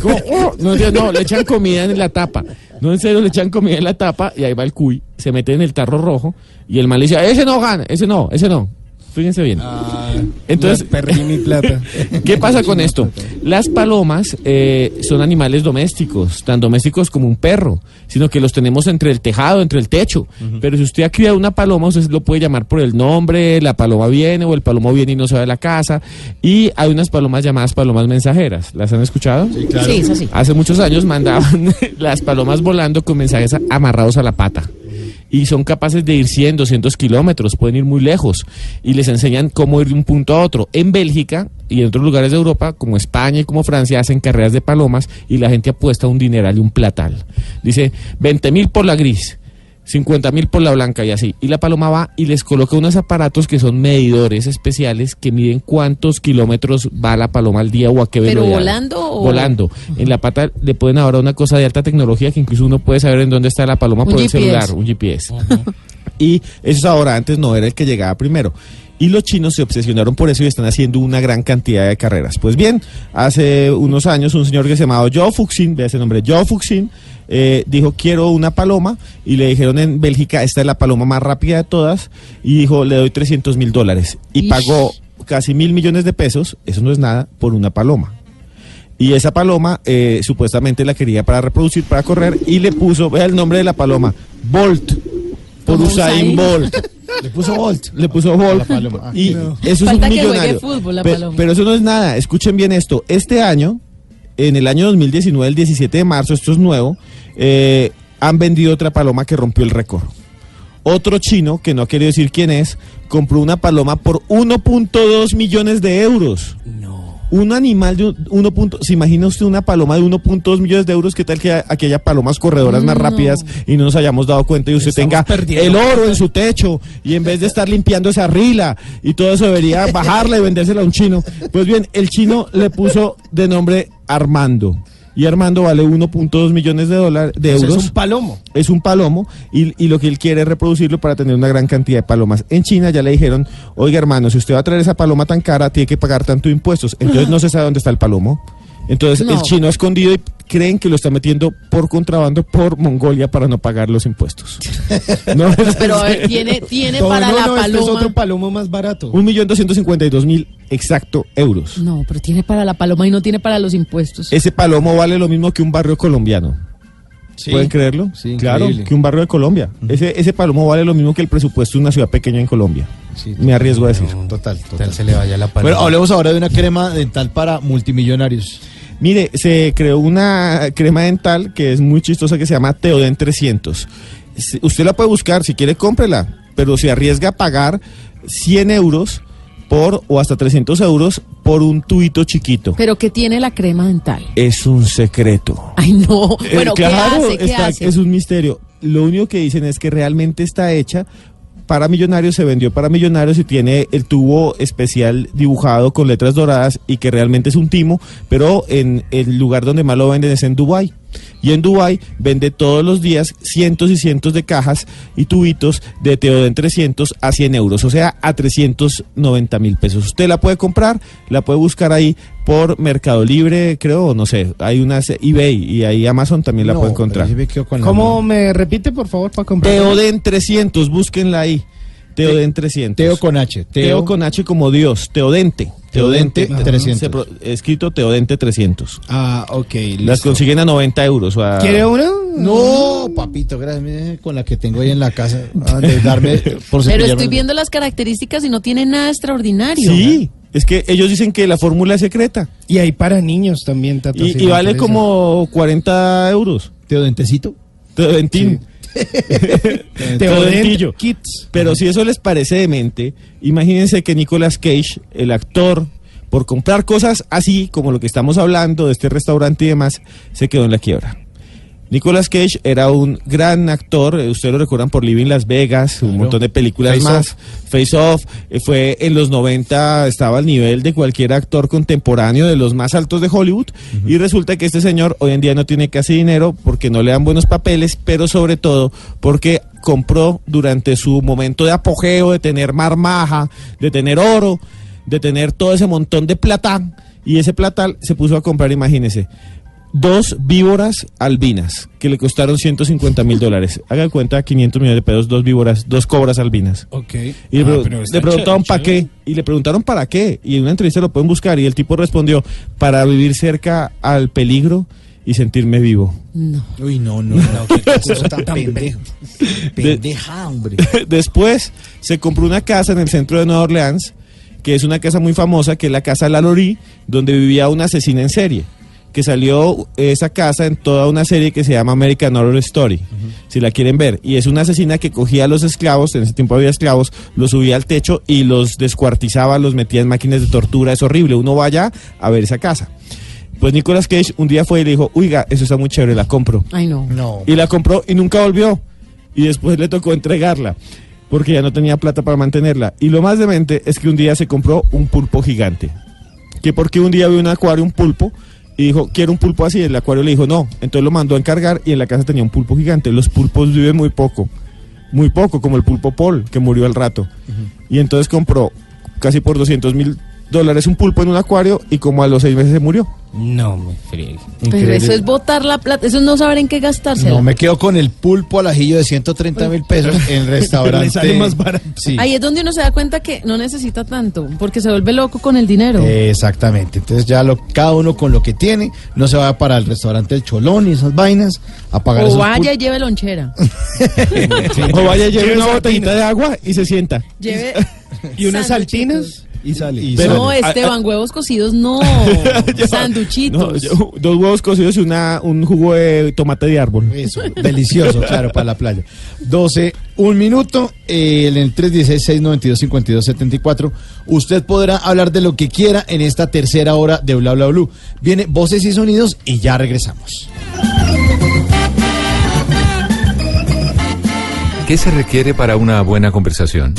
Speaker 3: Como, "Oh", no, no, no, le echan comida en la tapa. No, en serio, le echan comida en la tapa y ahí va el cuy, se mete en el tarro rojo y el mal le dice, ese no gana, ese no, ese no. Fíjense bien. Entonces,
Speaker 5: Ah, perdí mi plata. <laughs>
Speaker 3: ¿Qué pasa con esto? Las palomas eh, son animales domésticos, tan domésticos como un perro, sino que los tenemos entre el tejado, entre el techo. Pero si usted ha criado una paloma, usted lo puede llamar por el nombre, la paloma viene o el palomo viene y no se va de la casa. Y hay unas palomas llamadas palomas mensajeras. ¿Las han escuchado? Sí,
Speaker 4: claro. Sí, eso sí.
Speaker 3: Hace muchos años mandaban <laughs> las palomas volando con mensajes amarrados a la pata y son capaces de ir 100, 200 kilómetros, pueden ir muy lejos y les enseñan cómo ir de un punto a otro. En Bélgica y en otros lugares de Europa, como España y como Francia, hacen carreras de palomas y la gente apuesta un dineral y un platal. Dice 20 mil por la gris. 50 mil por la blanca y así. Y la paloma va y les coloca unos aparatos que son medidores especiales que miden cuántos kilómetros va la paloma al día o a qué
Speaker 4: ¿Pero
Speaker 3: velocidad.
Speaker 4: volando o-
Speaker 3: Volando. En la pata le pueden ahora una cosa de alta tecnología que incluso uno puede saber en dónde está la paloma
Speaker 4: Un
Speaker 3: por el
Speaker 4: GPS.
Speaker 3: celular, un GPS. y eso es ahora, antes no era el que llegaba primero. Y los chinos se obsesionaron por eso y están haciendo una gran cantidad de carreras. Pues bien, hace unos años un señor que se llamaba Joe Fuxin, vea ese nombre, Joe Fuxin, eh, dijo quiero una paloma y le dijeron en Bélgica, esta es la paloma más rápida de todas y dijo le doy 300 mil dólares y
Speaker 4: Ish.
Speaker 3: pagó casi mil millones de pesos, eso no es nada, por una paloma. Y esa paloma eh, supuestamente la quería para reproducir, para correr, y le puso, vea el nombre de la paloma, Bolt, por Usain <laughs>
Speaker 4: Usain.
Speaker 3: Bolt.
Speaker 2: Le puso Volt.
Speaker 3: Le puso Bolt.
Speaker 2: paloma.
Speaker 3: Y
Speaker 2: No.
Speaker 3: eso
Speaker 4: Falta
Speaker 3: es un millonario.
Speaker 4: fútbol
Speaker 3: pero eso no es nada. Escuchen bien esto. Este año, en el año 2019, el 17 de marzo, esto es nuevo, eh, han vendido otra paloma que rompió el récord. Otro chino, que no quiere decir quién es, compró una paloma por 1.2 millones de euros. Un animal de un- 1. punto- ¿Se imagina usted una paloma de 1.2 millones de euros? ¿Qué tal que aquí haya palomas corredoras más
Speaker 4: No.
Speaker 3: rápidas y no nos hayamos dado cuenta y usted
Speaker 5: Estamos
Speaker 3: tenga
Speaker 5: perdiendo.
Speaker 3: el oro en su techo y en vez de estar limpiando esa rila y todo eso debería bajarla y vendérsela a un chino? Pues bien, el chino le puso de nombre Armando. Y Armando vale 1.2 millones de dólares de
Speaker 5: sea,
Speaker 3: euros
Speaker 5: es un palomo.
Speaker 3: es un palomo y, y lo que él quiere es reproducirlo para tener una gran cantidad de palomas. En China ya le dijeron, oiga hermano, si usted va a traer esa paloma tan cara, tiene que pagar tanto impuestos. Entonces no se sabe dónde está el palomo. Entonces
Speaker 4: No.
Speaker 3: el chino ha escondido y creen que lo está metiendo por contrabando por Mongolia para no pagar los impuestos. <laughs> No,
Speaker 4: Pero <laughs> a ver, tiene, tiene
Speaker 5: No,
Speaker 4: para
Speaker 5: no,
Speaker 4: la
Speaker 5: no, este es
Speaker 4: paloma.
Speaker 5: otro palomo más barato.
Speaker 3: un millón doscientos cincuenta y dos mil exacto euros.
Speaker 4: No, pero tiene para la paloma y no tiene para los impuestos.
Speaker 3: Ese palomo vale lo mismo que un barrio colombiano.
Speaker 2: Sí.
Speaker 3: ¿Pueden creerlo?
Speaker 2: Sí,
Speaker 3: claro,
Speaker 2: increíble.
Speaker 3: que un barrio de Colombia. ese, ese palomo vale lo mismo que el presupuesto de una ciudad pequeña en Colombia.
Speaker 2: Sí,
Speaker 3: Me arriesgo a decir.
Speaker 2: Total,
Speaker 10: Tal
Speaker 2: total.
Speaker 10: se le vaya la paloma.
Speaker 2: Bueno, hablemos ahora de una crema dental para multimillonarios.
Speaker 3: Mire, se creó una crema dental que es muy chistosa que se llama Teoden 300. Si- Usted la puede buscar, si quiere cómprela, pero se arriesga a pagar 100 euros por o hasta 300 euros por un tubito chiquito.
Speaker 4: Pero ¿qué tiene la crema dental?
Speaker 3: Es un secreto.
Speaker 4: Ay, no.
Speaker 3: Eh,
Speaker 4: Bueno, ¿qué
Speaker 3: claro,
Speaker 4: hace? ¿Qué
Speaker 3: está-
Speaker 4: hace?
Speaker 3: es un misterio. Lo único que dicen es que realmente está hecha para millonarios, se vendió para millonarios y tiene el tubo especial dibujado con letras doradas y que realmente es un timo, pero en el lugar donde más lo venden es en Dubai. Y en Dubai vende todos los días cientos y cientos de cajas y tubitos de Teoden 300 a 100 euros, o sea, a 390 mil pesos. Usted la puede comprar, la puede buscar ahí por Mercado Libre, creo, o no sé, hay unas eBay y ahí Amazon también la
Speaker 2: No,
Speaker 3: puede encontrar.
Speaker 2: sí me
Speaker 5: ¿Cómo me repite, por favor, para comprar?
Speaker 3: Teoden 300, búsquenla ahí. Teoden 300.
Speaker 2: Teo con H.
Speaker 3: Teo, con H como Dios, Teodente. Teodente
Speaker 2: Teodente 300.
Speaker 3: se pro- escrito Teodente 300.
Speaker 2: Ah, ok.
Speaker 3: Las consiguen a 90 euros. a-
Speaker 5: ¿Quiere una?
Speaker 2: No, papito, gracias. Con la que tengo ahí en la casa. ah, de <laughs> darme por
Speaker 4: Pero estoy viendo las características y no tiene nada extraordinario.
Speaker 3: Sí, es que ellos dicen que la fórmula es secreta.
Speaker 5: Y hay para niños también, Tata.
Speaker 3: Y,
Speaker 5: si
Speaker 3: y
Speaker 5: le
Speaker 3: vale
Speaker 5: interesa.
Speaker 3: como 40 euros.
Speaker 2: Teodentecito.
Speaker 3: Teodentín. <laughs> Teodentillo.
Speaker 5: Kids.
Speaker 3: Pero si eso les parece demente, imagínense que Nicolas Cage, el actor, por comprar cosas así como lo que estamos hablando de este restaurante y demás, se quedó en la quiebra. Nicolas Cage era un gran actor, eh, ustedes lo recuerdan por Living Las Vegas, un montón de películas
Speaker 2: Face
Speaker 3: más. Face Off, eh, fue en los 90, estaba al nivel de cualquier actor contemporáneo de los más altos de Hollywood. Y resulta que este señor hoy en día no tiene casi dinero porque no le dan buenos papeles, pero sobre todo porque compró durante su momento de apogeo, de tener marmaja, de tener oro, de tener todo ese montón de plata. Y ese platal se puso a comprar, imagínese, dos víboras albinas que le costaron 150 mil dólares. Haga cuenta, 500 millones de pesos, dos víboras, dos cobras albinas.
Speaker 5: Ok.
Speaker 3: Y le,
Speaker 5: Ah,
Speaker 3: le preguntaron para qué. Y le preguntaron para qué. Y en una entrevista lo pueden buscar. Y el tipo respondió, para vivir cerca al peligro y sentirme vivo.
Speaker 4: No.
Speaker 2: Uy, no, no, no. <laughs> Qué cosa tan pendeja. Pendeja, hombre. <laughs>
Speaker 3: Después se compró una casa en el centro de Nueva Orleans, que es una casa muy famosa, que es la casa Lalaurie, donde vivía una asesina en serie. Que salió esa casa en toda una serie que se llama American Horror Story, si la quieren ver. Y es una asesina que cogía a los esclavos, en ese tiempo había esclavos, los subía al techo y los descuartizaba, los metía en máquinas de tortura. Es horrible. Uno vaya a ver esa casa. Pues Nicolas Cage un día fue y le dijo, oiga, eso está muy chévere, la compro.
Speaker 4: Ay, no.
Speaker 2: No.
Speaker 3: Y la compró y nunca volvió. Y después le tocó entregarla, porque ya no tenía plata para mantenerla. Y lo más demente es que un día se compró un pulpo gigante. Que porque un día vio un acuario, un pulpo, y dijo, quiero un pulpo así. El acuario le dijo, no. Entonces lo mandó a encargar y en la casa tenía un pulpo gigante. Los pulpos viven muy poco. Muy poco, como el pulpo Paul, que murió al rato. Y entonces compró casi por 200 mil dólares un pulpo en un acuario y como a los seis meses se murió.
Speaker 5: No me friegue.
Speaker 4: Pero eso es botar la plata, eso es no saber en qué gastársela.
Speaker 2: No, me quedo con el pulpo al ajillo de 130 mil pesos en el restaurante. <laughs>
Speaker 5: Le sale más barato.
Speaker 2: Sí.
Speaker 4: Ahí es donde uno se da cuenta que no necesita tanto, porque se vuelve loco con el dinero.
Speaker 2: Exactamente. Entonces ya lo, cada uno con lo que tiene, no se va para el restaurante El Cholón y esas vainas a pagar
Speaker 4: o
Speaker 2: esos
Speaker 4: vaya y lleve lonchera. <laughs>
Speaker 3: O vaya, lleve
Speaker 5: Lleve
Speaker 3: una botellita de agua y se sienta.
Speaker 4: Lleve <laughs>
Speaker 5: Y unas saltinas y sale.
Speaker 2: Y
Speaker 3: Pero-
Speaker 4: no,
Speaker 3: Ah,
Speaker 4: Esteban, huevos cocidos no. <laughs> <laughs> Sanduchitos.
Speaker 3: dos huevos cocidos y una, un jugo de tomate de árbol.
Speaker 2: Eso, delicioso, claro, para la playa. 12, un minuto, eh, en el 316-692-5274. Usted podrá hablar de lo que quiera en esta tercera hora de Bla Bla Blue. Viene voces y sonidos y ya regresamos.
Speaker 7: ¿Qué se requiere para una buena conversación?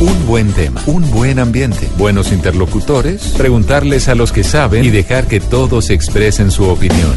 Speaker 7: Un buen tema, un buen ambiente, buenos interlocutores, preguntarles a los que saben y dejar que todos expresen su opinión.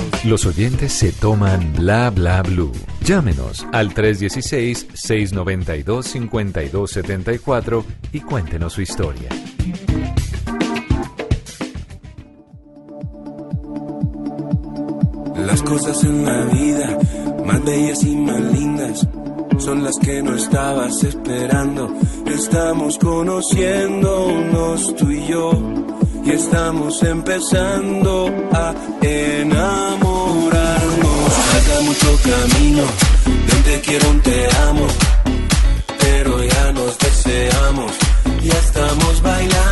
Speaker 7: Los oyentes se toman Bla Bla Blue. Llámenos al 316-692-5274 y cuéntenos su historia.
Speaker 6: Las cosas en la vida, más bellas y más lindas, son las que no estabas esperando. Estamos conociéndonos tú y yo, y estamos empezando a enamorarnos. Mucho camino, de un te quiero, un te amo, pero ya nos deseamos, ya estamos bailando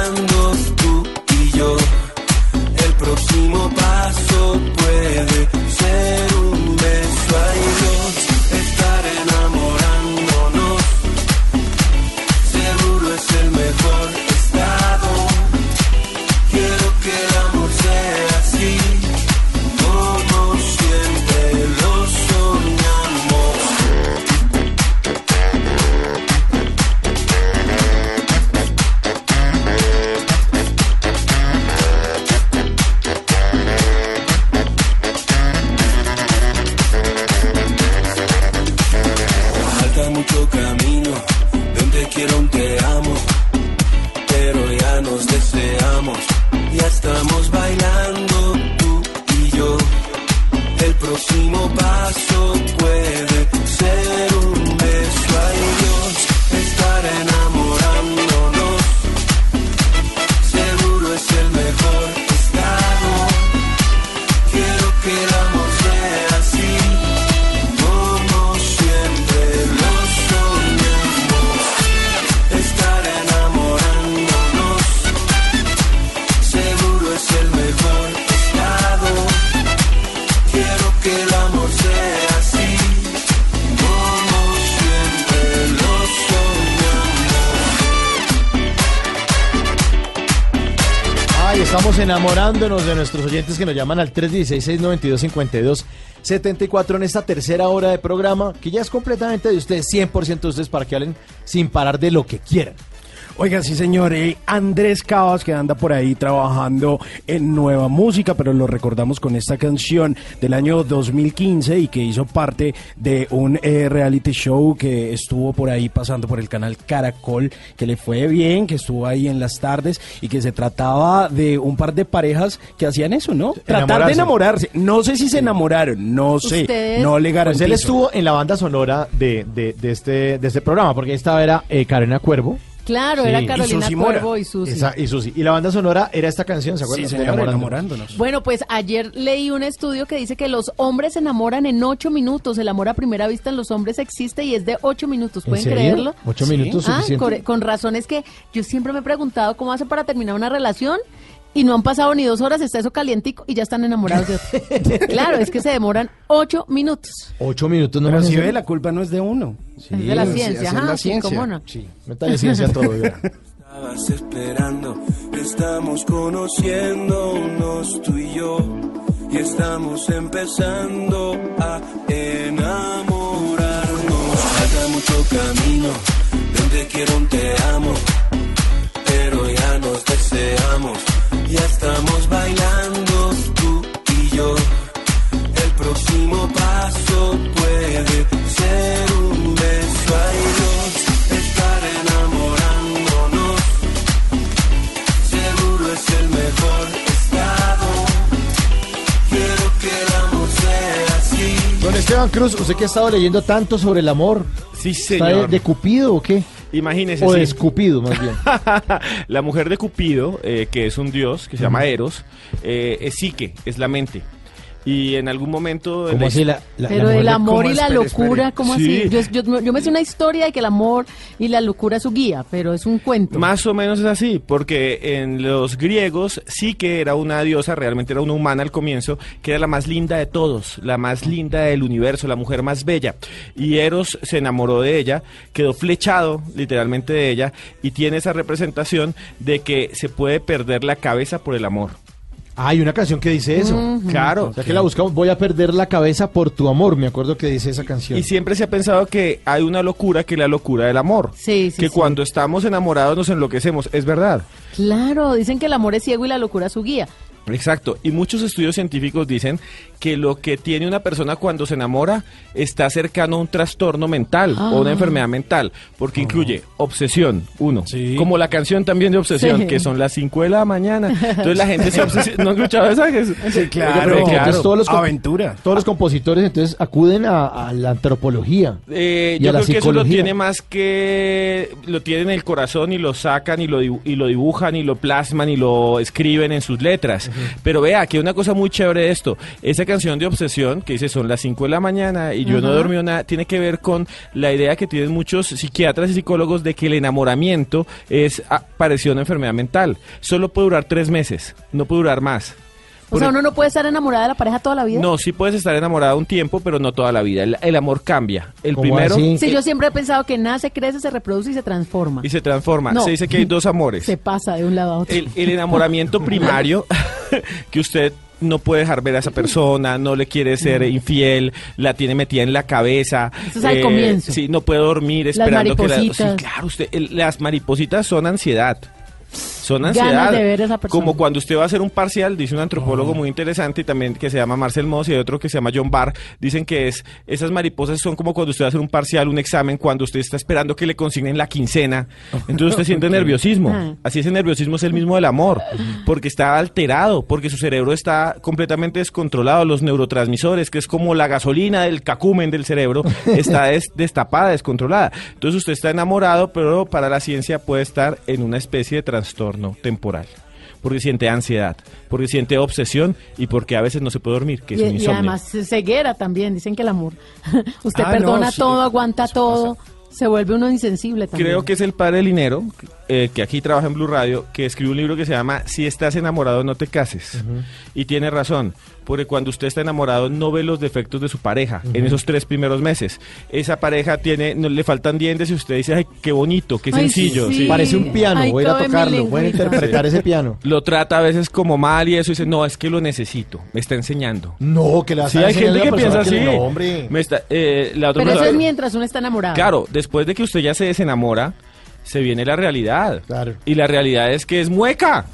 Speaker 6: enamorándonos de
Speaker 2: nuestros oyentes que nos llaman al 316-692-5274 en esta tercera hora de programa, que ya es completamente de ustedes, 100% de ustedes, para que hablen sin parar de lo que quieran.
Speaker 5: Oiga, sí, señor. eh, Andrés Cabas, que anda por ahí trabajando en nueva música, pero lo recordamos con esta canción del año 2015 y que hizo parte de un eh, reality show que estuvo por ahí pasando por el canal Caracol, que le fue bien, que estuvo ahí en las tardes y que se trataba de un par de parejas que hacían eso, ¿no? Tratar de enamorarse. No sé si se enamoraron, no sé.
Speaker 2: Ustedes-
Speaker 5: No le
Speaker 2: Pues
Speaker 5: garantizo.
Speaker 2: él estuvo en la banda sonora de, de, de este, de este programa, porque esta era eh, Carolina Cuervo.
Speaker 4: Claro,
Speaker 2: Sí.
Speaker 4: era
Speaker 2: Y
Speaker 4: Carolina
Speaker 2: Mora.
Speaker 4: Cuervo y Susi.
Speaker 2: Esa- y Susi. Y la banda sonora era esta canción, ¿se acuerdan?
Speaker 5: Sí, señor,
Speaker 2: Enamorándonos.
Speaker 4: Bueno, pues ayer leí un estudio que dice que los hombres se enamoran en ocho minutos. El amor a primera vista en los hombres existe y es de ocho minutos.
Speaker 2: ¿En
Speaker 4: ¿Pueden
Speaker 2: serio?
Speaker 4: creerlo?
Speaker 2: ¿Ocho minutos
Speaker 4: Ah,
Speaker 2: suficiente?
Speaker 4: con, con razón es que yo siempre me he preguntado cómo hace para terminar una relación y no han pasado ni dos horas, está eso calientico y ya están enamorados de otro. <laughs> claro, es que se demoran ocho minutos.
Speaker 2: Ocho minutos no
Speaker 5: Pero
Speaker 2: me
Speaker 5: si ve, la culpa no es de uno.
Speaker 4: Es de la
Speaker 5: Sí,
Speaker 4: ciencia, ajá,
Speaker 5: la
Speaker 4: sí,
Speaker 5: ciencia.
Speaker 4: cómo no.
Speaker 5: Sí.
Speaker 2: Métale ciencia todo, ya.
Speaker 6: Estabas esperando, estamos conociéndonos tú y yo y estamos empezando a enamorarnos. Falta mucho camino, de un te quiero, un te amo, pero ya nos deseamos, ya estamos bailando tú y yo. El próximo paso puede ser un beso, ay Dios, estar enamorándonos. Seguro es el mejor estado. Quiero que el amor sea así.
Speaker 2: Don Esteban Cruz, usted que ha estado leyendo tanto sobre el amor.
Speaker 3: Sí,
Speaker 2: ¿Está de,
Speaker 3: señor.
Speaker 2: de Cupido o qué?
Speaker 3: Imagínese.
Speaker 2: O
Speaker 3: sí.
Speaker 2: de escupido, más bien. <laughs>
Speaker 3: la mujer de Cupido, eh, que es un dios que se llama Eros, eh, es psique, es la mente. Y en algún momento... en
Speaker 2: ¿Cómo
Speaker 3: la
Speaker 2: así la- la-
Speaker 4: Pero el amor y la
Speaker 2: Espere, espere.
Speaker 4: locura, ¿cómo
Speaker 3: Sí.
Speaker 4: así? Yo, yo, yo me sé una historia de que el amor y la locura es su guía, pero es un cuento.
Speaker 3: Más o menos es así, porque en los griegos sí que era una diosa, realmente era una humana al comienzo, que era la más linda de todos, la más linda del universo, la mujer más bella. Y Eros se enamoró de ella, quedó flechado literalmente de ella, y tiene esa representación de que se puede perder la cabeza por el amor.
Speaker 2: Hay una canción que dice eso.
Speaker 3: Claro.
Speaker 2: O sea que la buscamos. Voy a perder la cabeza por tu amor. Me acuerdo que dice esa canción.
Speaker 3: Y siempre se ha pensado que hay una locura que es la locura del amor.
Speaker 4: Sí, sí,
Speaker 3: que
Speaker 4: sí.
Speaker 3: cuando estamos enamorados nos enloquecemos. Es verdad.
Speaker 4: Claro, dicen que el amor es ciego y la locura su guía.
Speaker 3: Exacto, y muchos estudios científicos dicen que lo que tiene una persona cuando se enamora está cercano a un trastorno mental o una
Speaker 6: Ah.
Speaker 3: enfermedad mental, porque incluye obsesión, uno, como la canción también de obsesión,
Speaker 2: Sí.
Speaker 3: que son las 5 de la mañana. Entonces la gente se <laughs> obsesiona. ¿No has escuchado esa?
Speaker 2: Oiga,
Speaker 3: Claro,
Speaker 2: pero
Speaker 3: claro.
Speaker 2: todos los
Speaker 5: Aventura.
Speaker 2: Todos los compositores entonces acuden a, a la antropología.
Speaker 3: Eh,
Speaker 2: y
Speaker 3: yo
Speaker 2: a la
Speaker 3: creo que eso lo tiene más que lo tienen en el corazón y lo sacan y lo, y lo dibujan y lo plasman y lo escriben en sus letras. Pero vea, que una cosa muy chévere de esto, esa canción de obsesión que dice son las 5 de la mañana y yo no he dormido nada, tiene que ver con la idea que tienen muchos psiquiatras y psicólogos de que el enamoramiento es ah, parecido a una enfermedad mental. Solo puede durar tres meses, no puede durar más.
Speaker 4: O sea, uno no puede estar enamorada de la pareja toda la vida.
Speaker 3: No, sí puedes estar enamorado un tiempo, pero no toda la vida. El, el amor cambia. El
Speaker 2: ¿Cómo
Speaker 3: primero
Speaker 4: Sí, yo siempre he pensado que nace, crece, se reproduce y se transforma.
Speaker 3: y se transforma.
Speaker 4: No.
Speaker 3: Se dice que hay dos amores.
Speaker 4: Se pasa de un lado a otro.
Speaker 3: El, el enamoramiento <laughs> primario, <laughs> que usted no puede dejar ver a esa persona, no le quiere ser infiel, la tiene metida en la cabeza.
Speaker 4: Eso es al comienzo.
Speaker 3: Sí, no puede dormir
Speaker 4: Las
Speaker 3: esperando que la... Sí, claro, usted, el- las maripositas son ansiedad. Son
Speaker 4: Ganas
Speaker 3: ansiedad.
Speaker 4: de ver a esa persona.
Speaker 3: Como cuando usted va a hacer un parcial, dice un
Speaker 2: Oh.
Speaker 3: antropólogo muy interesante y también que se llama Marcel Moss y hay otro que se llama John Barr, dicen que es esas mariposas son como cuando usted va a hacer un parcial, un examen, cuando usted está esperando que le consignen la quincena. Entonces usted siente <laughs> nerviosismo.
Speaker 6: Ah.
Speaker 3: Así ese nerviosismo es el mismo del amor, porque está alterado, porque su cerebro está completamente descontrolado, los neurotransmisores, que es como la gasolina del cacumen del cerebro, <laughs> está des- destapada, descontrolada. Entonces usted está enamorado, pero para la ciencia puede estar en una especie de trastorno temporal. Porque siente ansiedad, porque siente obsesión y porque a veces no se puede dormir, que es
Speaker 4: y,
Speaker 3: un
Speaker 4: y
Speaker 3: insomnio.
Speaker 4: además ceguera también, dicen que el amor. <laughs> Usted
Speaker 3: Ah,
Speaker 4: perdona
Speaker 3: no, sí,
Speaker 4: todo, aguanta todo, se vuelve uno insensible también.
Speaker 3: Creo que es el padre Linero, eh, que aquí trabaja en Blue Radio, que escribió un libro que se llama Si estás enamorado no te cases. Y tiene razón, porque cuando usted está enamorado no ve los defectos de su pareja en esos tres primeros meses. Esa pareja tiene, no le faltan dientes y usted dice, ay, qué bonito, qué
Speaker 2: Ay,
Speaker 3: sencillo.
Speaker 2: sí. Parece un piano, Ay, voy a ir a tocarlo, voy a interpretar ese piano.
Speaker 3: Lo trata a veces como mal y eso y dice, no, es que lo necesito, me está enseñando.
Speaker 2: No, que la
Speaker 3: Sí, hay gente que piensa así.
Speaker 2: No, hombre.
Speaker 3: Me está- eh, la otra
Speaker 4: Pero eso es mientras uno está enamorado.
Speaker 3: Claro, después de que usted ya se desenamora, se viene la realidad. Y la realidad es que es mueca.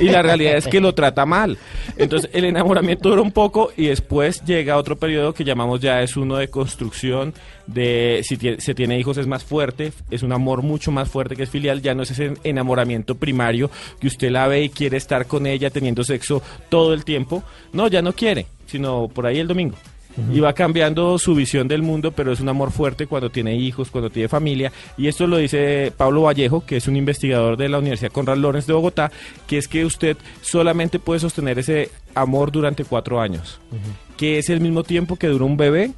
Speaker 3: y la realidad es que lo trata mal. Entonces, el enamoramiento dura un poco y después llega otro periodo que llamamos ya es uno de construcción, de si se tiene hijos es más fuerte, es un amor mucho más fuerte que es filial, ya no es ese enamoramiento primario que usted la ve y quiere estar con ella teniendo sexo todo el tiempo. No, ya no quiere, sino por ahí el domingo. Y va cambiando su visión del mundo, pero es un amor fuerte cuando tiene hijos, cuando tiene familia. Y esto lo dice Pablo Vallejo, que es un investigador de la Universidad Conrad Lorenz de Bogotá, que es que usted solamente puede sostener ese amor durante cuatro años, que es el mismo tiempo que dura un bebé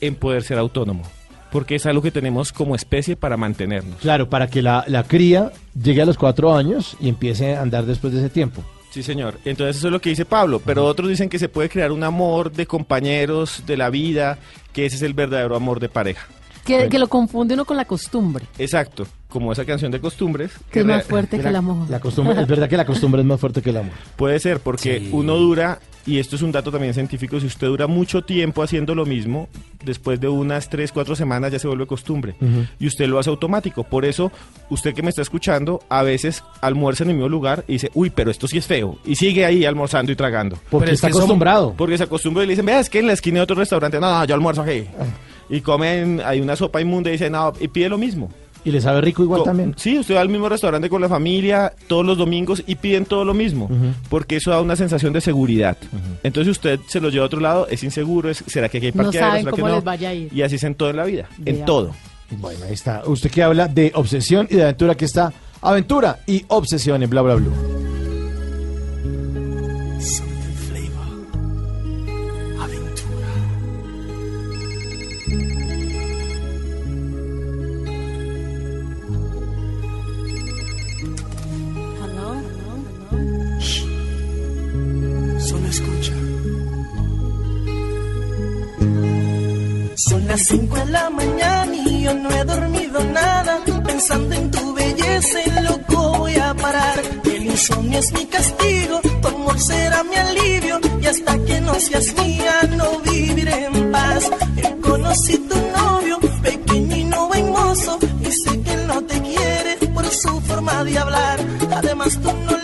Speaker 3: en poder ser autónomo. Porque es algo que tenemos como especie para mantenernos.
Speaker 2: Claro, para que la, la cría llegue a los cuatro años y empiece a andar después de ese tiempo.
Speaker 3: Sí, señor. Entonces eso es lo que dice Pablo, pero otros dicen que se puede crear un amor de compañeros, de la vida, que ese es el verdadero amor de pareja.
Speaker 4: Que, que lo confunde uno con la costumbre,
Speaker 3: Exacto, como esa canción de costumbres.
Speaker 4: que es más fuerte que el amor.
Speaker 2: La costumbre, es verdad que la costumbre es más fuerte que el amor.
Speaker 3: Puede ser, porque uno dura, y esto es un dato también científico, si usted dura mucho tiempo haciendo lo mismo, después de unas 3, 4 semanas ya se vuelve costumbre. Y usted lo hace automático. Por eso, usted que me está escuchando, a veces almuerza en el mismo lugar y dice, uy, pero esto sí es feo. Y sigue ahí almorzando y tragando.
Speaker 2: Porque Pero es está somos- acostumbrado.
Speaker 3: Porque se acostumbra y le dicen, vea, es que en la esquina de otro restaurante, no, no, yo almuerzo aquí. Y comen, hay una sopa inmunda y dice, no, y pide lo mismo.
Speaker 2: Y le sabe rico igual
Speaker 3: Co-
Speaker 2: también.
Speaker 3: Sí, usted va al mismo restaurante con la familia todos los domingos y piden todo lo mismo, porque eso da una sensación de seguridad. Entonces usted se lo lleva a otro lado, es inseguro, es, ¿será que aquí hay
Speaker 4: No
Speaker 3: parqueadero?
Speaker 4: saben
Speaker 3: ¿Será que no?
Speaker 4: les vaya a ir.
Speaker 3: Y así es en todo en la vida, en todo.
Speaker 2: Bueno, ahí está. Usted que habla de obsesión y de aventura, aquí está aventura y obsesión en bla bla bla.
Speaker 6: Solo escucha. Son las 5 de la mañana y yo no he dormido nada. Pensando en tu belleza, loco voy a parar. El insomnio es mi castigo, tu amor será mi alivio. Y hasta que no seas mía, no viviré en paz. Yo conocí tu novio, pequeño y no mozo. Y sé que él no te quiere por su forma de hablar. Además, tú no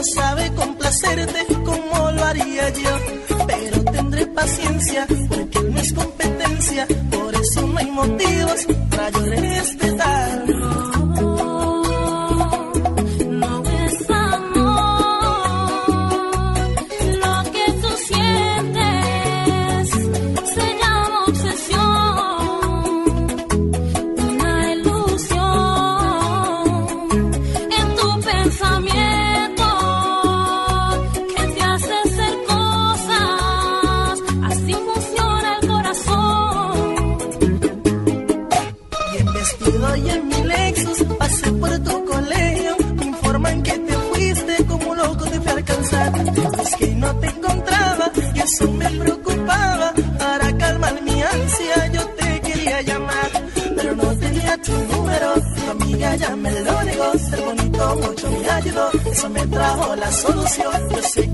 Speaker 6: no sabe complacerte como lo haría yo.
Speaker 14: Pero tendré paciencia porque no es competencia, por eso no hay motivos para llorar. Me trajo la solución. Yo sé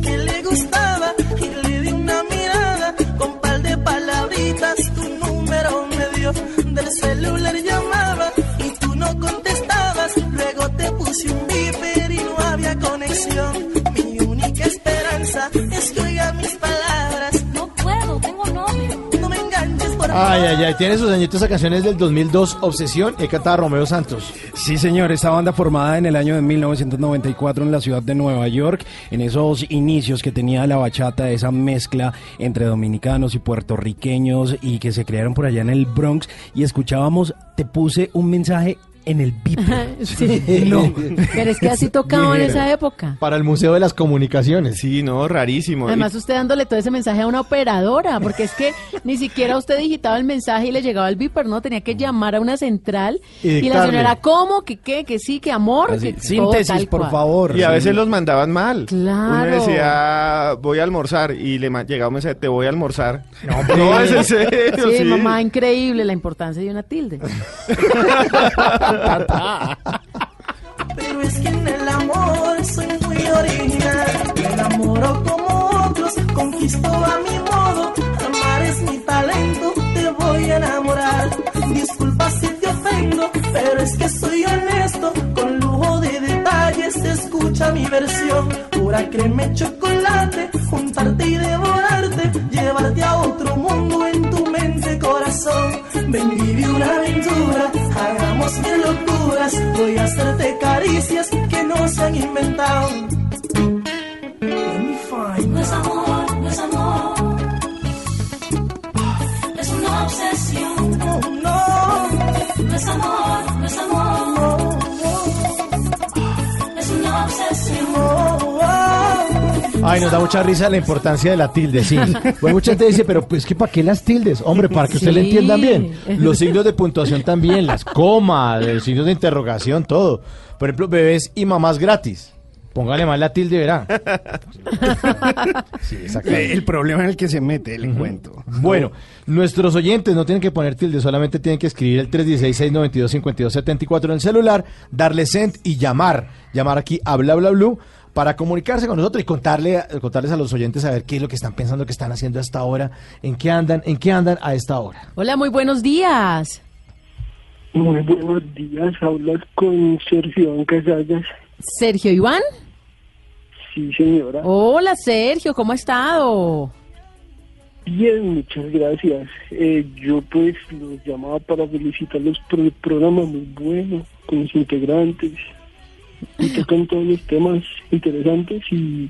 Speaker 2: Ay, ay, ay, tiene sus añitos esa canción es del 2002, Obsesión, y cantaba Romeo Santos.
Speaker 5: Sí, señor, esta banda formada en el año de 1994 en la ciudad de Nueva York, en esos inicios que tenía la bachata, esa mezcla entre dominicanos y puertorriqueños y que se crearon por allá en el Bronx y escuchábamos, te puse un mensaje en el VIP. <laughs>
Speaker 4: Sí.
Speaker 5: No.
Speaker 4: Pero es que así tocaba en esa época.
Speaker 2: Para el Museo de las Comunicaciones.
Speaker 3: Sí, no, rarísimo.
Speaker 4: Además, usted dándole todo ese mensaje a una operadora, porque es que ni siquiera usted digitaba el mensaje y le llegaba el beeper, ¿no? Tenía que llamar a una central
Speaker 3: Y
Speaker 4: y, la señora, ¿cómo? ¿Que qué? ¿Que sí? ¿Que amor?
Speaker 3: Así,
Speaker 4: que
Speaker 3: síntesis,
Speaker 4: todo tal
Speaker 3: por
Speaker 4: cual.
Speaker 3: favor. Y a veces los mandaban mal.
Speaker 4: Claro.
Speaker 3: Uno decía, voy a almorzar, y le llegaba un mensaje, te voy a almorzar. No,
Speaker 2: hombre.
Speaker 3: no es en serio,
Speaker 4: Sí,
Speaker 3: sí.
Speaker 4: mamá, increíble la importancia de una tilde. <laughs>
Speaker 14: Pero es que en el amor soy muy original. Me enamoro como otros, conquisto a mi modo. Amar es mi talento, te voy a enamorar. Disculpa si te ofendo, pero es que soy honesto. Con lujo de detalles, escucha mi versión. Pura crema y chocolate, juntarte y devorarte. Llevarte a otro mundo en tu mente, corazón. Ven, vive una aventura, hagamos mil locuras. Voy a hacerte caricias que no se han inventado. Let me find
Speaker 2: Ay, nos da mucha risa la importancia de la tilde, sí. <laughs> Bueno, mucha gente dice, pero pues que para qué las tildes, hombre, para que usted le entiendan bien. <laughs> Los signos de puntuación también, las comas, los signos de interrogación, todo. Por ejemplo, bebés y mamás gratis. Póngale más la tilde, verá. <laughs> Sí, exactamente.
Speaker 5: El problema en el que se mete, le cuento.
Speaker 2: Bueno, nuestros oyentes no tienen que poner tilde, solamente tienen que escribir el 316-692-5274 en el celular, darle send y llamar. Llamar aquí a bla bla blue para comunicarse con nosotros y contarle, contarles a los oyentes a ver qué es lo que están pensando que están haciendo a esta hora, en qué andan, en qué andan a esta hora.
Speaker 4: Hola, muy buenos días.
Speaker 15: Muy buenos días, hablas con Sergio Iván Casallas.
Speaker 4: Sergio Iván.
Speaker 15: Sí, señora.
Speaker 4: Hola, Sergio, ¿cómo ha estado?
Speaker 15: Bien, muchas gracias. Eh, yo pues los llamaba para felicitarlos por el programa muy bueno, con los integrantes. Y tocan todos los temas interesantes y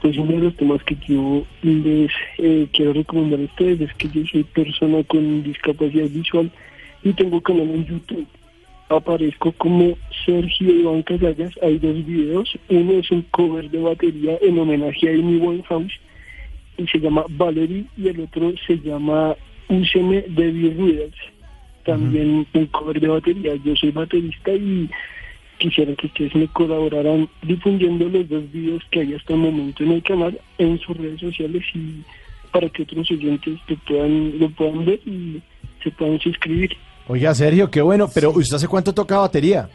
Speaker 15: pues uno de los temas que yo les eh, quiero recomendar a ustedes es que yo soy persona con discapacidad visual y tengo canal en YouTube. Aparezco como Sergio Iván Casallas. Hay dos videos. Uno es un cover de batería en homenaje a Amy Winehouse y se llama Valerie y el otro se llama Úseme de Readers. También un cover de batería. Yo soy baterista y quisiera que ustedes me colaboraran difundiendo los dos videos que hay hasta el momento en el canal en sus redes sociales y para que otros oyentes lo puedan, lo puedan ver y se puedan suscribir.
Speaker 2: Oiga, Sergio, qué bueno, pero ¿usted hace cuánto toca batería?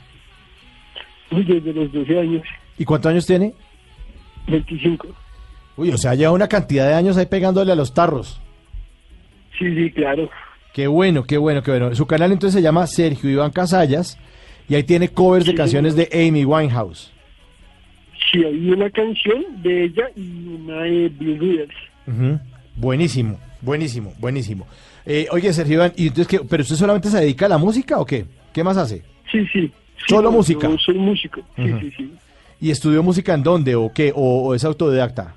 Speaker 15: Uy, desde los 12 años,
Speaker 2: ¿Y cuántos años tiene?
Speaker 15: 25.
Speaker 2: Uy, o sea, lleva una cantidad de años ahí pegándole a los tarros.
Speaker 15: Sí, sí, claro.
Speaker 2: Qué bueno, qué bueno, qué bueno. Su canal entonces se llama Sergio Iván Casallas y ahí tiene covers de canciones de Amy Winehouse.
Speaker 15: Sí, hay una canción de ella y una de Bill.
Speaker 2: Ujú. Buenísimo. Buenísimo, buenísimo. Eh, oye, Sergio Iván, ¿y entonces qué? ¿Pero usted solamente se dedica a la música o qué? ¿Qué más hace?
Speaker 15: Sí, sí.
Speaker 2: ¿Solo música?
Speaker 15: Yo soy músico. Sí, sí, sí.
Speaker 2: ¿Y estudió música en dónde o qué? ¿O, o es autodidacta?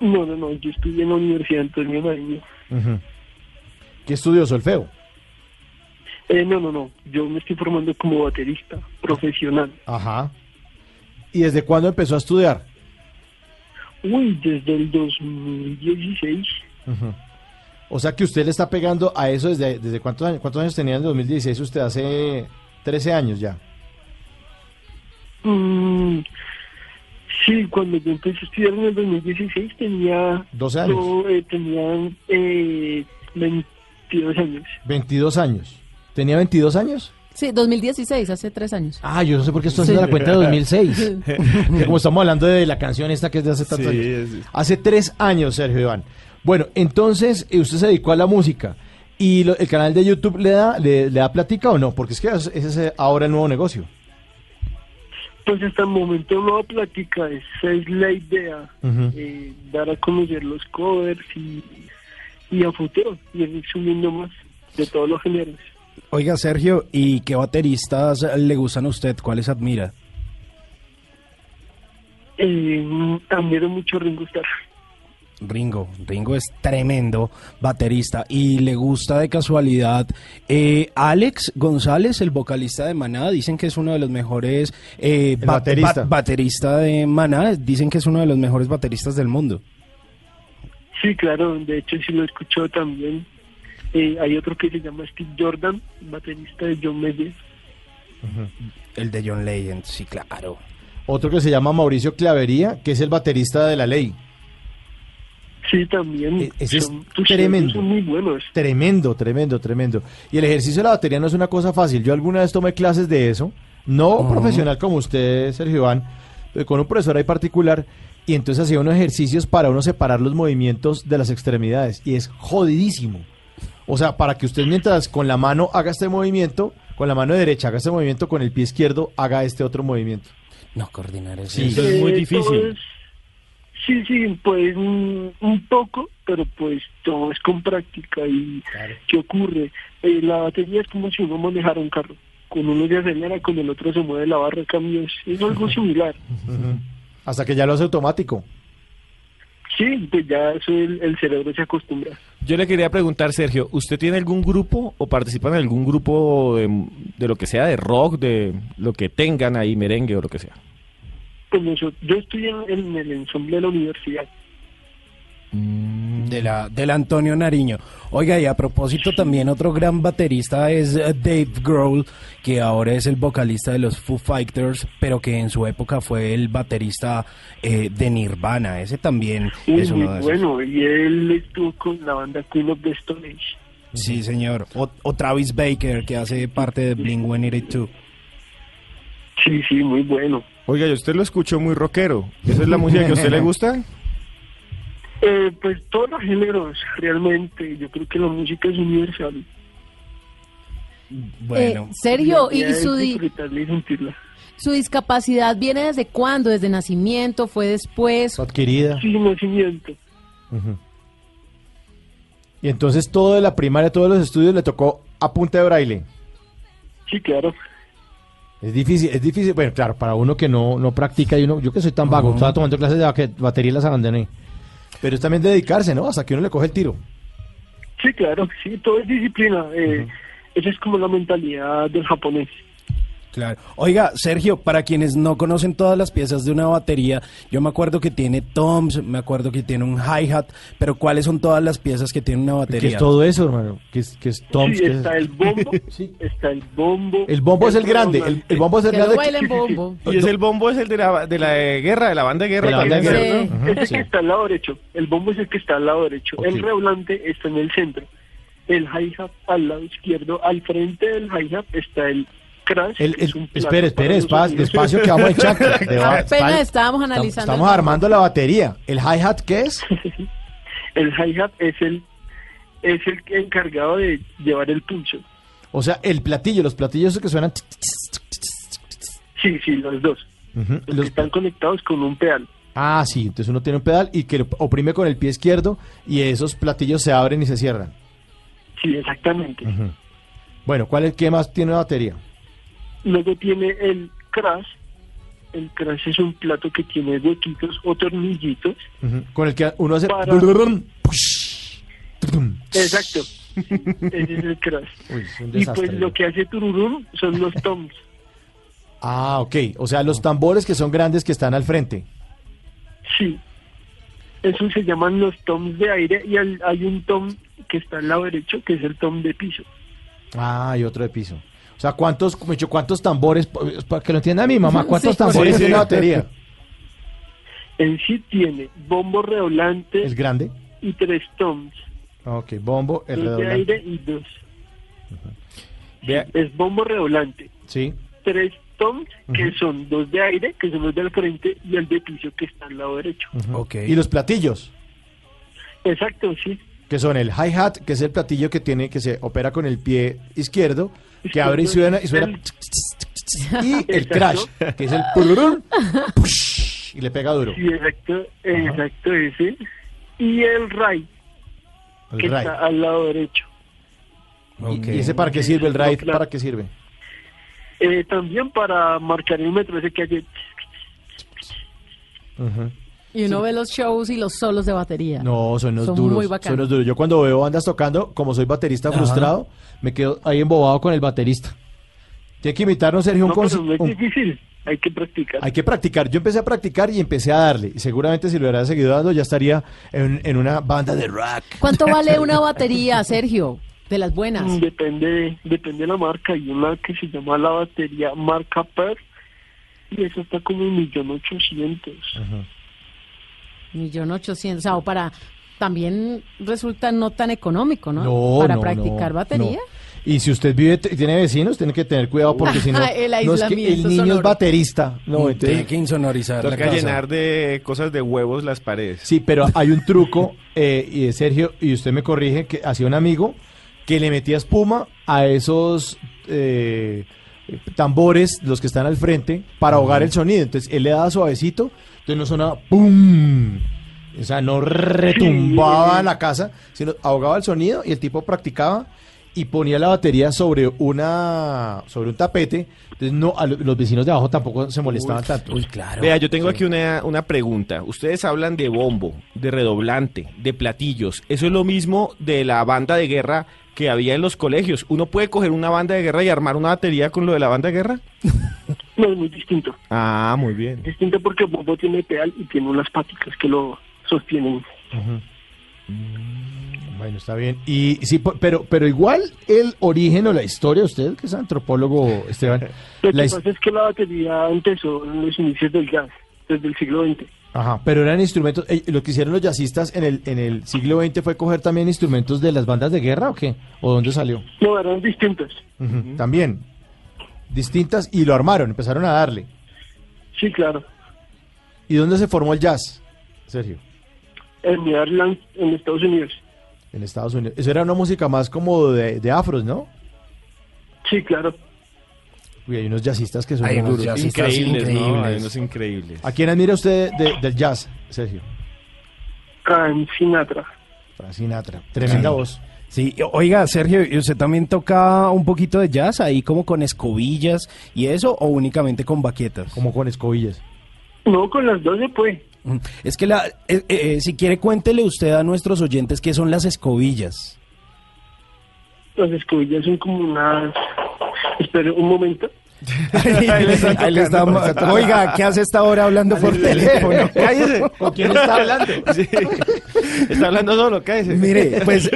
Speaker 15: No, no, no. Yo estudié en la Universidad Antonio Nariño.
Speaker 2: Ujú. ¿Qué estudió solfeo?
Speaker 15: Eh, no, no, no. Yo me estoy formando como baterista profesional.
Speaker 2: Ajá. ¿Y desde cuándo empezó a estudiar?
Speaker 15: Uy, desde el 2016.
Speaker 2: Ujú. O sea que usted le está pegando a eso desde, desde cuántos años, cuántos años tenía en el 2016 usted hace 13 años ya.
Speaker 15: Mm, sí, cuando yo empecé a estudiar en el 2016 tenía...
Speaker 2: 12 años.
Speaker 15: yo, eh, tenía eh, 22 años.
Speaker 2: 22 años. ¿Tenía 22 años?
Speaker 4: Sí, 2016, hace tres años.
Speaker 2: Ah, yo no sé por qué estoy
Speaker 4: Sí.
Speaker 2: haciendo la cuenta de 2006. <laughs> Que como estamos hablando de la canción esta que es de hace tantos
Speaker 3: Sí,
Speaker 2: años.
Speaker 3: sí.
Speaker 2: Hace tres años, Sergio Iván. Bueno, entonces eh, usted se dedicó a la música. ¿Y lo- el canal de YouTube le da, le, le da platica o no? Porque es que es- ese es eh, ahora el nuevo negocio.
Speaker 15: Pues hasta el momento no plática, esa es la idea, eh, dar a conocer los covers y, y a futuro, y ir subiendo más de todos los géneros.
Speaker 5: Oiga, Sergio, ¿y qué bateristas le gustan a usted? ¿Cuáles admira?
Speaker 15: Eh, admiro mucho Ringo Starr.
Speaker 5: Ringo, Ringo es tremendo baterista y le gusta de casualidad eh, Alex González, el vocalista de Maná, dicen que es uno de los mejores eh,
Speaker 2: baterista.
Speaker 5: baterista de Maná, dicen que es uno de los mejores bateristas del mundo.
Speaker 15: Sí, claro, de hecho sí lo escuchó también. Eh, hay otro que se llama Steve Jordan, baterista de John Mayer.
Speaker 5: El de John Legend, sí, claro.
Speaker 2: Otro que se llama Mauricio Clavería, que es el baterista de La Ley.
Speaker 15: Sí, también.
Speaker 2: ese es
Speaker 15: Son-
Speaker 2: tremendo.
Speaker 15: Son muy buenos.
Speaker 2: Tremendo, tremendo, tremendo. Y el ejercicio de la batería no es una cosa fácil. Yo alguna vez tomé clases de eso, no profesional como usted, Sergio Iván, pero con un profesor ahí particular, y entonces hacía unos ejercicios para uno separar los movimientos de las extremidades, y es jodidísimo. O sea, para que usted mientras con la mano haga este movimiento, con la mano derecha haga este movimiento, con el pie izquierdo haga este otro movimiento.
Speaker 5: No, coordinar eso.
Speaker 2: Sí.
Speaker 15: Eh, todo es- sí, sí, pues un, poco, pero pues todo es con práctica. ¿Y qué ocurre? Eh, la batería es como si uno manejara un carro. Con uno se acelera, con el otro se mueve la barra de cambios. Es algo <laughs> similar.
Speaker 2: Hasta que ya lo hace automático.
Speaker 15: Sí, pues ya eso el, el cerebro se acostumbra.
Speaker 3: Yo le quería preguntar, Sergio, ¿usted tiene algún grupo o participa en algún grupo de, de lo que sea, de rock, de lo que tengan ahí, merengue o lo que sea?
Speaker 15: Pues nosotros- yo estoy en, en el ensamble de la universidad.
Speaker 5: De la, del Antonio Nariño. Oiga, y a propósito también otro gran baterista es eh, Dave Grohl, que ahora es el vocalista de los Foo Fighters, pero que en su época fue el baterista eh, de Nirvana. Ese también
Speaker 15: Uy,
Speaker 5: es
Speaker 15: muy
Speaker 5: uno de esos.
Speaker 15: bueno, y él estuvo con la banda Queen of the Stone Age.
Speaker 5: Sí, señor. O, o Travis Baker, que hace parte de Blink 182.
Speaker 15: Sí, sí, muy bueno.
Speaker 3: Oiga, yo usted lo escuchó muy rockero. ¿Esa es la música que a usted le gusta? <laughs>
Speaker 15: Eh, pues todos los géneros, realmente. Yo creo que la música es universal.
Speaker 4: Eh, Sergio,
Speaker 15: Y
Speaker 4: ¿y, su, di-
Speaker 15: disfrutarla y sentirla.
Speaker 4: su discapacidad viene desde cuándo? ¿Desde nacimiento? ¿Fue después?
Speaker 2: Adquirida.
Speaker 15: Sí, nacimiento.
Speaker 2: Y entonces todo de la primaria, todos los estudios le tocó a punta de braille.
Speaker 15: Sí, claro.
Speaker 2: Es difícil, es difícil. Bueno, claro, para uno que no, no practica y uno, yo que soy tan vago, estaba tomando clases de batería y las abandoné. Pero es también dedicarse, ¿no? Hasta que uno le coge el tiro.
Speaker 15: Sí, claro. Sí, todo es disciplina. Eh, Esa es como la mentalidad del japonés.
Speaker 5: Claro. Oiga, Sergio, para quienes no conocen todas las piezas de una batería, yo me acuerdo que tiene toms, me acuerdo que tiene un hi-hat, pero ¿cuáles son todas las piezas que tiene una
Speaker 2: ¿Qué
Speaker 5: batería?
Speaker 2: es todo eso, hermano? ¿Qué es, qué es toms?
Speaker 15: sí,
Speaker 2: ¿Qué es-
Speaker 15: está el bombo. <laughs> Está el bombo.
Speaker 2: El bombo es el grande. El, el bombo es el
Speaker 4: Que
Speaker 2: grande.
Speaker 4: bombo. <laughs>
Speaker 3: Y es el bombo, es el de la, de la guerra, de la banda de guerra.
Speaker 2: De la banda de guerra.
Speaker 15: Ese
Speaker 2: sí.
Speaker 15: que está al lado derecho. El bombo es el que está al lado derecho. El redoblante está en el centro. El hi-hat al lado izquierdo. Al frente del hi-hat está el.
Speaker 2: El- el- espere, espere, despacio, despacio que vamos. <laughs> De va-
Speaker 4: Apenas estábamos
Speaker 2: Estamos,
Speaker 4: analizando.
Speaker 2: estamos armando la batería. ¿El hi-hat qué es? <laughs>
Speaker 15: El hi-hat es el, es el encargado de llevar el pulso.
Speaker 2: O sea, el platillo, los platillos que suenan.
Speaker 15: Sí, sí, los dos. Los,
Speaker 2: los-
Speaker 15: que están conectados con un pedal.
Speaker 2: Ah, sí, entonces uno tiene un pedal y que lo oprime con el pie izquierdo y esos platillos se abren y se cierran.
Speaker 15: Sí, exactamente.
Speaker 2: Bueno, ¿cuál es, ¿qué más tiene la batería?
Speaker 15: Luego tiene el crash. El crash es un plato que tiene huequitos o tornillitos.
Speaker 2: Con el que uno hace...
Speaker 15: Para- Exacto. <laughs> Ese es el crash.
Speaker 2: Uy, es un
Speaker 15: Y pues lo que hace tururum son los <laughs> toms.
Speaker 2: Ah, ok. O sea, los tambores que son grandes que están al frente.
Speaker 15: Sí. Eso se llaman los toms de aire y hay un tom que está al lado derecho que es el tom de piso.
Speaker 2: Ah, y otro de piso. O sea, ¿cuántos, cuántos tambores, para que lo entienda mi mamá, cuántos
Speaker 15: Sí.
Speaker 2: tambores
Speaker 15: Sí,
Speaker 2: tiene
Speaker 15: sí.
Speaker 2: una batería? <laughs>
Speaker 15: En sí tiene bombo redoblante
Speaker 2: ¿Es grande?
Speaker 15: y tres toms.
Speaker 2: Ok, bombo, el
Speaker 15: dos de
Speaker 2: redoblante.
Speaker 15: aire y dos. Es bombo redoblante.
Speaker 2: Sí.
Speaker 15: Tres toms que son dos de aire, que son los del frente, y el de piso que está al lado derecho.
Speaker 2: Ujú. Y los platillos,
Speaker 15: Exacto, sí.
Speaker 2: que son el hi-hat, que es el platillo que tiene, que se opera con el pie izquierdo, que abre y suena, y suena. Y el crash, que es el y le pega duro.
Speaker 15: Sí, exacto, exacto ese. Y el ray,
Speaker 2: El
Speaker 15: que
Speaker 2: ride.
Speaker 15: está al lado derecho.
Speaker 2: ¿Y- ¿Y ese para qué sirve el ride? ¿Para qué sirve?
Speaker 15: Eh, también para marcar el metro, ese que hace...
Speaker 2: Ujú.
Speaker 4: Y uno ve los shows y los solos de batería.
Speaker 2: No, son los
Speaker 4: Son
Speaker 2: duros.
Speaker 4: muy
Speaker 2: son los duros. Yo cuando veo bandas tocando, como soy baterista
Speaker 5: Ajá.
Speaker 2: frustrado, me quedo ahí embobado con el baterista. Tiene que imitarnos, Sergio, un,
Speaker 15: No, pero no es
Speaker 2: un-
Speaker 15: difícil, hay que practicar.
Speaker 2: Hay que practicar. Yo empecé a practicar y empecé a darle. Y seguramente si lo hubiera seguido dando, ya estaría en, en una banda de rock.
Speaker 4: ¿Cuánto vale <laughs> una batería, Sergio? De las buenas.
Speaker 15: Mm, Depende, depende de la marca. Hay una que se llama la batería marca Per y eso está como un millón ochocientos.
Speaker 4: Millón ochocientos. O sea, o para... También resulta no tan económico, ¿no?
Speaker 2: No,
Speaker 4: para
Speaker 2: no,
Speaker 4: practicar
Speaker 2: no,
Speaker 4: batería.
Speaker 2: no. Y si usted vive, tiene vecinos, tiene que tener cuidado porque si no, <laughs>
Speaker 4: El
Speaker 2: no es que el niño es baterista. No, entonces-
Speaker 5: Tiene que insonorizar la
Speaker 3: Toca
Speaker 5: casa.
Speaker 3: llenar de cosas de huevos las paredes.
Speaker 2: Sí, pero hay un truco, <laughs> eh, y Sergio, y usted me corrige, que hacía un amigo que le metía espuma a esos eh, tambores, los que están al frente, para ahogar el sonido. Entonces él le daba suavecito, entonces no sonaba ¡pum! O sea, no retumbaba la casa, sino ahogaba el sonido y el tipo practicaba y ponía la batería sobre una sobre un tapete. Entonces no, a lo- los vecinos de abajo tampoco se molestaban tanto.
Speaker 3: Vea, yo tengo aquí una, una pregunta. Ustedes hablan de bombo, de redoblante, de platillos. ¿Eso es lo mismo de la banda de guerra que había en los colegios? ¿Uno puede coger una banda de guerra y armar una batería con lo de la banda de guerra? <laughs>
Speaker 15: No, es muy distinto.
Speaker 3: Ah, muy bien.
Speaker 15: Distinto porque el bombo tiene pedal y tiene unas paticas que lo sostienen.
Speaker 2: Bueno, está bien. Y sí, pero, pero igual el origen o la historia, usted que es antropólogo, Esteban, <laughs>
Speaker 15: Lo que pasa es que la batería empezó en los inicios del jazz, desde el siglo XX.
Speaker 2: Ajá, pero eran instrumentos, eh, lo que hicieron los jazzistas en el, en el siglo XX fue coger también instrumentos de las bandas de guerra o qué, o dónde salió.
Speaker 15: No, eran distintos.
Speaker 2: Ujú, También, distintas y lo armaron, empezaron a darle.
Speaker 15: Sí, claro.
Speaker 2: ¿Y dónde se formó el jazz, Sergio?
Speaker 15: En Maryland, en Estados Unidos.
Speaker 2: En Estados Unidos. Eso era una música más como de, de afros, ¿no?
Speaker 15: Sí, claro.
Speaker 2: Uy, hay unos jazzistas que son
Speaker 5: Hay
Speaker 2: duros.
Speaker 5: unos jazzistas
Speaker 3: Increíbles, ¿no?
Speaker 5: increíbles.
Speaker 3: Hay unos increíbles.
Speaker 2: ¿A quién admira usted de- del jazz, Sergio?
Speaker 15: Frank Sinatra.
Speaker 2: Frank Sinatra. Tremenda
Speaker 5: Sí.
Speaker 2: voz.
Speaker 5: Sí, oiga, Sergio, ¿y usted también toca un poquito de jazz ahí como con escobillas y eso o únicamente con baquetas?
Speaker 2: Como con escobillas.
Speaker 15: No, con las dos se puede.
Speaker 5: Mm, Es que la, eh, eh, si quiere cuéntele usted a nuestros oyentes qué son las escobillas.
Speaker 15: Las escobillas son como unas... Espere un momento.
Speaker 5: Ahí le está- ahí le está- oiga, ¿qué hace esta hora hablando por teléfono? <laughs>
Speaker 3: Cállese.
Speaker 2: ¿Con quién está <laughs> hablando?
Speaker 3: Sí. Está hablando solo, cállese.
Speaker 5: Mire, pues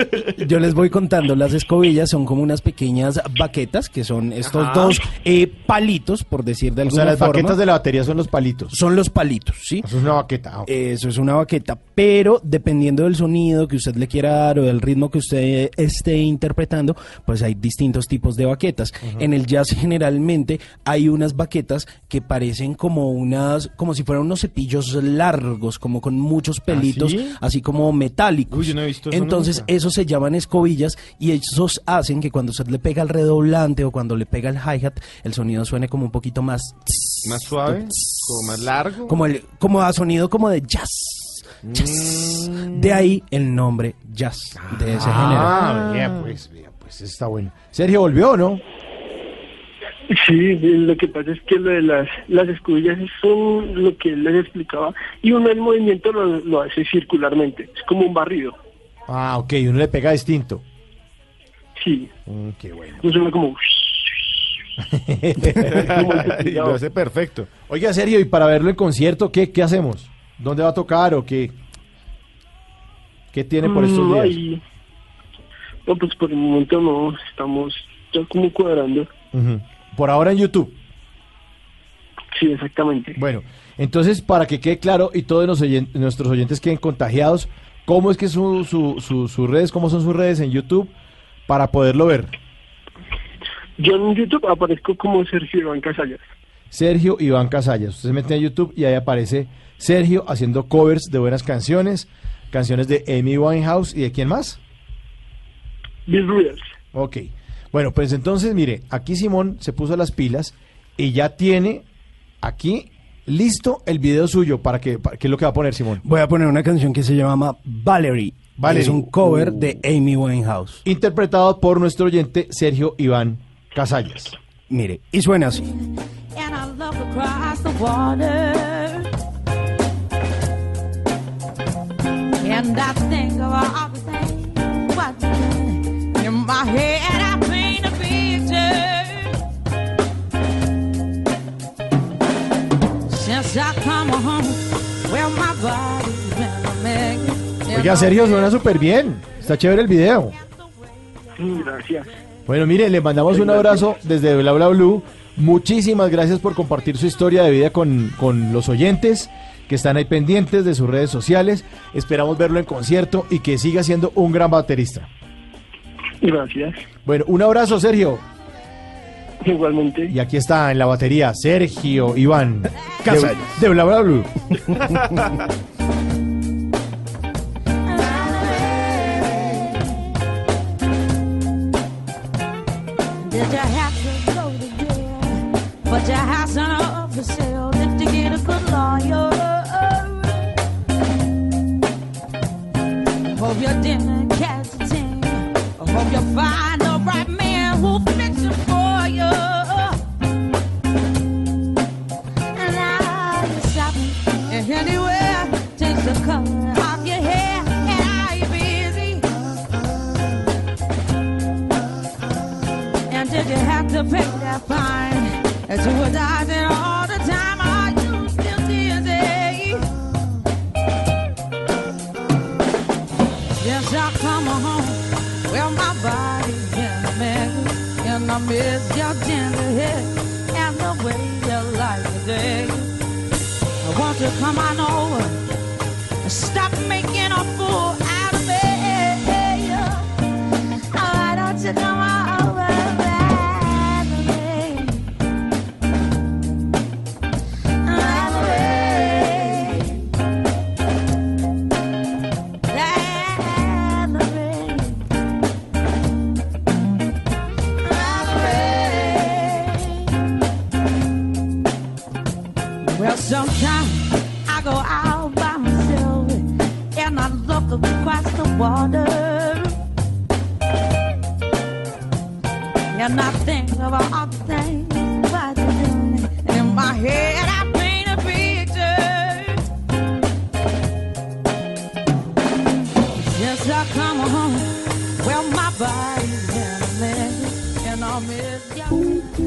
Speaker 5: yo les voy contando, las escobillas son como unas pequeñas baquetas, que son estos
Speaker 3: Ajá.
Speaker 5: dos eh, palitos, por decir de
Speaker 2: O
Speaker 5: alguna
Speaker 2: sea, las
Speaker 5: forma.
Speaker 2: baquetas de la batería son los palitos.
Speaker 5: Son los palitos, ¿sí?
Speaker 2: Eso es una baqueta. ah, ok.
Speaker 5: Eso es una baqueta, pero dependiendo del sonido que usted le quiera dar o del ritmo que usted esté interpretando, pues hay distintos tipos de baquetas. En el jazz generalmente hay unas baquetas que parecen como unas, como si fueran unos cepillos largos, como con muchos pelitos,
Speaker 2: sí?
Speaker 5: así como metálicos.
Speaker 3: Uy, yo no he visto eso
Speaker 5: Entonces,
Speaker 3: nunca.
Speaker 5: esos se llaman escobillas y esos hacen que cuando usted le pega el redoblante o cuando le pega el hi-hat, el sonido suene como un poquito más...
Speaker 3: Más suave, como más largo.
Speaker 5: Como, el, como a sonido como de jazz. jazz. De ahí el nombre jazz de ese
Speaker 2: Ah,
Speaker 5: género.
Speaker 2: bien, pues, bien, pues está bueno. Sergio volvió, ¿no?
Speaker 15: Sí, lo que pasa es que lo de las, las escobillas son lo que él les explicaba y uno el movimiento lo, lo hace circularmente, es como un barrido.
Speaker 2: Ah, ok, uno le pega distinto.
Speaker 15: Sí.
Speaker 2: Mm, qué bueno.
Speaker 15: No suena como... <laughs>
Speaker 2: Y lo hace perfecto. Oiga, Sergio, y para verlo en concierto, ¿qué, qué hacemos? ¿Dónde va a tocar o qué? ¿Qué tiene por estos
Speaker 15: Mm,
Speaker 2: días?
Speaker 15: No, pues por el momento no, estamos ya como cuadrando.
Speaker 2: Ujú. Por ahora en YouTube.
Speaker 15: Sí, exactamente.
Speaker 2: Bueno, entonces para que quede claro y todos los oyen- nuestros oyentes queden contagiados, ¿cómo es que su, su, su- sus redes, cómo son sus redes en YouTube para poderlo ver?
Speaker 15: Yo en YouTube aparezco como Sergio Iván Casallas.
Speaker 2: Sergio Iván Casallas. Usted se mete a YouTube y ahí aparece Sergio haciendo covers de buenas canciones, canciones de Amy Winehouse y de quién más?
Speaker 15: Bill Rivers.
Speaker 2: Ok. Bueno, pues entonces, mire, aquí Simón se puso las pilas y ya tiene aquí listo el video suyo para que, para, ¿qué es lo que va a poner Simón?
Speaker 5: Voy a poner una canción que se llama Valerie.
Speaker 2: Valerie.
Speaker 5: Es un cover de Amy Winehouse.
Speaker 2: Interpretado por nuestro oyente Sergio Iván Casallas.
Speaker 5: Mire, y suena así.
Speaker 9: And I across the water. And I think of all the things what you did. In my head,
Speaker 2: Oiga, Sergio, suena súper bien. Está chévere el video.
Speaker 15: Mm, Gracias.
Speaker 2: Bueno, mire, le mandamos un abrazo desde Bla Bla Blue. Muchísimas gracias por compartir su historia de vida con, con los oyentes que están ahí pendientes de sus redes sociales. Esperamos verlo en concierto y que siga siendo un gran baterista.
Speaker 15: Gracias.
Speaker 2: Bueno, un abrazo, Sergio.
Speaker 15: Igualmente.
Speaker 2: Y aquí está en la batería Sergio Iván
Speaker 3: Casallas.
Speaker 2: de, Bla Bla Blue.
Speaker 9: Your you get a good lawyer? Hope you didn't That you were dodging all the time. Are you still dizzy? Yes, I come home. My mess. And I miss your gentle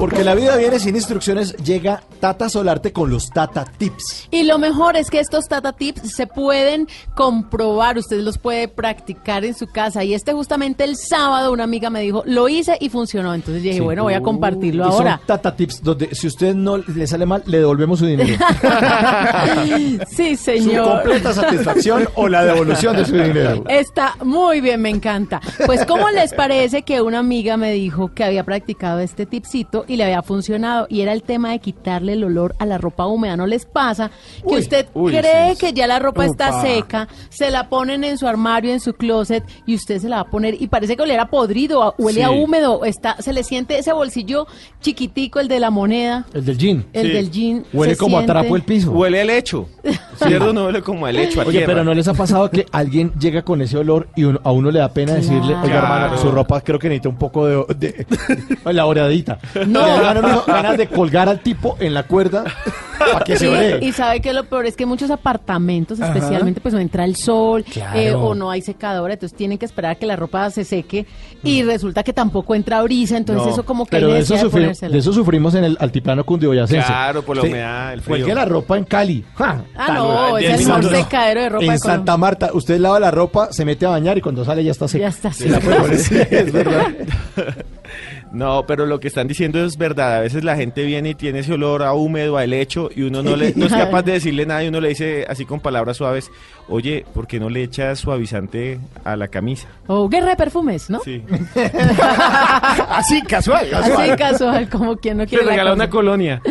Speaker 2: Porque la vida viene sin instrucciones, llega Tata Solarte con los Tata Tips.
Speaker 4: Y lo mejor es que estos Tata Tips se pueden comprobar, usted los puede practicar en su casa. Y este justamente el sábado una amiga me dijo, lo hice y funcionó. Entonces dije,
Speaker 2: Sí.
Speaker 4: bueno, voy a compartirlo
Speaker 2: Y son
Speaker 4: ahora.
Speaker 2: Tata Tips, donde si usted no le sale mal, le devolvemos su dinero. <laughs>
Speaker 4: sí,
Speaker 2: Su
Speaker 4: señor.
Speaker 2: completa satisfacción o la devolución de su dinero.
Speaker 4: Está muy bien, me encanta. Pues, ¿cómo les parece que una amiga me dijo que había practicado este tipcito y le había funcionado? Y era el tema de quitarle el olor a la ropa húmeda. ¿No les pasa que
Speaker 2: Uy,
Speaker 4: usted
Speaker 2: uy,
Speaker 4: cree
Speaker 2: sí,
Speaker 4: que ya la ropa está seca, se la ponen en su armario, en su closet y usted se la va a poner y parece que oliera podrido, a- huele a húmedo, está, se le siente ese bolsillo chiquitico, el de la moneda,
Speaker 2: El del jean.
Speaker 4: el del jean.
Speaker 2: Huele como a
Speaker 4: siente-
Speaker 2: trapo el piso.
Speaker 3: Huele el hecho. ¿Cierto? No huele como el hecho a
Speaker 2: Oye,
Speaker 3: tierra.
Speaker 2: pero ¿no les ha pasado que alguien llega con ese olor y uno- a uno le da pena decirle, oiga, hermano,
Speaker 3: Claro.
Speaker 2: su ropa creo que necesita un poco de... de <laughs> elaboradita.
Speaker 4: No.
Speaker 2: Le dan a uno ganas de colgar al tipo en la cuerda para que se ore.
Speaker 4: y sabe que lo peor es que muchos apartamentos,
Speaker 2: Ajá.
Speaker 4: especialmente, pues no entra el sol
Speaker 2: Claro.
Speaker 4: eh, o no hay secadora, entonces tienen que esperar a que la ropa se seque y resulta que tampoco entra brisa, entonces
Speaker 2: No,
Speaker 4: eso como que
Speaker 2: pero de eso, sufri- de sufrimos en el altiplano cundiboyacense.
Speaker 3: Claro, por la humedad, el frío.
Speaker 2: Cuelgue la ropa en Cali. ¡Ja!
Speaker 4: Ah, no, es el mejor secadero de ropa
Speaker 2: En
Speaker 4: de.
Speaker 2: Santa Marta, usted lava la ropa, se mete a bañar y cuando sale ya está seca.
Speaker 4: Ya está seca. <laughs>
Speaker 2: Sí, es verdad. <laughs>
Speaker 3: No, pero lo que están diciendo es verdad. A veces la gente viene y tiene ese olor a húmedo, a helecho, y uno no, le, <laughs> no es capaz de decirle nada y uno le dice así con palabras suaves, oye, ¿por qué no le echas suavizante a la camisa?
Speaker 4: O guerra de perfumes, ¿no?
Speaker 3: Sí. <laughs>
Speaker 2: Así, casual.
Speaker 4: Así casual, como quien no
Speaker 3: Le
Speaker 4: quiere la
Speaker 3: regala
Speaker 4: cosa.
Speaker 3: una colonia.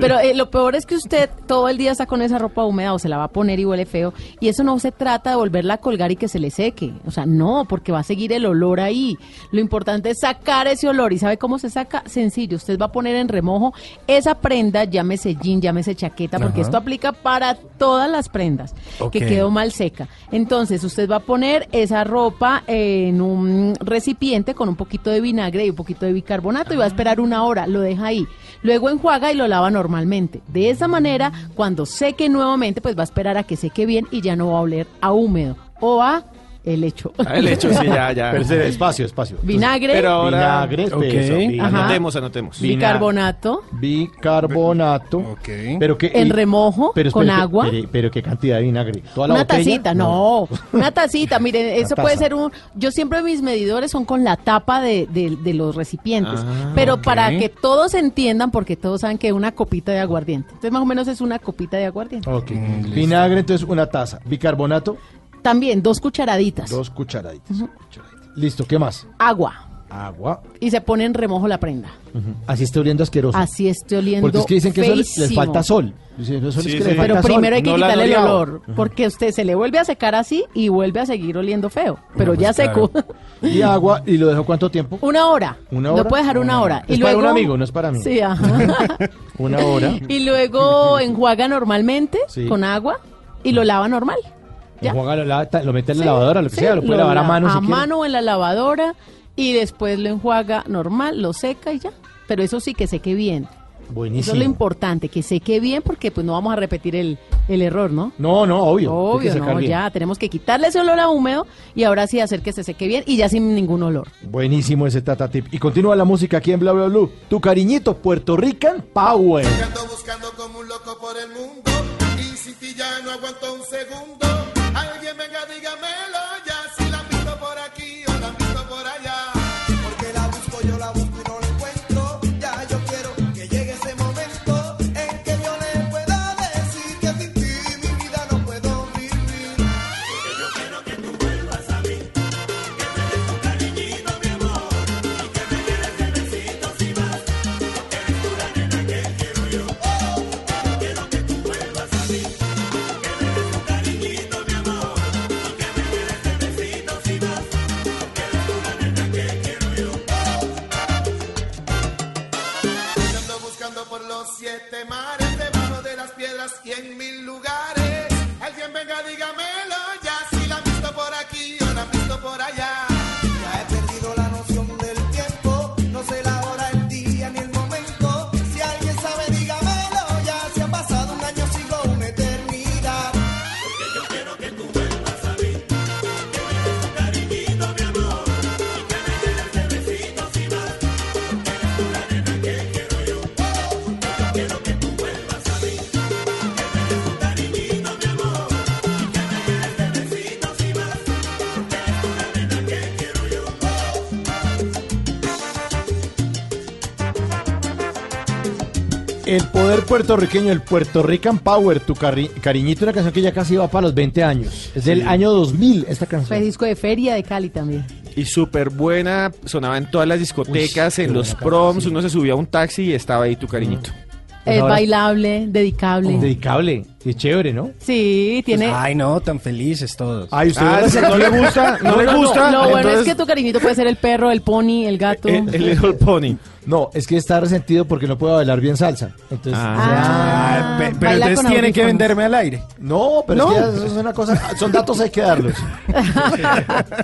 Speaker 4: Pero eh, lo peor es que usted todo el día está con esa ropa húmeda o se la va a poner y huele feo. Y eso no se trata de volverla a colgar y que se le seque. O sea, no, porque va a seguir el olor ahí. Lo importante es sacar ese olor. ¿Y sabe cómo se saca? Sencillo. Usted va a poner en remojo esa prenda, llámese jean, llámese chaqueta, porque
Speaker 16: Ajá.
Speaker 4: esto aplica para todas las prendas que quedó mal seca. Entonces, usted va a poner esa ropa en un recipiente con un poquito de vinagre y un poquito de bicarbonato y va a esperar una hora, lo deja ahí. Luego enjuaga y lo lava normalmente. De esa manera, cuando seque nuevamente, pues va a esperar a que seque bien y ya no va a oler a húmedo o a el hecho.
Speaker 3: Ah, el hecho, sí, ya, ya. <laughs>
Speaker 2: Pero espacio, espacio.
Speaker 4: Vinagre.
Speaker 3: Pero ahora...
Speaker 2: Vinagre,
Speaker 3: Ok.
Speaker 2: espeso.
Speaker 4: Ajá.
Speaker 3: Anotemos, anotemos.
Speaker 4: Bicarbonato.
Speaker 2: Bicarbonato. Pero que,
Speaker 4: En
Speaker 2: y-
Speaker 4: remojo,
Speaker 2: pero
Speaker 4: con
Speaker 2: espere,
Speaker 4: agua.
Speaker 2: Pero, pero qué cantidad de vinagre. ¿Toda la
Speaker 4: Una
Speaker 2: botella?
Speaker 4: tacita, no, una tacita, miren, <laughs> eso
Speaker 2: taza.
Speaker 4: puede ser un, yo siempre mis medidores son con la tapa de, de- de los recipientes,
Speaker 2: Ah,
Speaker 4: pero
Speaker 2: ok.
Speaker 4: para que todos entiendan, porque todos saben que una copita de aguardiente, entonces más o menos es una copita de aguardiente.
Speaker 2: Ok. Vinagre, entonces una taza. Bicarbonato,
Speaker 4: También dos cucharaditas,
Speaker 2: dos cucharaditas. Cucharaditas. Listo, ¿qué más?
Speaker 4: agua,
Speaker 2: Agua.
Speaker 4: y se pone en remojo la prenda,
Speaker 2: Así está oliendo asqueroso.
Speaker 4: así esté oliendo
Speaker 2: Porque es que dicen que eso les, les
Speaker 4: feísimo.
Speaker 2: falta sol. Dicen, eso es
Speaker 3: Sí,
Speaker 2: que
Speaker 3: sí.
Speaker 2: le falta
Speaker 4: Pero
Speaker 2: sol.
Speaker 4: primero hay que
Speaker 3: No la han
Speaker 4: quitarle el olor, porque usted se le vuelve a secar así y vuelve a seguir oliendo feo, pero
Speaker 2: pues
Speaker 4: ya seco.
Speaker 2: Y agua, ¿y lo dejo cuánto tiempo?
Speaker 4: Una hora.
Speaker 2: ¿Una hora?
Speaker 4: Lo puede dejar una hora.
Speaker 2: Es
Speaker 4: y
Speaker 2: para
Speaker 4: luego,
Speaker 2: un amigo, no es para mí.
Speaker 4: Sí, ajá. <laughs>
Speaker 2: Una hora.
Speaker 4: y luego <laughs> enjuaga normalmente
Speaker 2: Sí.
Speaker 4: con agua y lo lava normal.
Speaker 2: Lo, mete en la
Speaker 4: Sí,
Speaker 2: lavadora, lo que
Speaker 4: sí,
Speaker 2: sea, lo puede lavar a mano
Speaker 4: A
Speaker 2: si quiere.
Speaker 4: mano o en la lavadora y después lo enjuaga normal, lo seca y ya. Pero eso sí que seque bien. Eso
Speaker 2: Buenísimo.
Speaker 4: es lo importante, que seque bien porque pues no vamos a repetir el, el error, ¿no?
Speaker 2: No, no, obvio.
Speaker 4: Obvio, no,
Speaker 2: bien.
Speaker 4: ya tenemos que quitarle ese olor a húmedo y ahora sí hacer que se seque bien y ya sin ningún olor.
Speaker 2: Buenísimo ese Tata Tip. Y continúa la música aquí en Bla Bla Blue. Tu cariñito, Puerto Rican Power.
Speaker 16: Ando buscando como un loco por el mundo y sin ti ya no aguanto un segundo. El
Speaker 2: poder puertorriqueño, el Puerto Rican Power, tu cari- cariñito, una canción que ya casi va para los 20 años. Es del
Speaker 3: Sí.
Speaker 2: año 2000 esta canción.
Speaker 4: Fue disco de feria de Cali también.
Speaker 3: Y súper buena, sonaba en todas las discotecas, en los proms, uno se subía a un taxi y estaba ahí tu cariñito.
Speaker 4: Es
Speaker 2: ahora-
Speaker 4: bailable, dedicable.
Speaker 2: Dedicable, y es chévere, ¿no?
Speaker 4: Sí, tiene...
Speaker 5: Ay, no, tan felices todos.
Speaker 2: Ay, usted
Speaker 3: Ah, no le <laughs> gusta, no, le gusta.
Speaker 4: Lo bueno es que tu cariñito puede ser el perro, el pony, el gato.
Speaker 3: El, el Little Pony.
Speaker 2: No, es que está resentido porque no puede bailar bien salsa. Entonces,
Speaker 5: Ah, pe- pero entonces
Speaker 4: con
Speaker 5: tiene que venderme al aire.
Speaker 2: no, pero
Speaker 5: No.
Speaker 2: es que eso es una cosa, son datos hay que darlos. <laughs>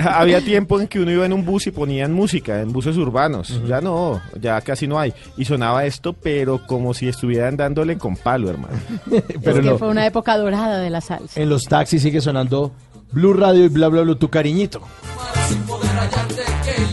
Speaker 3: Había tiempo en que uno iba en un bus y ponían música en buses urbanos. Ya no, ya casi no hay. Y sonaba esto, pero como si estuvieran dándole con palo, hermano. <laughs>
Speaker 2: pero
Speaker 4: es que
Speaker 2: no.
Speaker 4: Una época dorada de la salsa.
Speaker 2: En los taxis sigue sonando Blue Radio y bla bla bla tu cariñito.
Speaker 17: Que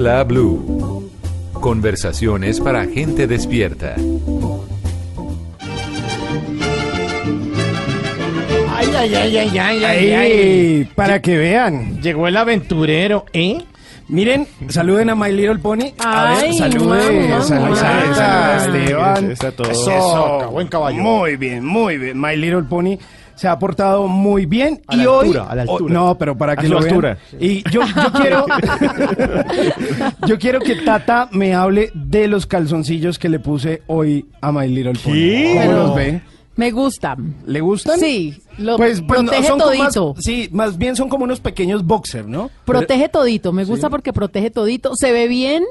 Speaker 7: Bla blue. Conversaciones para gente despierta.
Speaker 2: Ay, ay, ay, ay, ay,
Speaker 5: Ay, para que vean.
Speaker 2: Llegó el aventurero, ¿eh?
Speaker 5: Miren, saluden a My Little Pony. A ver,
Speaker 4: Ay,
Speaker 5: salude,
Speaker 4: mamá,
Speaker 5: salude, Esteban.
Speaker 3: Está todo.
Speaker 5: Eso,
Speaker 2: buen caballo.
Speaker 5: Muy bien, muy bien. My Little Pony se ha portado muy bien
Speaker 2: A
Speaker 5: y
Speaker 2: la
Speaker 5: hoy
Speaker 2: altura, a la altura.
Speaker 5: no, pero para que
Speaker 3: A
Speaker 5: lo vean.
Speaker 3: altura.
Speaker 5: Y yo, yo <laughs> quiero <laughs> yo quiero que Tata me hable de los calzoncillos que le puse hoy a My Little Pony.
Speaker 3: ¿Qué?
Speaker 5: ¿Cómo los ve?
Speaker 4: Me gustan.
Speaker 5: ¿Le gustan?
Speaker 4: Sí, lo
Speaker 5: Pues, pues, no,
Speaker 4: protege
Speaker 5: son como más-
Speaker 4: todito.
Speaker 5: sí, más bien son como unos pequeños boxers, ¿no?
Speaker 4: Protege todito, me gusta porque protege todito. Se ve bien.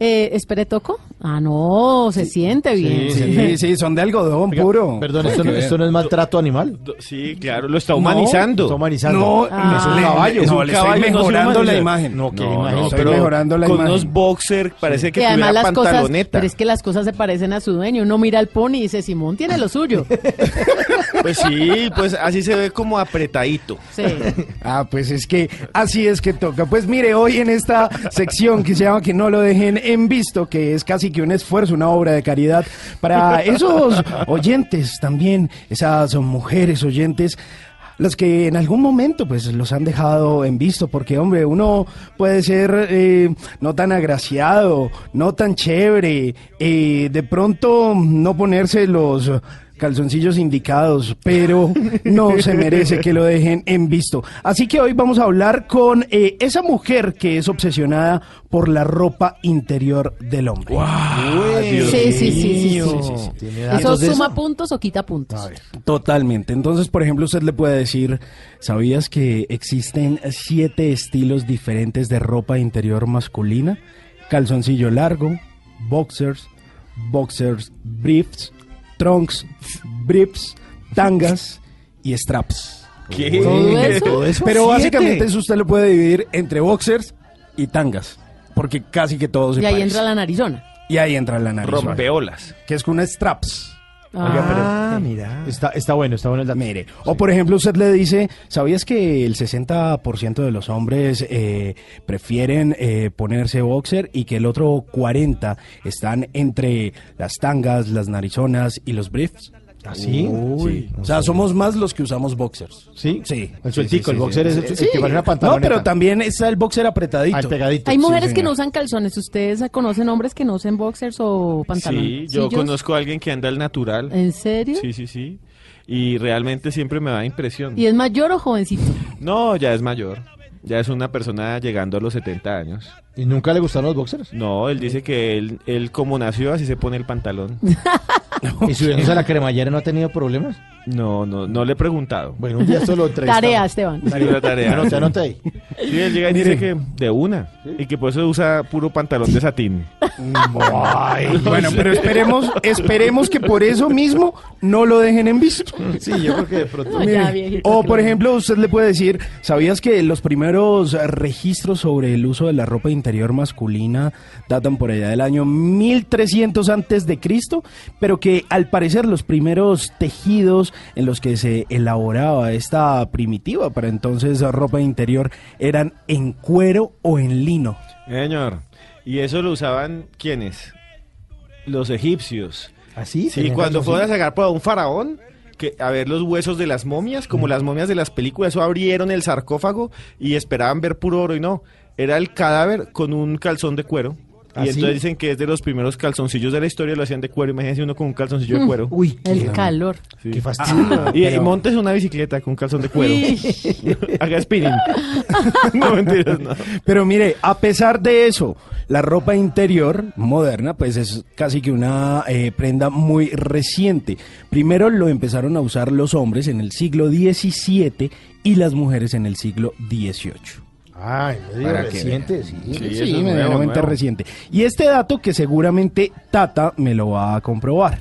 Speaker 4: Eh, ¿Espere, toco? Ah, no, se siente bien.
Speaker 5: Sí, sí, <laughs> sí, son de algodón puro.
Speaker 2: Perdón, ¿esto,
Speaker 5: que
Speaker 2: no- esto no es maltrato animal.
Speaker 3: Sí, claro, lo está
Speaker 5: No,
Speaker 3: humanizando.
Speaker 2: Está humanizando.
Speaker 5: No,
Speaker 4: Ah.
Speaker 2: es un
Speaker 5: le-
Speaker 2: caballo. es
Speaker 5: no,
Speaker 2: un
Speaker 5: le
Speaker 2: caballo,
Speaker 5: estoy
Speaker 2: no se
Speaker 5: mejorando la imagen.
Speaker 2: No, qué
Speaker 3: No,
Speaker 2: imagen.
Speaker 3: no,
Speaker 5: estoy
Speaker 3: pero
Speaker 5: mejorando la
Speaker 3: con
Speaker 5: imagen.
Speaker 3: unos boxer parece que
Speaker 4: Que además
Speaker 3: tuviera
Speaker 4: las cosas,
Speaker 3: pantaloneta.
Speaker 4: pero es que las cosas se parecen a su dueño. Uno mira al pony y dice, Simón tiene lo suyo. <laughs>
Speaker 3: Pues sí, pues así se ve como apretadito.
Speaker 4: Sí.
Speaker 5: Ah, pues es que así es que toca. Pues mire, hoy en esta sección que se llama Que no lo dejen en visto, que es casi que un esfuerzo, una obra de caridad para esos oyentes también, esas mujeres oyentes. Los que en algún momento pues los han dejado en visto, porque hombre, uno puede ser eh, no tan agraciado, no tan chévere, eh, de pronto no ponerse los calzoncillos indicados, pero no se merece que lo dejen en visto. Así que hoy vamos a hablar con eh, esa mujer que es obsesionada por la ropa interior del hombre.
Speaker 3: Dios
Speaker 4: Sí, sí, sí, sí, sí,
Speaker 3: mío.
Speaker 4: sí, sí.
Speaker 2: ¿Tiene
Speaker 4: ¿Eso suma puntos o quita puntos?
Speaker 5: Totalmente. Entonces, por ejemplo, usted le puede decir, ¿sabías que existen siete estilos diferentes de ropa interior masculina? Calzoncillo largo, boxers, boxers briefs, trunks, briefs, tangas y straps.
Speaker 3: ¿Qué?
Speaker 4: ¿Todo eso?
Speaker 2: ¿Todo eso?
Speaker 5: Pero
Speaker 2: Siete.
Speaker 5: básicamente eso usted lo puede dividir entre boxers y tangas, porque casi que todos se
Speaker 4: Y ahí
Speaker 5: parecen.
Speaker 4: entra la narizona.
Speaker 5: Y ahí entra la nariz.
Speaker 3: Rompeolas.
Speaker 5: Que es con straps.
Speaker 4: Ah,
Speaker 2: mira. Está, está bueno, está bueno el dato.
Speaker 5: Mire, o por ejemplo usted le dice, ¿sabías que el 60% de los hombres eh, prefieren eh, ponerse boxer y que el otro 40% están entre las tangas, las narizonas y los briefs?
Speaker 2: ¿Así?
Speaker 5: Sí. O sea, somos más los que usamos boxers.
Speaker 2: ¿Sí?
Speaker 5: Sí.
Speaker 2: El sueltico, el boxer es el, el que parece una
Speaker 5: No,
Speaker 2: pantaloneta.
Speaker 5: pero también está el boxer apretadito.
Speaker 2: Al pegadito.
Speaker 4: Hay mujeres
Speaker 5: Sí,
Speaker 4: que no usan calzones. ¿Ustedes conocen hombres que no usen boxers o pantalones?
Speaker 3: Sí, yo conozco a alguien que anda al natural.
Speaker 4: ¿En serio?
Speaker 3: Sí, sí, sí. Y realmente siempre me da impresión.
Speaker 4: ¿Y es mayor o jovencito?
Speaker 3: No, ya es mayor. Ya es una persona llegando a los 70 años.
Speaker 2: ¿Y nunca le gustaron los boxers?
Speaker 3: No, él dice que él, él como nació así se pone el pantalón. <laughs>
Speaker 2: ¿Y subiéndose a la cremallera no ha tenido problemas?
Speaker 13: No, no, no le he preguntado.
Speaker 2: Bueno, un día solo <laughs> entrevistamos.
Speaker 4: Tarea, Esteban.
Speaker 13: Sí, una tarea.
Speaker 2: Anote, anote ahí.
Speaker 13: Sí, él llega y dice que de una. Y que por eso usa puro pantalón de satín.
Speaker 5: Ay, <laughs> bueno, pero esperemos, esperemos que por eso mismo no lo dejen en visto.
Speaker 2: Sí, yo creo que de pronto.
Speaker 4: No,
Speaker 5: Mire,
Speaker 4: ya, viejito,
Speaker 5: o por
Speaker 4: lo-
Speaker 5: ejemplo, usted le puede decir, ¿sabías que los primeros registros sobre el uso de la ropa interior masculina datan por allá del año 1300 antes de Cristo? Pero que al parecer los primeros tejidos en los que se elaboraba esta primitiva para entonces ropa interior eran en cuero o en lino.
Speaker 13: Señor. Y eso lo usaban ¿quiénes? Los egipcios.
Speaker 2: ¿Así?
Speaker 13: Sí, cuando fueron a sacar por un faraón, que a ver los huesos de las momias, como las momias de las películas, eso abrieron el sarcófago y esperaban ver puro oro y no. Era el cadáver con un calzón de cuero.
Speaker 2: ¿Ah,
Speaker 13: Y
Speaker 2: sí?
Speaker 13: entonces dicen que es de los primeros calzoncillos de la historia, lo hacían de cuero. Imagínense uno con un calzoncillo de
Speaker 4: Mm.
Speaker 13: cuero.
Speaker 2: Uy,
Speaker 4: El calor.
Speaker 13: Sí.
Speaker 2: qué fastidio. <laughs>
Speaker 13: Y, y
Speaker 2: Pero-
Speaker 13: montes una bicicleta con un calzón de cuero. <laughs> Haga spinning. <laughs> no mentiras, no.
Speaker 5: Pero mire, a pesar de eso, la ropa interior moderna, pues es casi que una eh, prenda muy reciente. Primero lo empezaron a usar los hombres en el siglo XVII y las mujeres en el siglo XVIII.
Speaker 2: Ay, medio reciente, sí.
Speaker 13: Sí,
Speaker 5: Sí, medianamente
Speaker 13: nuevo.
Speaker 5: reciente. Y este dato que seguramente Tata me lo va a comprobar.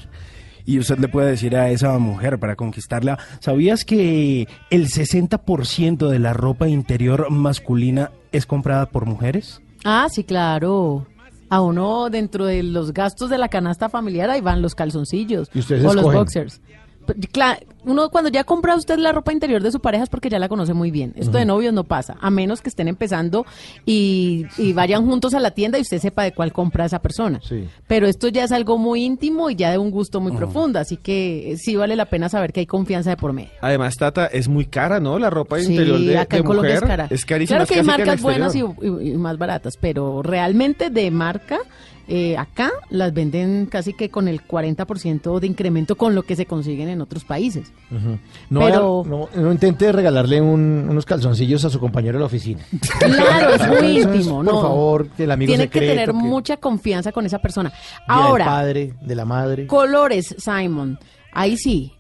Speaker 5: Y usted le puede decir a esa mujer para conquistarla, ¿sabías que el 60% de la ropa interior masculina es comprada por mujeres?
Speaker 4: Ah, sí, claro. A uno dentro de los gastos de la canasta familiar ahí van los calzoncillos
Speaker 2: ¿Y ustedes
Speaker 4: o los boxers. Claro, uno cuando ya compra usted la ropa interior de su pareja es porque ya la conoce muy bien. Esto de novios no pasa, a menos que estén empezando y, y vayan juntos a la tienda y usted sepa de cuál compra esa persona.
Speaker 2: Sí.
Speaker 4: Pero esto ya es algo muy íntimo y ya de un gusto muy profundo, así que eh, sí vale la pena saber que hay confianza de por medio.
Speaker 13: Además, Tata, es muy cara, ¿no? La ropa
Speaker 4: Sí,
Speaker 13: interior de,
Speaker 4: acá
Speaker 13: de
Speaker 4: en Colombia
Speaker 13: mujer
Speaker 4: es cara.
Speaker 13: es carísima.
Speaker 4: Claro que hay marcas buenas y,
Speaker 13: exterior.
Speaker 4: y- y más baratas, pero realmente de marca, eh, acá las venden casi que con el 40% de incremento con lo que se consiguen en otros países.
Speaker 2: No,
Speaker 4: Pero-
Speaker 2: no, no intente regalarle un- unos calzoncillos a su compañero de la oficina. <laughs>
Speaker 4: Claro, es muy íntimo,
Speaker 2: por
Speaker 4: ¿no?
Speaker 2: favor, el amigo
Speaker 4: Tiene que tener
Speaker 2: que-
Speaker 4: mucha confianza con esa persona.
Speaker 2: Del
Speaker 4: Ahora,
Speaker 2: padre, de la madre.
Speaker 4: colores, Simon. Ahí sí,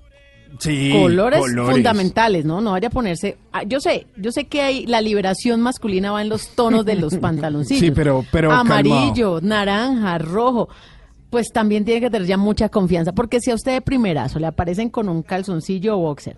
Speaker 5: Sí,
Speaker 4: colores, fundamentales, ¿no? No vaya a ponerse. ah, yo sé, yo sé que hay la liberación masculina va en los tonos de los <laughs> pantaloncillos.
Speaker 5: Sí, pero- pero
Speaker 4: amarillo, naranja, rojo. Pues también tiene que tener ya mucha confianza, porque si a usted de primerazo le aparecen con un calzoncillo o boxer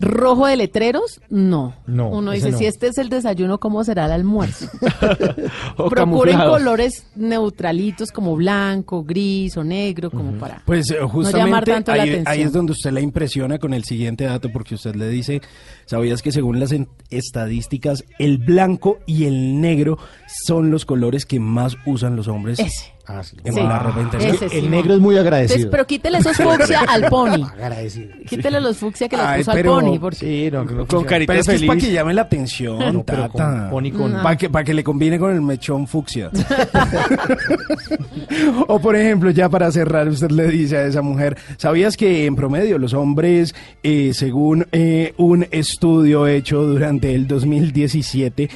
Speaker 4: rojo de letreros, no.
Speaker 2: No,
Speaker 4: Uno dice,
Speaker 2: no.
Speaker 4: si este es el desayuno, ¿cómo será el almuerzo? <laughs> Procuren colores neutralitos como blanco, gris o negro, como para
Speaker 5: Pues eh,
Speaker 4: no llamar
Speaker 5: justamente
Speaker 4: tanto la
Speaker 5: ahí,
Speaker 4: atención.
Speaker 5: ahí es donde usted la impresiona con el siguiente dato, porque usted le dice, ¿sabías que según las estadísticas, el blanco y el negro son los colores que más usan los hombres
Speaker 4: Ese.
Speaker 2: Ah, sí.
Speaker 5: en
Speaker 4: Sí.
Speaker 5: la ropa interior?
Speaker 4: Ese sí,
Speaker 2: el negro es muy agradecido.
Speaker 4: Entonces, pero quítele esos fucsia al <laughs> pony.
Speaker 2: Agradecido.
Speaker 4: Quítele los fucsia que le
Speaker 5: Ay,
Speaker 4: puso al pony. Porque...
Speaker 2: Sí, no,
Speaker 13: Con carita
Speaker 5: Pero es que es
Speaker 13: feliz.
Speaker 5: para que llame la atención,
Speaker 2: No, pero con
Speaker 5: tata.
Speaker 2: pony con-
Speaker 4: No.
Speaker 5: Para que, para que le combine con el mechón fucsia. <laughs> o por ejemplo, ya para cerrar, usted le dice a esa mujer, ¿sabías que en promedio los hombres, eh, según eh, un estudio hecho durante el 2017,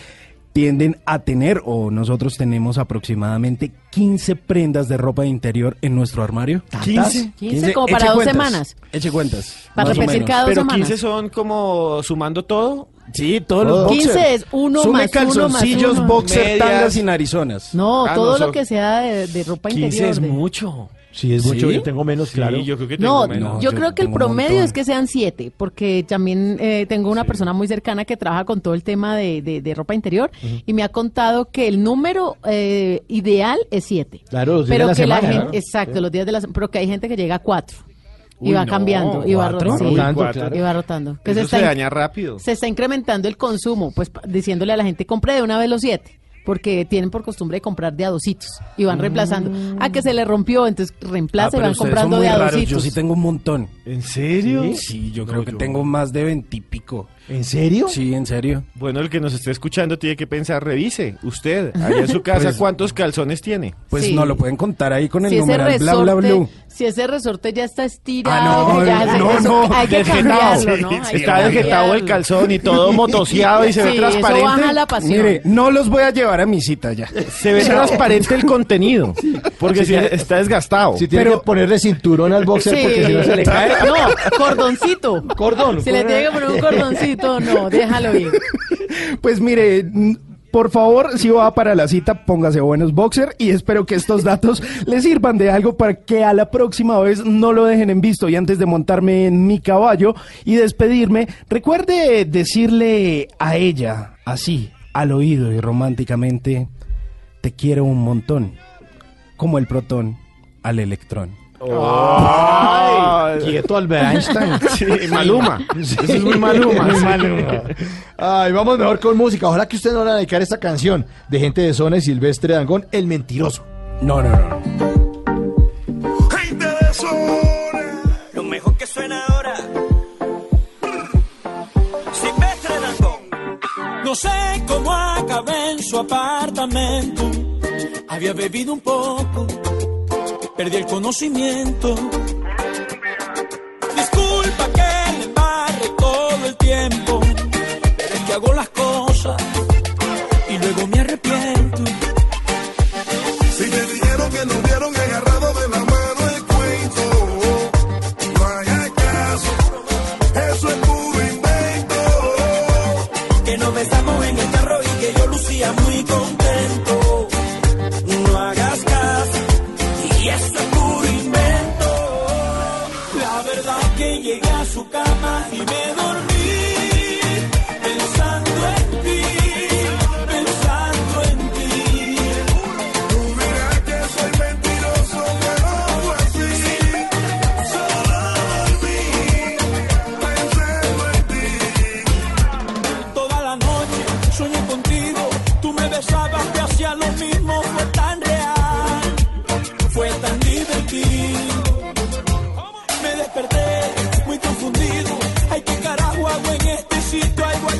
Speaker 5: tienden a tener, o nosotros tenemos aproximadamente 15 prendas de ropa interior en nuestro armario?
Speaker 13: 15.
Speaker 4: 15 como para
Speaker 5: Eche
Speaker 4: dos
Speaker 5: cuentas,
Speaker 4: semanas.
Speaker 5: Eche cuentas.
Speaker 4: Para repetir cada dos
Speaker 13: Pero
Speaker 4: semanas.
Speaker 13: 15 son como sumando todo.
Speaker 5: Sí, todos
Speaker 2: Todo.
Speaker 5: los boxers.
Speaker 4: 15 es uno
Speaker 5: Sume
Speaker 4: más uno más
Speaker 5: calzoncillos,
Speaker 4: uno.
Speaker 5: boxer,
Speaker 13: Medias.
Speaker 5: tangas y narizonas.
Speaker 4: No,
Speaker 13: Ah,
Speaker 4: todo
Speaker 13: no,
Speaker 4: lo que sea de, de ropa
Speaker 13: 15
Speaker 4: interior.
Speaker 13: es
Speaker 4: de-
Speaker 13: mucho.
Speaker 2: Sí, es mucho.
Speaker 5: ¿Sí?
Speaker 2: Yo tengo menos, claro.
Speaker 13: Sí, yo creo que
Speaker 4: No,
Speaker 13: tengo menos.
Speaker 5: No,
Speaker 4: yo
Speaker 5: yo
Speaker 4: creo que el promedio
Speaker 5: montón.
Speaker 4: es que sean siete, porque también eh, tengo una persona muy cercana que trabaja con todo el tema de, de- de ropa interior y me ha contado que el número eh, ideal es siete.
Speaker 2: Claro, los días
Speaker 4: pero
Speaker 2: de la
Speaker 4: que la
Speaker 2: semana,
Speaker 4: gente,
Speaker 2: ¿no?
Speaker 4: exacto,
Speaker 2: Sí.
Speaker 4: los días de la semana, pero que hay gente que llega a cuatro y va
Speaker 5: no,
Speaker 4: cambiando y va, sí,
Speaker 2: Rotando, claro.
Speaker 4: y va rotando. Que
Speaker 13: Eso
Speaker 4: se
Speaker 13: se,
Speaker 4: está,
Speaker 13: daña rápido.
Speaker 4: se está incrementando el consumo, pues diciéndole a la gente, compre de una vez los siete. Porque tienen por costumbre de comprar de a dositos y van reemplazando. A que se le rompió, entonces
Speaker 5: Ah,
Speaker 4: reemplaza y
Speaker 5: pero
Speaker 4: van comprando de a
Speaker 5: raros,
Speaker 4: dositos.
Speaker 5: Yo sí tengo un montón.
Speaker 13: ¿En serio?
Speaker 5: Sí, yo
Speaker 13: No,
Speaker 5: creo que
Speaker 13: yo-
Speaker 5: tengo más de veintipico.
Speaker 2: ¿En serio?
Speaker 5: Sí, en serio.
Speaker 3: Bueno, el que nos esté escuchando tiene que pensar, revise, usted, allá en su <laughs> casa,
Speaker 5: Pues-
Speaker 3: ¿cuántos calzones tiene?
Speaker 5: Pues
Speaker 4: Sí.
Speaker 5: no lo pueden contar ahí con el
Speaker 4: Si
Speaker 5: numeral bla bla blue.
Speaker 4: si ese resorte ya está estirado,
Speaker 5: Ah, no,
Speaker 4: que ya se-
Speaker 5: no,
Speaker 4: eso-
Speaker 5: no,
Speaker 4: hay que
Speaker 3: desjetado,
Speaker 4: cambiarlo,
Speaker 3: sí,
Speaker 4: ¿no?
Speaker 3: sí,
Speaker 4: Hay que
Speaker 3: está desjetado el calzón y todo <laughs> motoseado y se ve
Speaker 4: eso
Speaker 3: transparente.
Speaker 4: baja la pasión.
Speaker 5: Mire, no los voy a llevar a mi cita ya.
Speaker 3: Se ve <laughs> transparente el contenido, porque si está desgastado.
Speaker 2: Si tiene que ponerle cinturón al boxer
Speaker 4: Sí.
Speaker 2: porque si no se le cae.
Speaker 4: No, cordoncito.
Speaker 2: Cordón.
Speaker 4: Si le tiene que poner un cordoncito, no, déjalo ir. <laughs>
Speaker 5: Pues mire, por favor, si va para la cita, póngase buenos boxer y espero que estos datos <laughs> le sirvan de algo para que a la próxima vez no lo dejen en visto. Y antes de montarme en mi caballo y despedirme, recuerde decirle a ella, así, al oído y románticamente, te quiero un montón, como el protón al electrón.
Speaker 2: Ay, quieto Albert Einstein. <laughs>
Speaker 3: Sí, <laughs> Maluma. Eso es muy Maluma.
Speaker 2: Muy Maluma. Ay, vamos mejor con música. Ojalá que ustedes no van a dedicar esta canción de gente de zona y Silvestre Dangón, El Mentiroso.
Speaker 5: No, no, no.
Speaker 18: Gente de zona.
Speaker 13: Lo mejor que suena ahora. Silvestre Dangond. No sé cómo acabé en su apartamento. Había bebido un poco, perdí el conocimiento. Disculpa que le embarre todo el tiempo, pero es que hago las cosas en este sitio, algo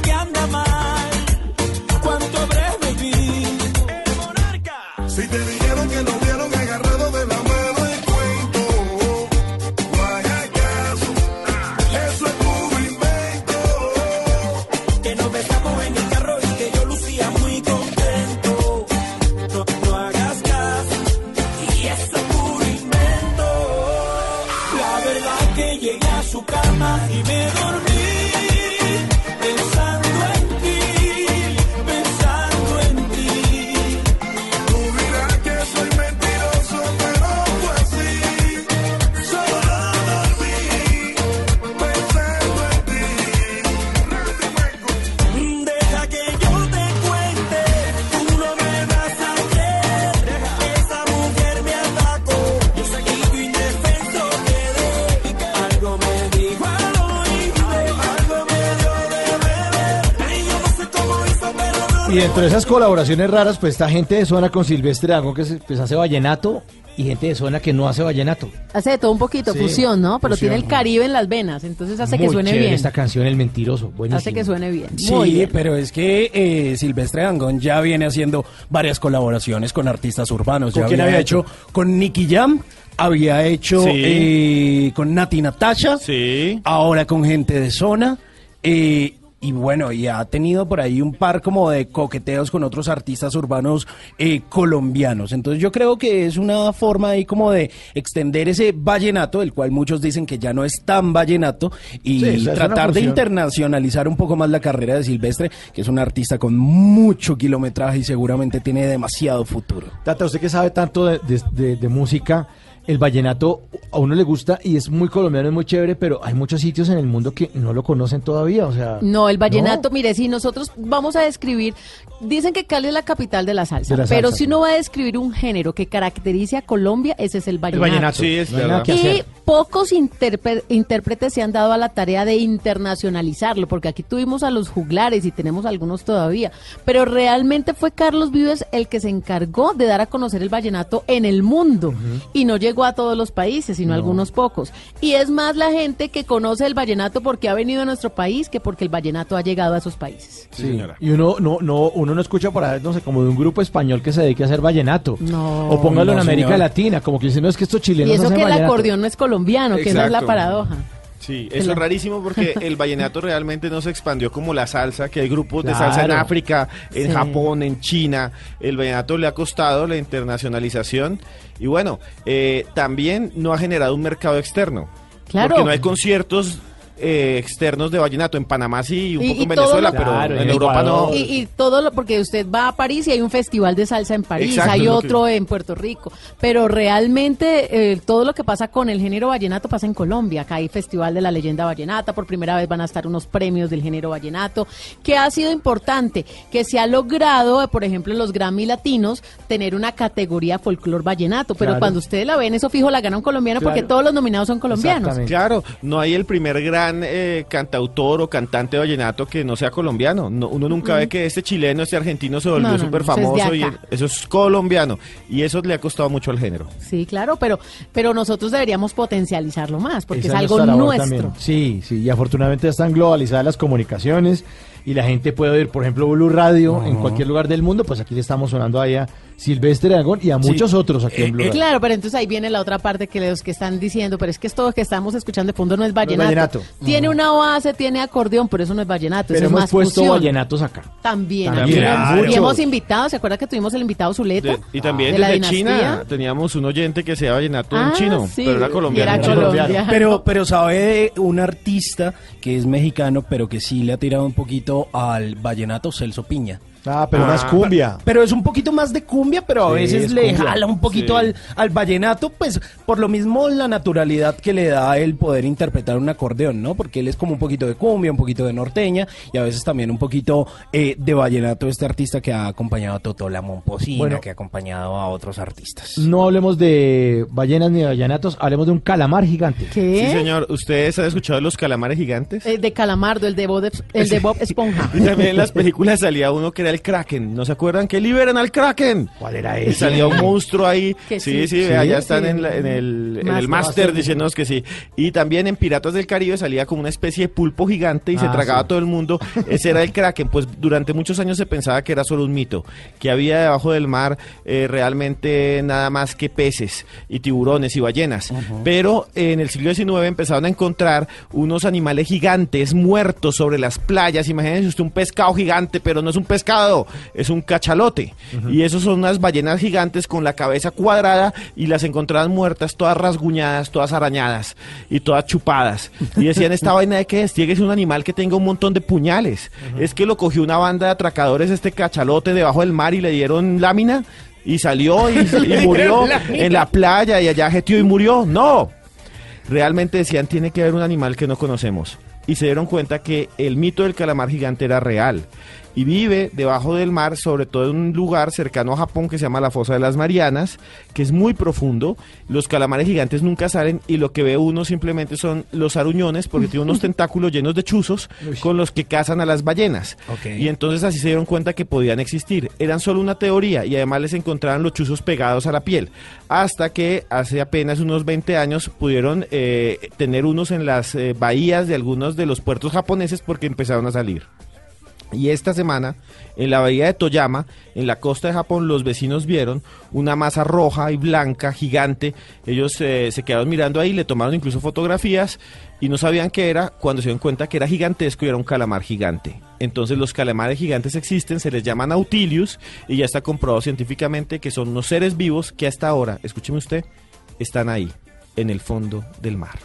Speaker 13: Y
Speaker 2: dentro de esas colaboraciones raras, pues está gente de zona con Silvestre Dangón que pues, hace vallenato y gente de zona que no hace vallenato.
Speaker 4: Hace de todo un poquito,
Speaker 2: Sí,
Speaker 4: fusión, ¿no? Pero
Speaker 2: fusión.
Speaker 4: tiene el Caribe en las venas, entonces hace que suene bien.
Speaker 2: esta canción, El Mentiroso. Buenísimo.
Speaker 4: Hace que suene bien.
Speaker 5: Sí,
Speaker 4: Muy bien.
Speaker 5: pero es que eh, Silvestre Dangond ya viene haciendo varias colaboraciones con artistas urbanos.
Speaker 2: ¿Con
Speaker 5: ya
Speaker 2: quién
Speaker 5: había
Speaker 2: había
Speaker 5: hecho con Nicky Jam, había hecho
Speaker 3: Sí.
Speaker 5: eh, con Nati Natasha,
Speaker 3: Sí.
Speaker 5: ahora con gente de zona. eh, y bueno, y ha tenido por ahí un par como de coqueteos con otros artistas urbanos eh, colombianos. Entonces yo creo que es una forma ahí como de extender ese vallenato, el cual muchos dicen que ya no es tan vallenato, y
Speaker 2: Sí,
Speaker 5: tratar de internacionalizar un poco más la carrera de Silvestre, que es un artista con mucho kilometraje y seguramente tiene demasiado futuro.
Speaker 2: Tata, usted que sabe tanto de, de- de- de música, el vallenato a uno le gusta y es muy colombiano, es muy chévere, pero hay muchos sitios en el mundo que no lo conocen todavía, o sea...
Speaker 4: No, el vallenato, mire, si nosotros vamos a describir, dicen que Cali es la capital de la salsa,
Speaker 2: De la
Speaker 4: pero
Speaker 2: salsa,
Speaker 4: si uno va a describir un género que caracterice a Colombia, ese es el vallenato.
Speaker 2: vallenato.
Speaker 3: Sí, es verdad.
Speaker 4: Y pocos intérpretes se han dado a la tarea de internacionalizarlo, porque aquí tuvimos a los juglares y tenemos algunos todavía, pero realmente fue Carlos Vives el que se encargó de dar a conocer el vallenato en el mundo y no llegó llegó a todos los países, sino a algunos pocos. Y es más la gente que conoce el vallenato porque ha venido a nuestro país que porque el vallenato ha llegado a esos países.
Speaker 2: Sí, Y uno no, no, uno no escucha por ahí, no sé, como de un grupo español que se dedique a hacer vallenato.
Speaker 4: No.
Speaker 2: O póngalo en
Speaker 5: no,
Speaker 2: América
Speaker 5: señor.
Speaker 2: Latina, como que dicen, no es que estos
Speaker 4: Y
Speaker 2: chilenos
Speaker 4: eso
Speaker 2: hacen
Speaker 4: que el
Speaker 2: vallenato.
Speaker 4: acordeón no es colombiano, que esa es la paradoja.
Speaker 3: Sí, eso es rarísimo porque <laughs> el vallenato realmente no se expandió como la salsa, que hay grupos de salsa en. África, en
Speaker 4: Sí.
Speaker 3: Japón, en China. El vallenato le ha costado la internacionalización y bueno, eh, también no ha generado un mercado externo.
Speaker 4: Claro.
Speaker 3: Porque no hay conciertos eh, externos de vallenato. En Panamá sí, un
Speaker 4: Y-
Speaker 3: poco
Speaker 4: y
Speaker 3: en Venezuela,
Speaker 4: lo-
Speaker 3: pero
Speaker 2: Claro,
Speaker 3: en
Speaker 2: en
Speaker 3: Europa no.
Speaker 4: Y, y todo lo, porque usted va a París y hay un festival de salsa en París,
Speaker 3: Exacto,
Speaker 4: hay
Speaker 3: que-
Speaker 4: otro en Puerto Rico, pero realmente eh, todo lo que pasa con el género vallenato pasa en Colombia. Acá hay Festival de la Leyenda Vallenata, por primera vez van a estar unos premios del género vallenato, que ha sido importante, que se ha logrado, eh, por ejemplo, en los Grammy Latinos, tener una categoría folclor vallenato, pero
Speaker 3: Claro.
Speaker 4: cuando ustedes la ven, eso fijo la gana un colombiano porque todos los nominados son colombianos.
Speaker 3: Claro, no hay el primer gran eh, cantautor o cantante vallenato que no sea colombiano. No- uno nunca
Speaker 4: Mm.
Speaker 3: ve que este chileno, este argentino se volvió
Speaker 4: No, no, no,
Speaker 3: súper
Speaker 4: eso es de
Speaker 3: famoso y eso es colombiano. Y eso le ha costado mucho al género.
Speaker 4: Sí, claro, pero, pero nosotros deberíamos potencializarlo más, porque
Speaker 2: Esa
Speaker 4: es algo nuestro.
Speaker 2: también. Sí, sí, y afortunadamente están globalizadas las comunicaciones y la gente puede oír, por ejemplo, Blue Radio en cualquier lugar del mundo, pues aquí le estamos sonando ahí a Silvestre Aragón y a
Speaker 4: Sí.
Speaker 2: muchos otros aquí en Blue Radio.
Speaker 4: Claro, pero entonces ahí viene la otra parte que los que están diciendo, pero es que esto que estamos escuchando de fondo no es vallenato.
Speaker 2: vallenato.
Speaker 4: Tiene una base, tiene acordeón, pero eso no es vallenato,
Speaker 2: Pero
Speaker 4: eso es
Speaker 2: hemos
Speaker 4: más
Speaker 2: puesto
Speaker 4: fusión.
Speaker 2: vallenatos acá.
Speaker 4: También,
Speaker 2: También,
Speaker 4: y hemos invitado, ¿se acuerda que tuvimos el invitado Zuleta?
Speaker 3: De- y también
Speaker 4: de la
Speaker 3: desde
Speaker 4: dinastía?
Speaker 3: China teníamos un oyente que se llama vallenato
Speaker 4: Ah,
Speaker 3: en chino,
Speaker 4: sí,
Speaker 3: pero era colombiano.
Speaker 4: era colombiano.
Speaker 5: Pero, pero sabe de un artista que es mexicano, pero que sí le ha tirado un poquito al vallenato Celso Piña.
Speaker 2: Ah, pero no es cumbia.
Speaker 5: Pero es un poquito más de cumbia, pero a
Speaker 2: Sí,
Speaker 5: veces
Speaker 2: es
Speaker 5: le
Speaker 2: cumbia.
Speaker 5: jala un poquito
Speaker 2: Sí.
Speaker 5: al, al vallenato, pues por lo mismo la naturalidad que le da el poder interpretar un acordeón, ¿no? Porque él es como un poquito de cumbia, un poquito de norteña y a veces también un poquito eh, de vallenato, este artista que ha acompañado a Totó la Momposina,
Speaker 2: Bueno.
Speaker 5: que ha acompañado a otros artistas.
Speaker 2: No hablemos de ballenas ni de vallenatos, hablemos de un calamar gigante.
Speaker 4: ¿Qué?
Speaker 3: Sí, señor. ¿Ustedes han escuchado de los calamares gigantes?
Speaker 4: Eh, de Calamardo, el de Bob, el de Bob Esponja. <laughs>
Speaker 3: Y también en las películas salía uno que era el Kraken. ¿No se acuerdan? ¡Que liberen al Kraken!
Speaker 2: ¿Cuál era
Speaker 3: Y salía un monstruo ahí. <laughs> Sí,
Speaker 4: sí.
Speaker 3: sí,
Speaker 4: Sí,
Speaker 3: allá
Speaker 4: sí.
Speaker 3: están en, la- en el, en
Speaker 4: Master.
Speaker 3: el máster diciéndonos que sí. Y también en Piratas del Caribe salía como una especie de pulpo gigante y se
Speaker 2: Ah,
Speaker 3: tragaba
Speaker 2: sí.
Speaker 3: a todo el mundo. <laughs> Ese era el Kraken. Pues durante muchos años se pensaba que era solo un mito. Que había debajo del mar eh, realmente nada más que peces y tiburones y ballenas. Pero en el siglo XIX empezaron a encontrar unos animales gigantes muertos sobre las playas. Imagínense usted un pescado gigante, pero no es un pescado, es un cachalote. Y esos son unas ballenas gigantes con la cabeza cuadrada y las encontraban muertas, todas rasguñadas, todas arañadas y todas chupadas. Y decían, esta <laughs> vaina de que es, ser un animal que tenga un montón de puñales. Es que lo cogió una banda de atracadores este cachalote debajo del mar y le dieron lámina y salió y, <laughs> y murió en la playa y allá jetió y murió. No, realmente decían tiene que haber un animal que no conocemos. Y se dieron cuenta que el mito del calamar gigante era real. Y vive debajo del mar, sobre todo en un lugar cercano a Japón que se llama la Fosa de las Marianas, que es muy profundo. Los calamares gigantes nunca salen y lo que ve uno simplemente son los aruñones, porque tiene unos <laughs> tentáculos llenos de chuzos con los que cazan a las ballenas. Y entonces así se dieron cuenta que podían existir. Eran solo una teoría y además les encontraban los chuzos pegados a la piel. Hasta que hace apenas unos 20 años pudieron eh, tener unos en las eh, bahías de algunos de los puertos japoneses porque empezaron a salir. Y esta semana, en la bahía de Toyama, en la costa de Japón, los vecinos vieron una masa roja y blanca gigante. Ellos eh, se quedaron mirando ahí, le tomaron incluso fotografías y no sabían qué era cuando se dieron cuenta que era gigantesco y era un calamar gigante. Entonces los calamares gigantes existen, se les llama nautilius y ya está comprobado científicamente que son unos seres vivos que hasta ahora, escúcheme usted, están ahí, en el fondo del mar.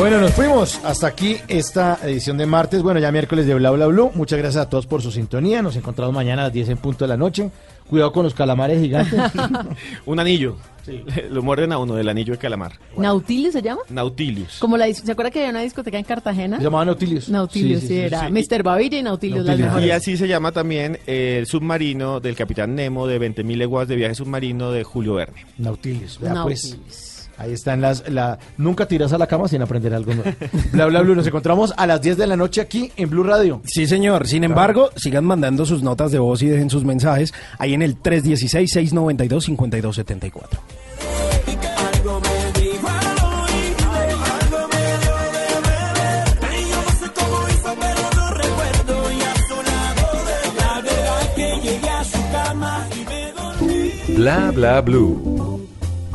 Speaker 2: Bueno, nos fuimos. Hasta aquí esta edición de martes. Bueno, ya miércoles de Bla Bla Blue. Muchas gracias a todos por su sintonía. Nos encontramos mañana a las 10 en punto de la noche. Cuidado con los calamares gigantes. <laughs>
Speaker 3: Un anillo. <laughs> Lo muerden a uno del anillo de calamar.
Speaker 4: ¿Nautilus se llama?
Speaker 3: Nautilius.
Speaker 4: Como la, ¿Se acuerda que había una discoteca en Cartagena?
Speaker 2: Se llamaba Nautilius.
Speaker 4: Nautilius,
Speaker 2: Sí,
Speaker 4: sí,
Speaker 2: sí, sí,
Speaker 4: era.
Speaker 3: sí.
Speaker 4: Mr. Bavilla y Nautilius, las
Speaker 3: Nautilius.
Speaker 4: mejores.
Speaker 3: Y así se llama también eh, el submarino del Capitán Nemo de 20.000 leguas de viaje submarino de Julio Verne.
Speaker 2: Nautilius. Vea, pues. Ahí están las... La, nunca tiras a la cama sin aprender algo nuevo. bla, bla, bla. Nos encontramos a las 10 de la noche aquí en Blue Radio.
Speaker 5: Sí, señor. Sin embargo, sigan mandando sus notas de voz y dejen sus mensajes ahí en el 316-692-5274.
Speaker 13: Algo me dijo al oído, algo me dio de beber. Y yo no sé cómo hizo, pero no recuerdo. Y a su lado de la verdad que llegué a su cama y me dormí.
Speaker 7: Bla bla blue.